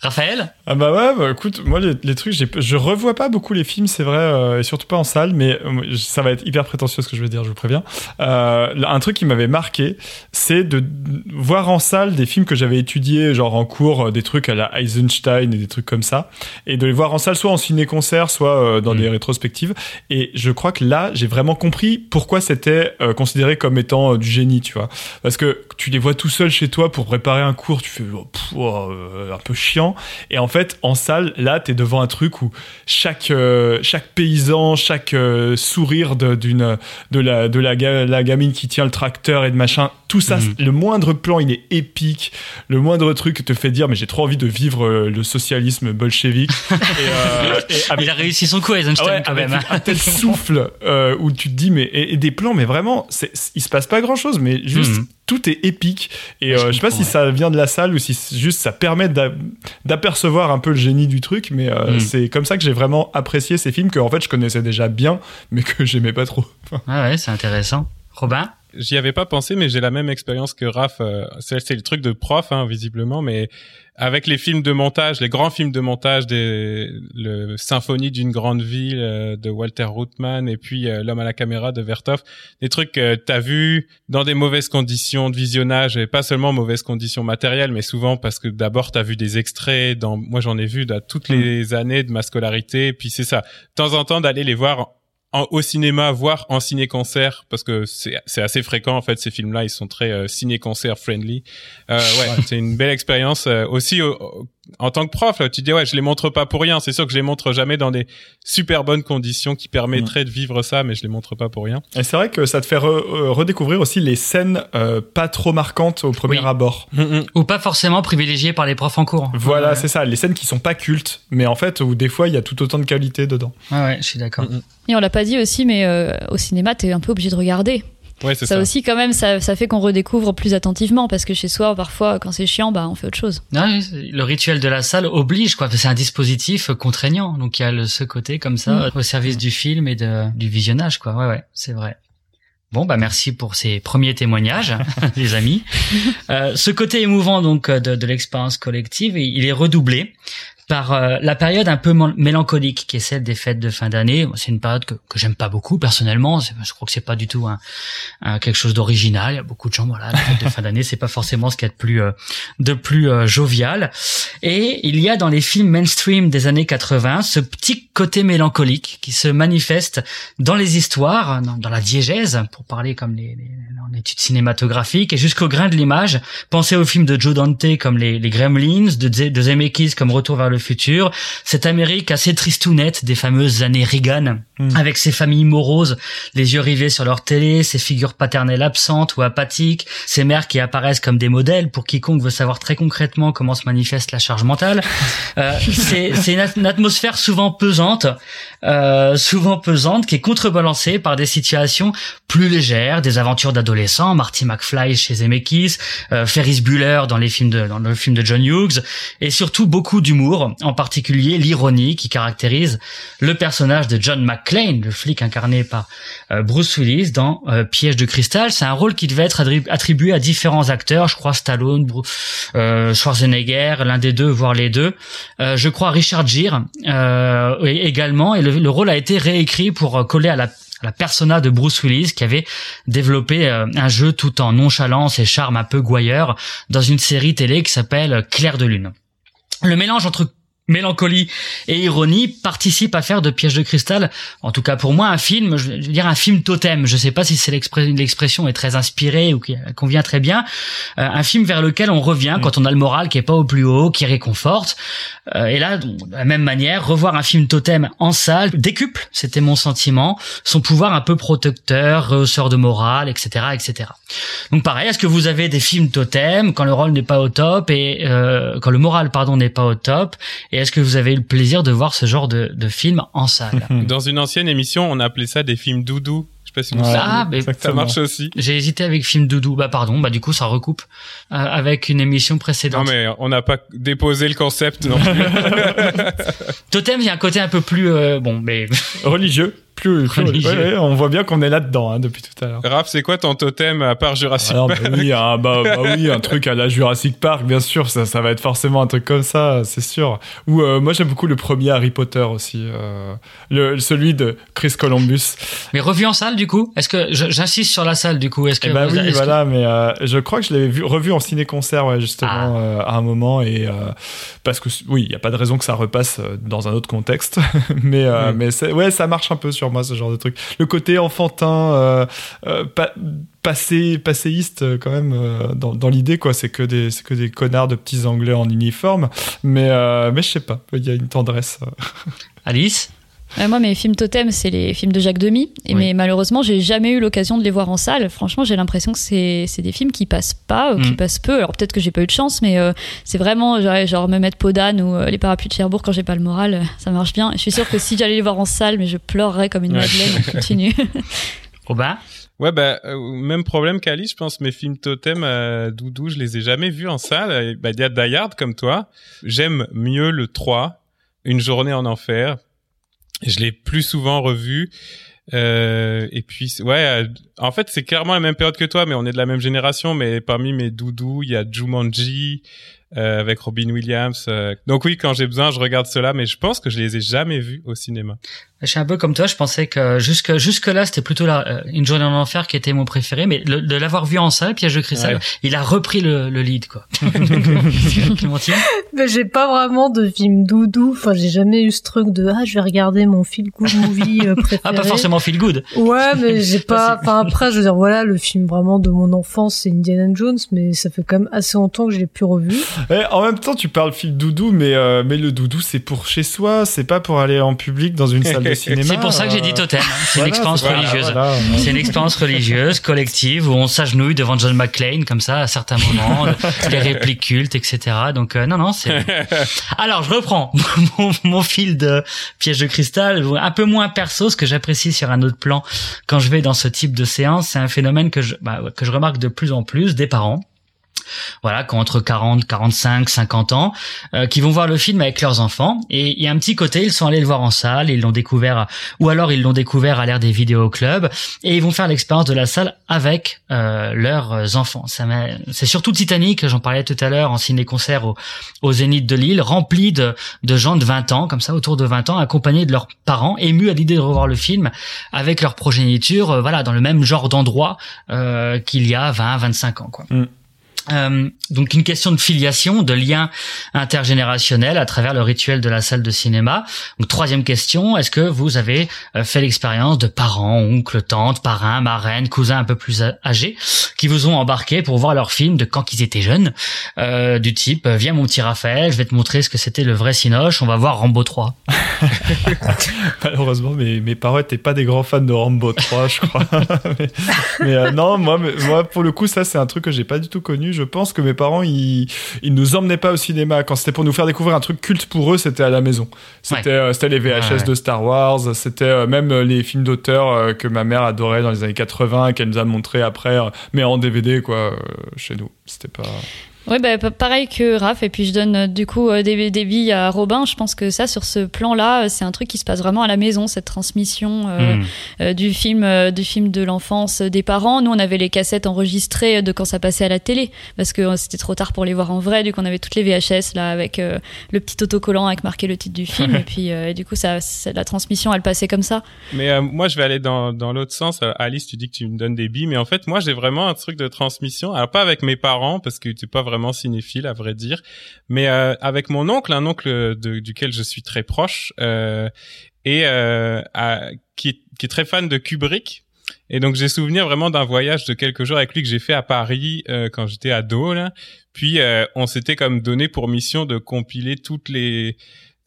Raphaël Ah bah ouais, bah écoute, moi les, les trucs, je revois pas beaucoup les films, c'est vrai, euh, et surtout pas en salle, mais euh, ça va être hyper prétentieux ce que je vais dire, je vous préviens. Euh, un truc qui m'avait marqué, c'est de voir en salle des films que j'avais étudiés, genre en cours, des trucs à la Eisenstein et des trucs comme ça, et de les voir en salle, soit en ciné-concert, soit dans Mm. des rétrospectives. Et je crois que là, j'ai vraiment compris pourquoi c'était considéré comme étant du génie, tu vois. Parce que tu les vois tout seul chez toi pour préparer un cours, tu fais oh, pff, oh, un peu chiant. Et en fait, en salle, là, t'es devant un truc où chaque euh, chaque paysan, chaque euh, sourire de, d'une de la de la, ga- la gamine qui tient le tracteur et de machin, tout ça, Mhm. le moindre plan, il est épique. Le moindre truc te fait dire, mais j'ai trop envie de vivre euh, le socialisme bolchevique. *laughs* et, euh, et avec Il a réussi son coup, Eisenstein, ouais, quand avec même. un tel souffle euh, où tu te dis mais et, et des plans mais vraiment c'est il se passe pas grand chose mais juste Mhm. Tout est épique et euh, je sais pas si ça vient de la salle ou si juste ça permet d'a- d'apercevoir un peu le génie du truc mais euh, Mhm. c'est comme ça que j'ai vraiment apprécié ces films que en fait je connaissais déjà bien mais que j'aimais pas trop. Ah ouais, c'est intéressant. Robin? J'y avais pas pensé, mais j'ai la même expérience que Raph. euh, C'est c'est le truc de prof, hein, visiblement, mais avec les films de montage, les grands films de montage, des le Symphonie d'une grande ville euh, de Walter Ruttmann et puis euh, L'homme à la caméra de Vertov, des trucs que t'as vu dans des mauvaises conditions de visionnage et pas seulement mauvaises conditions matérielles, mais souvent parce que d'abord t'as vu des extraits. Dans moi j'en ai vu dans toutes les années de ma scolarité, et puis c'est ça. De temps en temps d'aller les voir en- au cinéma, voire en ciné-concert, parce que c'est c'est assez fréquent en fait ces films-là, ils sont très euh, ciné-concert friendly. Euh, ouais, c'est une belle expérience euh, aussi au- au- en tant que prof. Là, tu dis ouais, je les montre pas pour rien. C'est sûr que je les montre jamais dans des super bonnes conditions qui permettraient de vivre ça, mais je les montre pas pour rien. Et c'est vrai que ça te fait re- euh, redécouvrir aussi les scènes euh, pas trop marquantes au premier Oui. abord. Ou pas forcément privilégié par les profs en cours. Voilà, Ouais, c'est ça, les scènes qui sont pas cultes mais en fait où des fois il y a tout autant de qualité dedans. Ouais, ouais, je suis d'accord. Et on l'a pas dit aussi, mais euh, au cinéma, t'es un peu obligé de regarder. Ouais, c'est Ça, ça. aussi, quand même, ça, ça fait qu'on redécouvre plus attentivement parce que chez soi, parfois, quand c'est chiant, bah, on fait autre chose. Ouais, c'est- le rituel de la salle oblige, quoi. C'est un dispositif contraignant. Donc il y a le, ce côté comme ça au service du film et de, du visionnage, quoi. Ouais, ouais, c'est vrai. Bon, bah merci pour ces premiers témoignages, *laughs* les amis. Euh, ce côté émouvant donc de, de l'expérience collective, il est redoublé par euh, la période un peu mélancolique qui est celle des fêtes de fin d'année. C'est une période que, que j'aime pas beaucoup personnellement. Je crois que c'est pas du tout un, un- quelque chose d'original. Il y a beaucoup de gens, voilà, la fête de fin d'année, c'est pas forcément ce qu'il y a de plus euh, de plus euh, jovial. Et il y a dans les films mainstream des années 80 ce petit côté mélancolique qui se manifeste dans les histoires, dans, la diégèse, pour parler comme les, les en études cinématographiques, et jusqu'au grain de l'image. Pensez aux films de Joe Dante comme les, les Gremlins, de, de Zemeckis comme Retour vers le futur. Cette Amérique assez tristounette des fameuses années Reagan, Mm. avec ses familles moroses, les yeux rivés sur leur télé, ces figures paternelles absentes ou apathiques, ces mères qui apparaissent comme des modèles pour quiconque veut savoir très concrètement comment se manifeste la charge mentale. Euh, c'est une atmosphère souvent pesante, euh, souvent pesante, qui est contrebalancée par des situations plus légères, des aventures d'adolescents, Marty McFly chez Zemeckis, euh, Ferris Bueller dans les films de dans le film de John Hughes, et surtout beaucoup d'humour, en particulier l'ironie qui caractérise le personnage de John McClane, le flic incarné par euh, Bruce Willis dans euh, Piège de cristal. C'est un rôle qui devait être attribué à différents acteurs, je crois Stallone, euh, Schwarzenegger, l'un des deux, voire les deux. Je crois Richard Gere également, et le, le rôle a été réécrit pour coller à la persona de Bruce Willis qui avait développé un jeu tout en nonchalance et charme un peu gouailleur dans une série télé qui s'appelle Clair de lune. Le mélange entre mélancolie et ironie participe à faire de Piège de cristal, en tout cas pour moi, un film, je veux dire un film totem. Je sais pas si c'est l'expression est très inspirée ou qui convient très bien. Euh, un film vers lequel on revient quand on a le moral qui est pas au plus haut, qui réconforte. Euh, et là, de la même manière, revoir un film totem en salle décuple, c'était mon sentiment, son pouvoir un peu protecteur, rehausseur de morale, etc., etc. Donc pareil, est-ce que vous avez des films totem quand le rôle n'est pas au top et euh, quand le moral pardon n'est pas au top et est-ce que vous avez eu le plaisir de voir ce genre de, de film en salle? Dans une ancienne émission, on appelait ça des films doudou. Je sais pas si vous savez. Ah, mais Ça marche aussi. j'ai hésité avec film doudou. Bah pardon, bah du coup ça recoupe euh, avec une émission Non précédente. mais on n'a pas déposé le concept non plus. *laughs* Totem, il y a un côté un peu plus euh, bon, mais Religieux. Plus, plus- Religieux. ouais, ouais, on voit bien qu'on est là-dedans hein, depuis tout à l'heure. Raph, c'est quoi ton totem à part Jurassic Alors, Park bah oui, un, bah, bah oui, un *laughs* truc à la Jurassic Park, bien sûr, ça, ça va être forcément un truc comme ça, c'est sûr. Ou euh, moi j'aime beaucoup le premier Harry Potter aussi, euh, le, celui de Chris Columbus. Mais revu en salle du coup? Est-ce que j'insiste sur la salle du coup? Est-ce que Eh bah vous- oui, voilà, mais euh, je crois que je l'avais vu, revu en ciné-concert, ouais, justement, Ah. euh, à un moment, et euh, parce que oui, il y a pas de raison que ça repasse dans un autre contexte, *laughs* mais euh, Mm. mais ouais, ça marche un peu sur moi ce genre de truc. Le côté enfantin, euh, euh, pa- passé, passéiste euh, quand même dans, dans l'idée quoi, c'est que des que des connards de petits anglais en uniforme, mais mais je sais pas, il y a une tendresse. Alice? Ouais, moi, mes films totems, c'est les films de Jacques Demy. Et Oui. Mais malheureusement, j'ai jamais eu l'occasion de les voir en salle. Franchement, j'ai l'impression que c'est c'est des films qui passent pas, ou qui Mm. passent peu. Alors peut-être que j'ai pas eu de chance, mais euh, c'est vraiment genre, genre me mettre Podane ou euh, les parapluies de Cherbourg quand j'ai pas le moral, euh, ça marche bien. Je suis sûre que si j'allais les voir en salle, mais je pleurerais comme une Ouais. madeleine. On continue. *laughs* Robin? Ouais, bah, euh, même problème qu'Alice, je pense, mes films totem, euh, Doudou, je les ai jamais vus en salle. Bah, il y a Die Hard comme toi. J'aime mieux le 3, Une journée en enfer. Je l'ai plus souvent revu. Euh, et puis, ouais, euh, en fait, c'est clairement la même période que toi, mais on est de la même génération. Mais parmi mes doudous, il y a Jumanji, euh, avec Robin Williams. euh. Donc oui, quand j'ai besoin, je regarde cela, mais je pense que je les ai jamais vus au cinéma. Je suis un peu comme toi, je pensais que jusque jusque là c'était plutôt la, euh, une journée en enfer qui était mon préféré, mais le- de l'avoir vu en salle, Piège de cristal, Ouais. il a repris le, le lead quoi. *laughs* Mais j'ai pas vraiment de film doudou. Enfin, j'ai jamais eu ce truc de ah, je vais regarder mon feel good movie euh, *laughs* préféré. Ah pas forcément feel good. Ouais, mais *laughs* j'ai pas. Enfin après, je veux dire, voilà, le film vraiment de mon enfance, c'est Indiana Jones, mais ça fait quand même assez longtemps que je l'ai plus revu. Eh, en même temps, tu parles film doudou, mais euh, mais le doudou c'est pour chez soi, c'est pas pour aller en public dans une salle de *laughs* cinéma. C'est pour ça que j'ai dit euh, totem. hein. C'est voilà, une expérience religieuse. voilà, voilà. C'est une expérience religieuse, collective, où on s'agenouille devant John McClane, comme ça, à certains moments, les *laughs* répliques cultes, etc. Donc, euh, non, non, c'est... *laughs* Alors, je reprends mon, mon fil de piège de cristal, un peu moins perso, ce que j'apprécie sur un autre plan quand je vais dans ce type de séance, c'est un phénomène que je, bah, que je remarque de plus en plus des parents voilà, qui entre 40, 45, 50 ans, euh, qui vont voir le film avec leurs enfants. Et il y a un petit côté, ils sont allés le voir en salle, ils l'ont découvert, ou alors ils l'ont découvert à l'ère des vidéoclubs, et ils vont faire l'expérience de la salle avec euh, leurs enfants. C'est surtout Titanic, j'en parlais tout à l'heure en ciné-concert au, au Zénith de Lille, rempli de, de gens de 20 ans, comme ça, autour de 20 ans, accompagnés de leurs parents, émus à l'idée de revoir le film avec leur progéniture, euh, voilà, dans le même genre d'endroit euh, qu'il y a 20, 25 ans, quoi. Mm. Euh, donc une question de filiation, de lien intergénérationnel à travers le rituel de la salle de cinéma. Donc troisième question, est-ce que vous avez euh, fait l'expérience de parents, oncles, tantes, parrains, marraines, cousins un peu plus âgés qui vous ont embarqué pour voir leur film de quand ils étaient jeunes, euh, du type viens mon petit Raphaël, je vais te montrer ce que c'était le vrai Cinoche, on va voir Rambo 3. *laughs* Malheureusement, mes, parents étaient pas des grands fans de Rambo 3, je crois. *laughs* mais non, moi, moi, pour le coup, ça, c'est un truc que j'ai pas du tout connu. Je pense que mes parents, ils, ils nous emmenaient pas au cinéma. Quand c'était pour nous faire découvrir un truc culte pour eux, c'était à la maison. C'était euh, c'était les VHS Ouais, de Star Wars, c'était euh, même euh, les films d'auteur euh, que ma mère adorait dans les années 80, qu'elle nous a montré après, mais en DVD, quoi, chez nous. C'était pas. Ouais, bah, pa- pareil que Raph, et puis je donne euh, du coup euh, des, des billes à Robin. Je pense que ça, sur ce plan-là, euh, c'est un truc qui se passe vraiment à la maison, cette transmission euh, Hmm. euh, du film, euh, du film de l'enfance des parents. Nous, on avait les cassettes enregistrées de quand ça passait à la télé, parce que c'était trop tard pour les voir en vrai. Du coup, on avait toutes les VHS là avec le petit autocollant avec marqué le titre du film, *laughs* et puis du coup, ça, la transmission, elle passait comme ça. Mais moi, je vais aller dans, dans l'autre sens. Alice, tu dis que tu me donnes des billes, mais en fait, moi, j'ai vraiment un truc de transmission. Alors, pas avec mes parents, parce que tu pas vraiment cinéphile, à vrai dire, mais euh, avec mon oncle, un oncle duquel je suis très proche, euh, et euh, qui, est- très fan de Kubrick. Et donc, j'ai souvenir vraiment d'un voyage de quelques jours avec lui que j'ai fait à Paris quand j'étais ado. Là. Puis, on s'était comme donné pour mission de compiler toutes les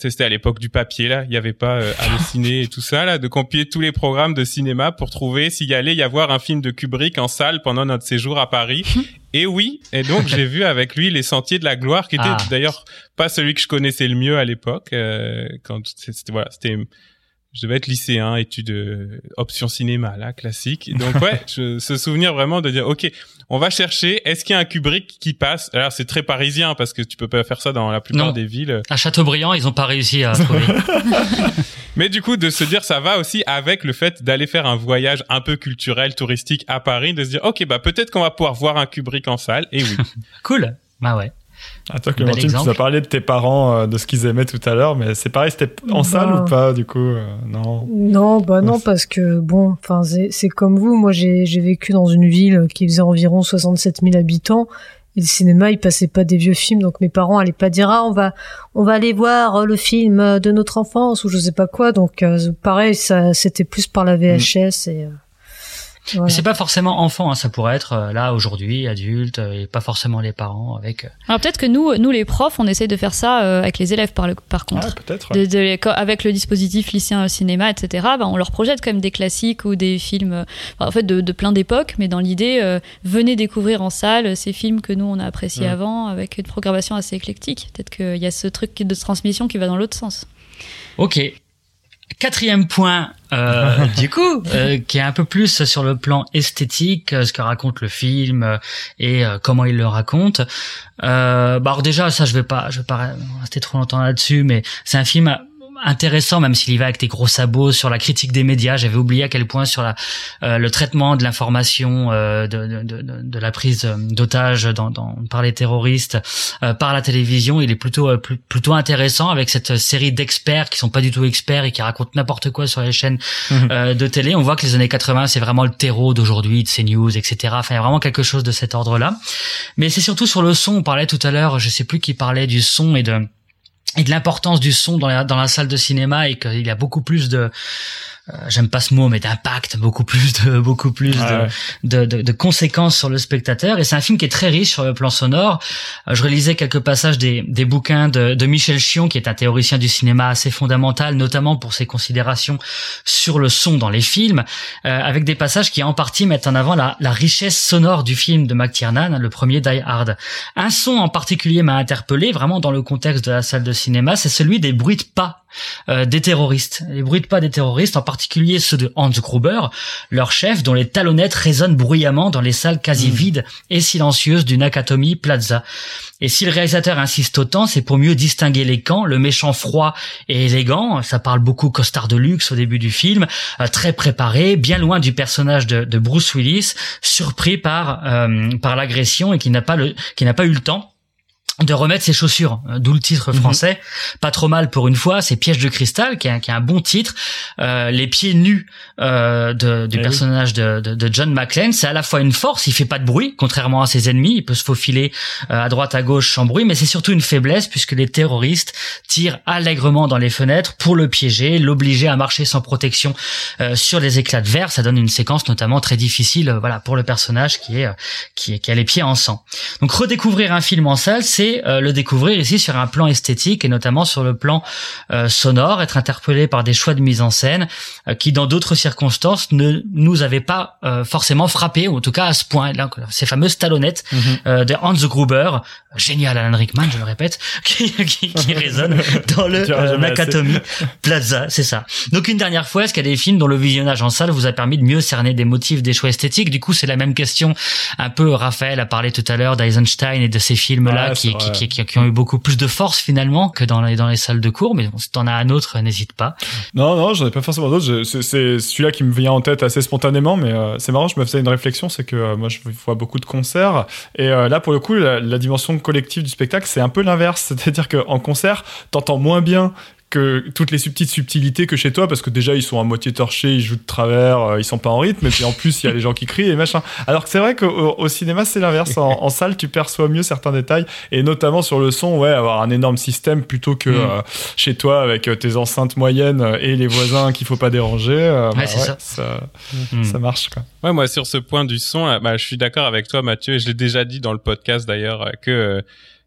sais, c'était à l'époque du papier là, il y avait pas euh, Allociné et tout ça là, de compiler tous les programmes de cinéma pour trouver s'il y allait y avoir un film de Kubrick en salle pendant notre séjour à Paris. *laughs* et oui, et donc j'ai vu avec lui Les Sentiers de la Gloire, qui était Ah. d'ailleurs pas celui que je connaissais le mieux à l'époque. euh, quand c'était voilà, c'était je devais être lycéen, études euh, option cinéma là, classique. Donc ouais, *laughs* je, ce souvenir vraiment de dire ok, on va chercher. Est-ce qu'il y a un Kubrick qui passe? Alors c'est très parisien parce que tu peux pas faire ça dans la plupart Non. des villes. À Châteaubriand, ils ont pas réussi à trouver. *laughs* *laughs* Mais du coup, de se dire ça va aussi avec le fait d'aller faire un voyage un peu culturel, touristique à Paris, de se dire ok bah peut-être qu'on va pouvoir voir un Kubrick en salle. Et oui. cool. Bah ouais. Ah, toi, Clémentine, tu nous as parlé de tes parents, euh, de ce qu'ils aimaient tout à l'heure, mais c'est pareil, c'était en Bah. salle ou pas, du coup euh, Non. Non, bah non, parce que bon, enfin c'est comme vous. Moi, j'ai vécu dans une ville qui faisait environ 67 000 habitants. Et le cinéma, il passait pas des vieux films, donc mes parents allaient pas dire ah on va on va aller voir euh, le film de notre enfance ou je sais pas quoi. Donc euh, pareil, ça c'était plus par la VHS et euh, voilà. Mais c'est pas forcément enfant, hein, ça pourrait être euh, là aujourd'hui, adulte, euh, et pas forcément les parents avec. euh, Alors peut-être que nous, nous les profs, on essaye de faire ça euh, avec les élèves par, le, par contre. Ah, peut-être. De, de avec le dispositif lycéen cinéma, etc., ben, on leur projette quand même des classiques ou des films, euh, enfin, en fait, de, de plein d'époques, mais dans l'idée, euh, venez découvrir en salle ces films que nous, on a appréciés avant, avec une programmation assez éclectique. Peut-être qu'il y a ce truc de transmission qui va dans l'autre sens. Ok. Quatrième point, euh, *laughs* du coup, euh, qui est un peu plus sur le plan esthétique, euh, ce que raconte le film euh, et euh, comment il le raconte. Euh, bah alors déjà, ça, je vais pas, je vais pas rester trop longtemps là-dessus, mais c'est un film intéressant, même s'il y va avec des gros sabots sur la critique des médias. J'avais oublié à quel point sur la, euh, le traitement de l'information, euh, de, de, de, de la prise euh, d'otages dans, dans, par les terroristes, euh, par la télévision, il est plutôt euh, plus- plutôt intéressant avec cette série d'experts qui sont pas du tout experts et qui racontent n'importe quoi sur les chaînes euh, de télé. On voit que les années 80, c'est vraiment le terreau d'aujourd'hui, de CNews, etc. Enfin, il y a vraiment quelque chose de cet ordre-là. Mais c'est surtout sur le son. On parlait tout à l'heure, je sais plus qui parlait du son et de et de l'importance du son dans la, salle de cinéma et qu'il y a beaucoup plus de j'aime pas ce mot mais d'impact beaucoup plus de *laughs* beaucoup plus de, Ouais, de, de, de conséquences sur le spectateur. Et c'est un film qui est très riche sur le plan sonore. Euh, je relisais quelques passages des, des bouquins de, de Michel Chion qui est un théoricien du cinéma assez fondamental notamment pour ses considérations sur le son dans les films euh, avec des passages qui en partie mettent en avant la, la richesse sonore du film de McTiernan le premier Die Hard. Un son en particulier m'a interpellé vraiment dans le contexte de la salle de cinéma c'est celui des bruits de pas euh, des terroristes. Les bruits de pas des terroristes en particulier ceux de Hans Gruber leur chef dont les talonnettes résonnent bruyamment dans les salles quasi vides et silencieuses du Nakatomi Plaza. Et si le réalisateur insiste autant, c'est pour mieux distinguer les camps, le méchant froid et élégant, ça parle beaucoup costard de luxe au début du film, euh, très préparé, bien loin du personnage de, de Bruce Willis, surpris par euh, par l'agression et qui n'a pas le qui n'a pas eu le temps de remettre ses chaussures, euh, d'où le titre français. Pas trop mal pour une fois, c'est Piège de cristal, qui est un, qui est un bon titre. Euh, les pieds nus euh, de- du Eh oui. personnage de, de, de John McClane, c'est à la fois une force, il fait pas de bruit, contrairement à ses ennemis, il peut se faufiler euh, à droite à gauche sans bruit, mais c'est surtout une faiblesse puisque les terroristes tirent allègrement dans les fenêtres pour le piéger, l'obliger à marcher sans protection euh, sur les éclats de verre. Ça donne une séquence notamment très difficile, voilà, pour le personnage qui est qui, est, qui a les pieds en sang. Donc redécouvrir un film en salle, c'est euh, le découvrir ici sur un plan esthétique et notamment sur le plan euh, sonore, être interpellé par des choix de mise en scène euh, qui dans d'autres circonstances ne nous avaient pas euh, forcément frappé, ou en tout cas à ce point. Là, ces fameuses talonnettes euh, de Hans Gruber, génial Alan Rickman, je le répète, *laughs* qui, qui, qui résonne dans le *laughs* euh. Nakatomi Plaza, c'est ça. Donc une dernière fois, est-ce qu'il y a des films dont le visionnage en salle vous a permis de mieux cerner des motifs, des choix esthétiques? Du coup, c'est la même question. Un peu, Raphaël a parlé tout à l'heure d'Eisenstein et de ces films-là Ouais, qui, qui, qui, qui- qui ont eu beaucoup plus de force finalement que dans les, dans les salles de cours. Mais bon, si t'en as un autre, n'hésite pas. Non, non, j'en ai pas forcément d'autres. C'est celui-là qui me vient en tête assez spontanément, mais euh, c'est marrant, je me faisais une réflexion, c'est que euh, moi je vois beaucoup de concerts, et euh, là pour le coup, la, la dimension collective du spectacle, c'est un peu l'inverse. *laughs* C'est-à-dire qu'en concert, t'entends moins bien que toutes les subtiles subtilités que chez toi, parce que déjà ils sont à moitié torchés, ils jouent de travers, euh, ils sont pas en rythme, et puis en plus il y a les gens qui crient et machin. Alors que c'est vrai qu'au au cinéma c'est l'inverse. En, en salle tu perçois mieux certains détails, et notamment sur le son, ouais, avoir un énorme système plutôt que Mm. euh, chez toi avec euh, tes enceintes moyennes euh, et les voisins qu'il faut pas déranger. euh, bah c'est ça. ça. Hmm. ça marche quoi. Ouais, moi sur ce point du son, bah, je suis d'accord avec toi, Mathieu. Et je l'ai déjà dit dans le podcast d'ailleurs que euh,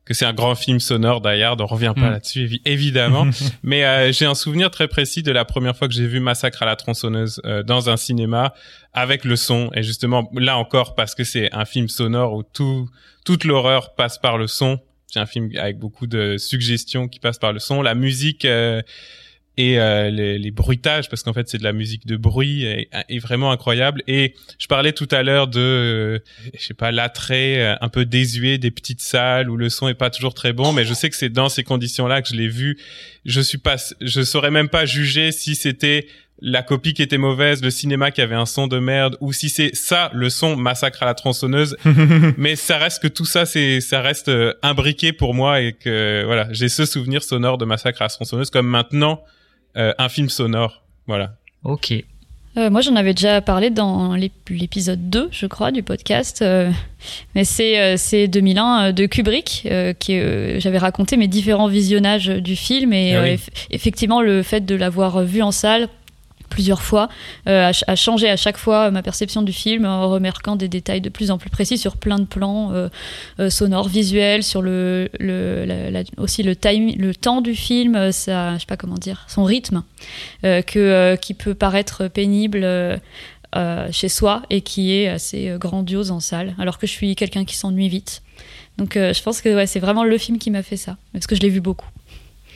que c'est un grand film sonore d'ailleurs. On revient pas Mm. là-dessus évi- évidemment. *laughs* Mais euh, j'ai un souvenir très précis de la première fois que j'ai vu Massacre à la tronçonneuse euh, dans un cinéma avec le son. Et justement là encore parce que c'est un film sonore où tout toute l'horreur passe par le son. C'est un film avec beaucoup de suggestions qui passent par le son. La musique. euh, et euh, les, les, bruitages parce qu'en fait c'est de la musique de bruit est, vraiment incroyable. Et je parlais tout à l'heure de euh, je sais pas l'attrait euh, un peu désuet des petites salles où le son est pas toujours très bon mais je sais que c'est dans ces conditions là que je l'ai vu. Je suis pas je saurais même pas juger si c'était la copie qui était mauvaise, le cinéma qui avait un son de merde, ou si c'est ça le son massacre à la tronçonneuse. *laughs* mais ça reste que tout ça, c'est ça reste imbriqué pour moi et que voilà, j'ai ce souvenir sonore de massacre à la tronçonneuse comme maintenant euh, un film sonore. Voilà. Ok. Euh, moi, j'en avais déjà parlé dans l'épisode 2, je crois, du podcast. Euh, mais c'est c'est 2001 de Kubrick qui j'avais raconté mes différents visionnages du film et Ah oui. effectivement le fait de l'avoir vu en salle plusieurs fois, euh, a, a, changé à chaque fois ma perception du film en remarquant des détails de plus en plus précis sur plein de plans euh, euh, sonores, visuels, sur le, aussi le time, le temps du film, ça, je sais pas comment dire, son rythme, euh, que qui peut paraître pénible. chez soi et qui est assez grandiose en salle, alors que je suis quelqu'un qui s'ennuie vite. Donc je pense que ouais, c'est vraiment le film qui m'a fait ça, parce que je l'ai vu beaucoup.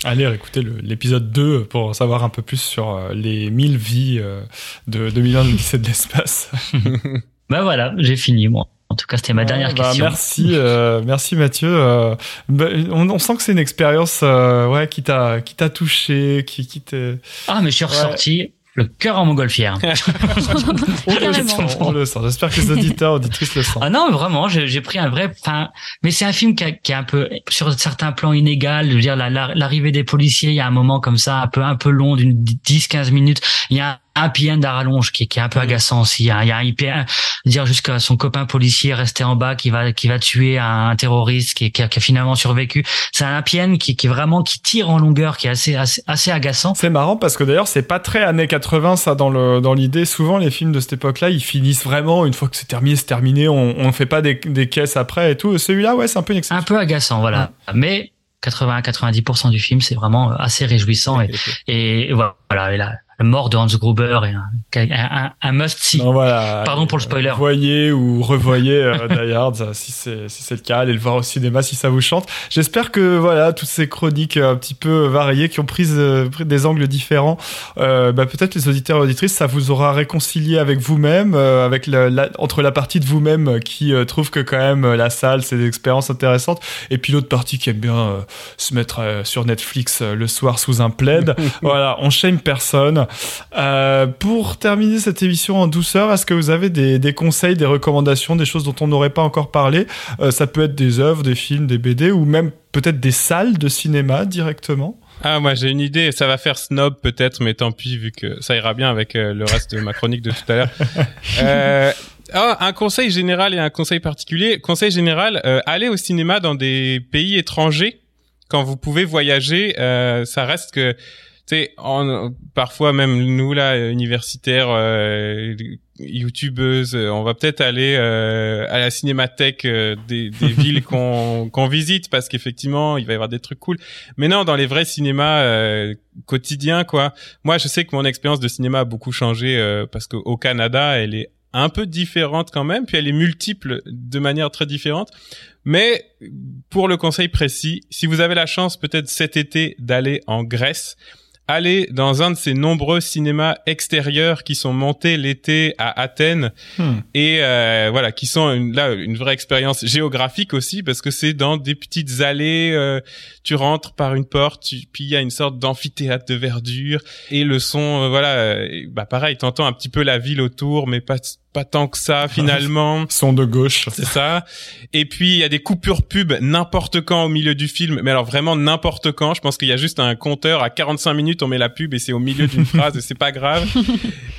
Allez écoutez l'épisode 2 pour savoir un peu plus sur euh, les 1000 vies euh, de 2001 de lycée de l'espace. *laughs* ben voilà, j'ai fini moi. En tout cas, c'était ma dernière bah, question. Merci, euh, merci Mathieu. Euh, bah, on, on, sent que c'est une expérience euh, ouais, qui t'a qui t'a touché, qui, qui t'est. Ah, mais je suis ressorti. Le cœur en montgolfière. *laughs* *laughs* on le sent. J'espère que les *laughs* auditeurs, auditrices le sentent. Ah non, vraiment, j'ai pris un vrai. Enfin, mais c'est un film qui, a, qui, est un peu sur certains plans inégal. Je veux dire, l'arrivée la, des policiers, il y a un moment comme ça, un peu un peu long, d'une 10-15 minutes. Il y a happy end à rallonge qui, qui est un peu agaçant aussi. Il y a, il y a un hyper, dire jusqu'à son copain policier resté en bas qui va qui va tuer un, un terroriste qui, qui, a, qui, a, finalement survécu. C'est un happy end qui, qui est vraiment qui tire en longueur, qui est assez assez, assez agaçant. C'est marrant parce que d'ailleurs c'est pas très années 80 ça dans le dans l'idée. Souvent les films de cette époque-là ils finissent vraiment une fois que c'est terminé c'est terminé. On on fait pas des, des caisses après et tout. Celui-là ouais c'est un peu une exception. Un peu agaçant voilà. Ouais. Mais 80-90% du film, c'est vraiment assez réjouissant et, et, et voilà. Et là, mort de Hans Gruber est un, un, un must see. Non, voilà, Pardon pour le spoiler. Voyez ou revoyez euh, Die Hard si c'est si c'est le cas, allez le voir au cinéma si ça vous chante. J'espère que voilà toutes ces chroniques un petit peu variées qui ont pris, euh, pris des angles différents, euh, bah, peut-être les auditeurs et auditrices ça vous aura réconcilié avec vous-même, euh, avec la, la, entre la partie de vous-même qui euh, trouve que quand même la salle c'est des expériences intéressantes et puis l'autre partie qui aime bien se mettre sur Netflix le soir sous un plaid. *laughs* voilà, on shame personne. Euh, pour terminer cette émission en douceur, est-ce que vous avez des, des, conseils, des recommandations, des choses dont on n'aurait pas encore parlé? Euh, Ça peut être des œuvres, des films, des BD ou même peut-être des salles de cinéma directement? Ah, moi j'ai une idée, ça va faire snob peut-être, mais tant pis, vu que ça ira bien avec euh, le reste de ma chronique de tout à l'heure. *laughs* euh, oh, un conseil général et un conseil particulier. Conseil général, euh, allez au cinéma dans des pays étrangers. Quand vous pouvez voyager, ça reste que sais, parfois même nous là, universitaires, euh, youtubeuses, on va peut-être aller euh, à la cinémathèque euh, des, des *laughs* villes qu'on qu'on visite parce qu'effectivement il va y avoir des trucs cool. Mais non, dans les vrais cinémas euh, quotidiens quoi. Moi, je sais que mon expérience de cinéma a beaucoup changé euh, parce qu'au Canada, elle est un peu différente quand même, puis elle est multiple de manière très différente. Mais pour le conseil précis, si vous avez la chance peut-être cet été d'aller en Grèce, allez dans un de ces nombreux cinémas extérieurs qui sont montés l'été à Athènes hmm. et euh, voilà qui sont une, là une vraie expérience géographique aussi parce que c'est dans des petites allées euh, tu rentres par une porte tu, puis il y a une sorte d'amphithéâtre de verdure et le son euh, voilà bah pareil t'entends un petit peu la ville autour mais pas pas tant que ça finalement. *laughs* Son de gauche. C'est ça. Et puis il y a des coupures pub n'importe quand au milieu du film, mais alors vraiment n'importe quand. Je pense qu'il y a juste un compteur à 45 minutes, on met la pub et c'est au milieu d'une *laughs* phrase et c'est pas grave.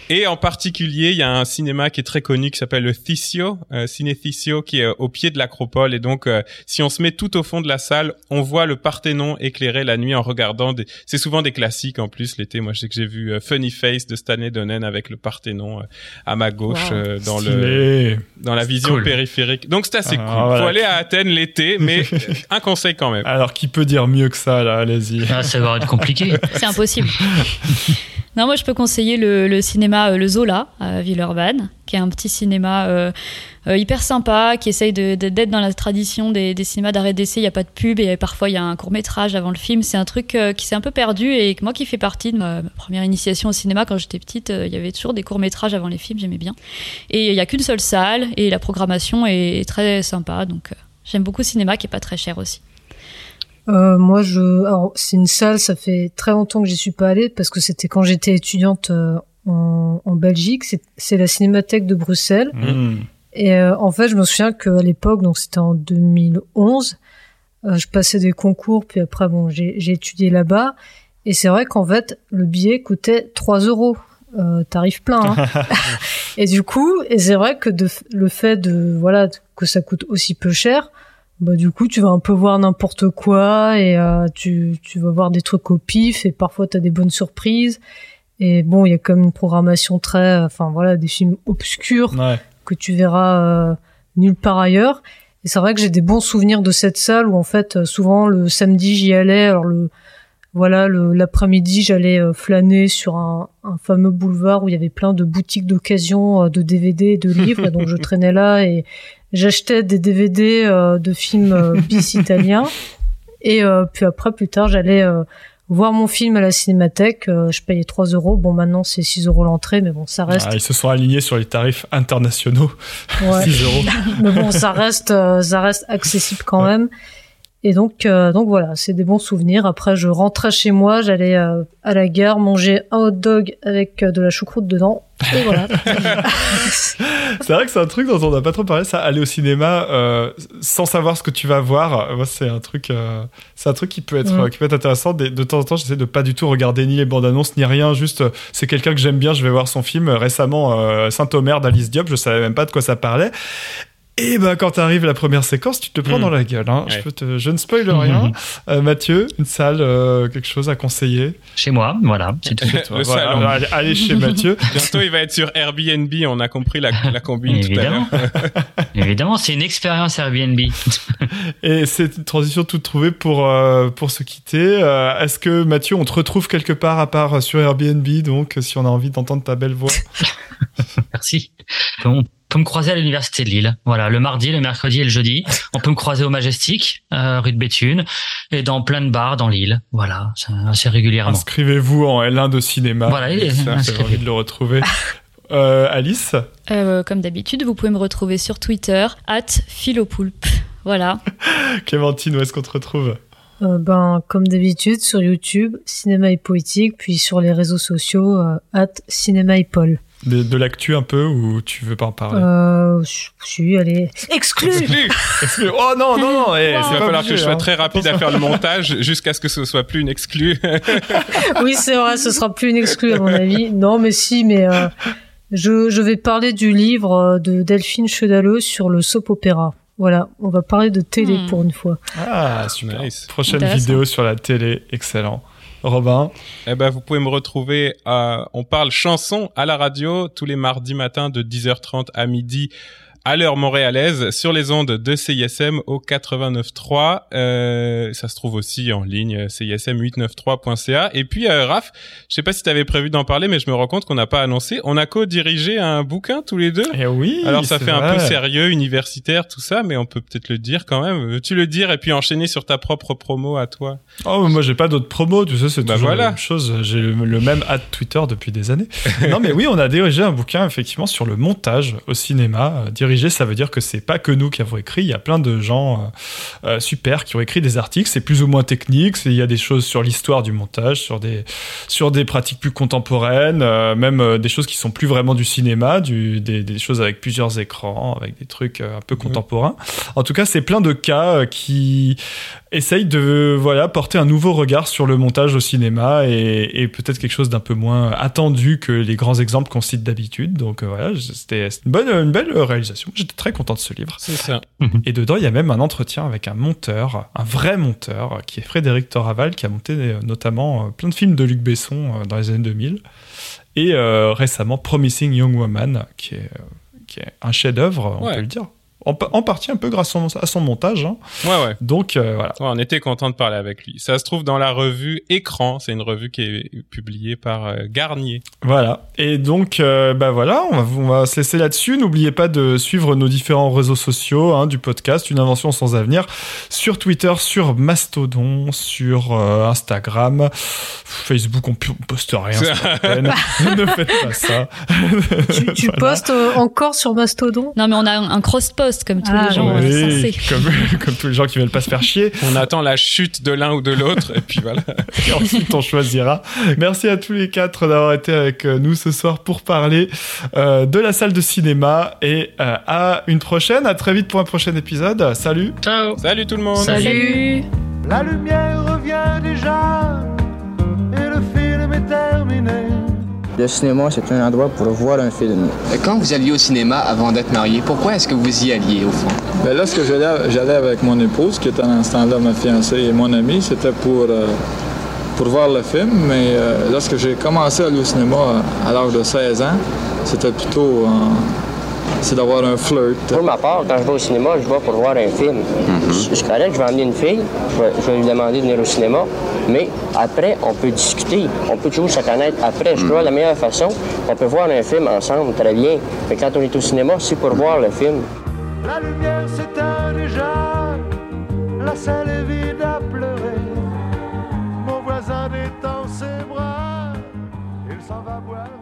Et en particulier, il y a un cinéma qui est très connu qui s'appelle le Thisio, euh, Ciné Thisio, qui est euh, au pied de l'acropole. Et donc, euh, si on se met tout au fond de la salle, on voit le Parthénon éclairé la nuit en regardant des. C'est souvent des classiques en plus l'été. Moi, je sais que j'ai vu Funny Face de Stanley Donen avec le Parthénon à ma gauche. Wow dans Stylé. le dans la vision cool. périphérique. Donc c'est assez ah, cool. Voilà. Faut aller à Athènes l'été, mais *laughs* un conseil quand même. Alors qui peut dire mieux que ça là? Allez-y. Ah, ça va être compliqué. c'est impossible. *laughs* Non, moi je peux conseiller le, cinéma euh, Le Zola à Villeurbanne, qui est un petit cinéma euh, euh, hyper sympa, qui essaye de- de- d'être dans la tradition des, cinémas d'arrêt d'essai. Il n'y a pas de pub et parfois il y a un court métrage avant le film. C'est un truc qui s'est un peu perdu et moi qui fais partie de ma, première initiation au cinéma quand j'étais petite, il y avait toujours des courts métrages avant les films, j'aimais bien. Et il n'y a qu'une seule salle et la programmation est très sympa, donc j'aime beaucoup le cinéma qui est pas très cher aussi. Euh, moi, je, alors c'est une salle, ça fait très longtemps que j'y suis pas allée parce que c'était quand j'étais étudiante euh, en, en Belgique. C'est- la Cinémathèque de Bruxelles. Mmh. Et euh, en fait, je me souviens qu'à l'époque, donc c'était en 2011, euh, je passais des concours, puis après, bon, j'ai j'ai étudié là-bas. Et c'est vrai qu'en fait, le billet coûtait 3 euros. Euh, tarif plein. Hein. *laughs* et du coup, et c'est vrai que de, le fait de voilà que ça coûte aussi peu cher, bah du coup tu vas un peu voir n'importe quoi et euh, tu tu vas voir des trucs au pif et parfois t'as des bonnes surprises. Et bon, il y a comme une programmation très, enfin voilà, des films obscurs Ouais. que tu verras euh, nulle part ailleurs. Et c'est vrai que j'ai des bons souvenirs de cette salle où en fait euh, souvent le samedi j'y allais. Alors le voilà l'après-midi j'allais euh, flâner sur un, un fameux boulevard où il y avait plein de boutiques d'occasion euh, de DVD et de livres. donc je *laughs* traînais là et j'achetais des DVD euh, de films euh, bis italiens. Et euh, puis après plus tard j'allais voir mon film à la cinémathèque. Je payais 3 euros. Bon maintenant c'est 6 euros l'entrée, mais bon ça reste. Ah, ils se sont alignés sur les tarifs internationaux. ouais. *laughs* 6 euros. mais bon, ça reste, ça reste accessible quand même. Et donc, euh, donc voilà, c'est des bons souvenirs. Après, je rentrais chez moi, j'allais euh, à la gare manger un hot dog avec euh, de la choucroute dedans. Et voilà. *laughs* C'est vrai que c'est un truc dont on n'a pas trop parlé, ça, aller au cinéma sans savoir ce que tu vas voir. Moi, c'est un truc, c'est un truc qui peut être, Mm. qui peut être intéressant. De, de temps en temps, j'essaie de pas du tout regarder ni les bandes annonces ni rien. Juste, c'est quelqu'un que j'aime bien, je vais voir son film. Récemment, Saint-Omer d'Alice Diop, je savais même pas de quoi ça parlait. Et ben quand arrive la première séquence, tu te prends Mm. dans la gueule. Hein. Je, peux te- je ne spoil rien. Euh, Mathieu, une salle, euh, quelque chose à conseiller? Chez moi, voilà, c'est tout. Le Voilà, salon. allez, allez chez Mathieu. *laughs* Bientôt, il va être sur Airbnb. On a compris la, la combine tout à l'heure. Évidemment. *laughs* Évidemment, c'est une expérience Airbnb. Et c'est une transition toute trouvée pour, euh, pour se quitter. Euh, Est-ce que Mathieu, on te retrouve quelque part à part sur Airbnb, donc si on a envie d'entendre ta belle voix? *laughs* Merci. On peut me croiser à l'université de Lille. Voilà, le mardi, le mercredi et le jeudi. On peut me croiser au Majestic, euh, rue de Béthune, et dans plein de bars dans Lille. Voilà, c'est assez régulièrement. Inscrivez-vous en L1 de cinéma. Voilà, il est- Ça, J'ai envie de le retrouver. *laughs* Euh, Alice Euh, comme d'habitude, vous pouvez me retrouver sur Twitter, at philopoulpe. Voilà. *laughs* Clémentine, où est-ce qu'on te retrouve? Euh, ben, comme d'habitude, sur YouTube, Cinéma et Poétique, puis sur les réseaux sociaux, euh, at Cinéma et Paul. De, de l'actu un peu ou tu veux pas en parler Euh, je suis allé. Exclu! Exclu. Exclu- Oh non, non, non eh, Wow. c'est Il va pas falloir que je sois hein. très rapide à faire le montage jusqu'à ce que ce soit plus une exclue. *laughs* oui, c'est vrai, ce sera plus une exclue à mon avis. Non, mais si, mais euh, je, je vais parler du livre euh, de Delphine Chedaleux sur le soap opéra. Voilà, on va parler de télé Hmm. pour une fois. Ah, super. Nice. Prochaine vidéo sur la télé, excellent. Robin, Eh ben, vous pouvez me retrouver. on parle chanson à la radio tous les mardis matins de 10h30 à midi à l'heure montréalaise sur les ondes de CISM au 89.3. Euh, ça se trouve aussi en ligne CISM893.ca. Et puis euh, Raph, je sais pas si tu avais prévu d'en parler, mais je me rends compte qu'on n'a pas annoncé. On a co-dirigé un bouquin tous les deux. eh oui, Alors ça fait un peu sérieux, universitaire, tout ça, mais on peut peut-être le dire quand même. Veux-tu le dire et puis enchaîner sur ta propre promo à toi? Oh, moi j'ai pas d'autres promos, tu sais, c'est Bah toujours voilà. la même chose. J'ai le, le même ad Twitter depuis des années. *laughs* non, mais oui, on a dirigé un bouquin effectivement sur le montage au cinéma. Euh, Ça veut dire que c'est pas que nous qui avons écrit. Il y a plein de gens euh, euh, super qui ont écrit des articles. C'est plus ou moins technique. Il y a des choses sur l'histoire du montage, sur des sur des pratiques plus contemporaines, euh, même des choses qui sont plus vraiment du cinéma, du, des, des choses avec plusieurs écrans, avec des trucs un peu contemporains. En tout cas, c'est plein de cas qui essaye de voilà porter un nouveau regard sur le montage au cinéma et, et peut-être quelque chose d'un peu moins attendu que les grands exemples qu'on cite d'habitude. Donc euh, voilà, c'était une bonne, une belle réalisation. J'étais très content de ce livre. C'est ça. Et dedans, il y a même un entretien avec un monteur, un vrai monteur, qui est Frédéric Toraval, qui a monté euh, notamment euh, plein de films de Luc Besson dans les années 2000. Et euh, récemment, Promising Young Woman, qui est, qui est un chef-d'œuvre, on Ouais. peut le dire. En, partie un peu grâce à son, montage. Hein. Ouais, ouais. Donc euh, voilà. on était content de parler avec lui. Ça se trouve dans la revue Écran. C'est une revue qui est publiée par euh, Garnier. Voilà. Et donc, euh, bah voilà, on va, on va se laisser là-dessus. N'oubliez pas de suivre nos différents réseaux sociaux hein, du podcast, une invention sans avenir, sur Twitter, sur Mastodon, sur Instagram, Facebook. On, poste rien. *laughs* ne faites pas ça. Tu, *laughs* postes encore sur Mastodon? Non, mais on a un comme tous les ah, gens *laughs* comme, tous les gens qui veulent pas se faire chier. On attend la chute de l'un ou de l'autre et puis voilà. *laughs* et ensuite on choisira. Merci à tous les quatre d'avoir été avec euh, nous ce soir pour parler euh, de la salle de cinéma et euh, à une prochaine. À très vite pour un prochain épisode. Salut. Ciao. Salut tout le monde. Salut. La lumière revient déjà Le cinéma, c'est un endroit pour voir un film. Quand vous alliez au cinéma avant d'être marié, pourquoi est-ce que vous y alliez au fond? Ben là, ce que j'allais, j'allais avec mon épouse, qui était à l'instant là ma fiancée et mon ami, c'était pour, euh, pour voir le film. Mais euh, lorsque j'ai commencé à aller au cinéma à l'âge de 16 ans, c'était plutôt c'est d'avoir un flirt. Pour ma part, quand je vais au cinéma, je vais pour voir un film. Mhm. Je suis correct, je vais emmener une fille, je vais, lui demander de venir au cinéma, mais après, on peut discuter, on peut toujours se connaître après. Je crois mhm. la meilleure façon, on peut voir un film ensemble, très bien. Mais quand on est au cinéma, c'est pour voir le film. La lumière s'éteint déjà, la salle est vide à pleurer. Mon voisin détend ses bras, il s'en va boire.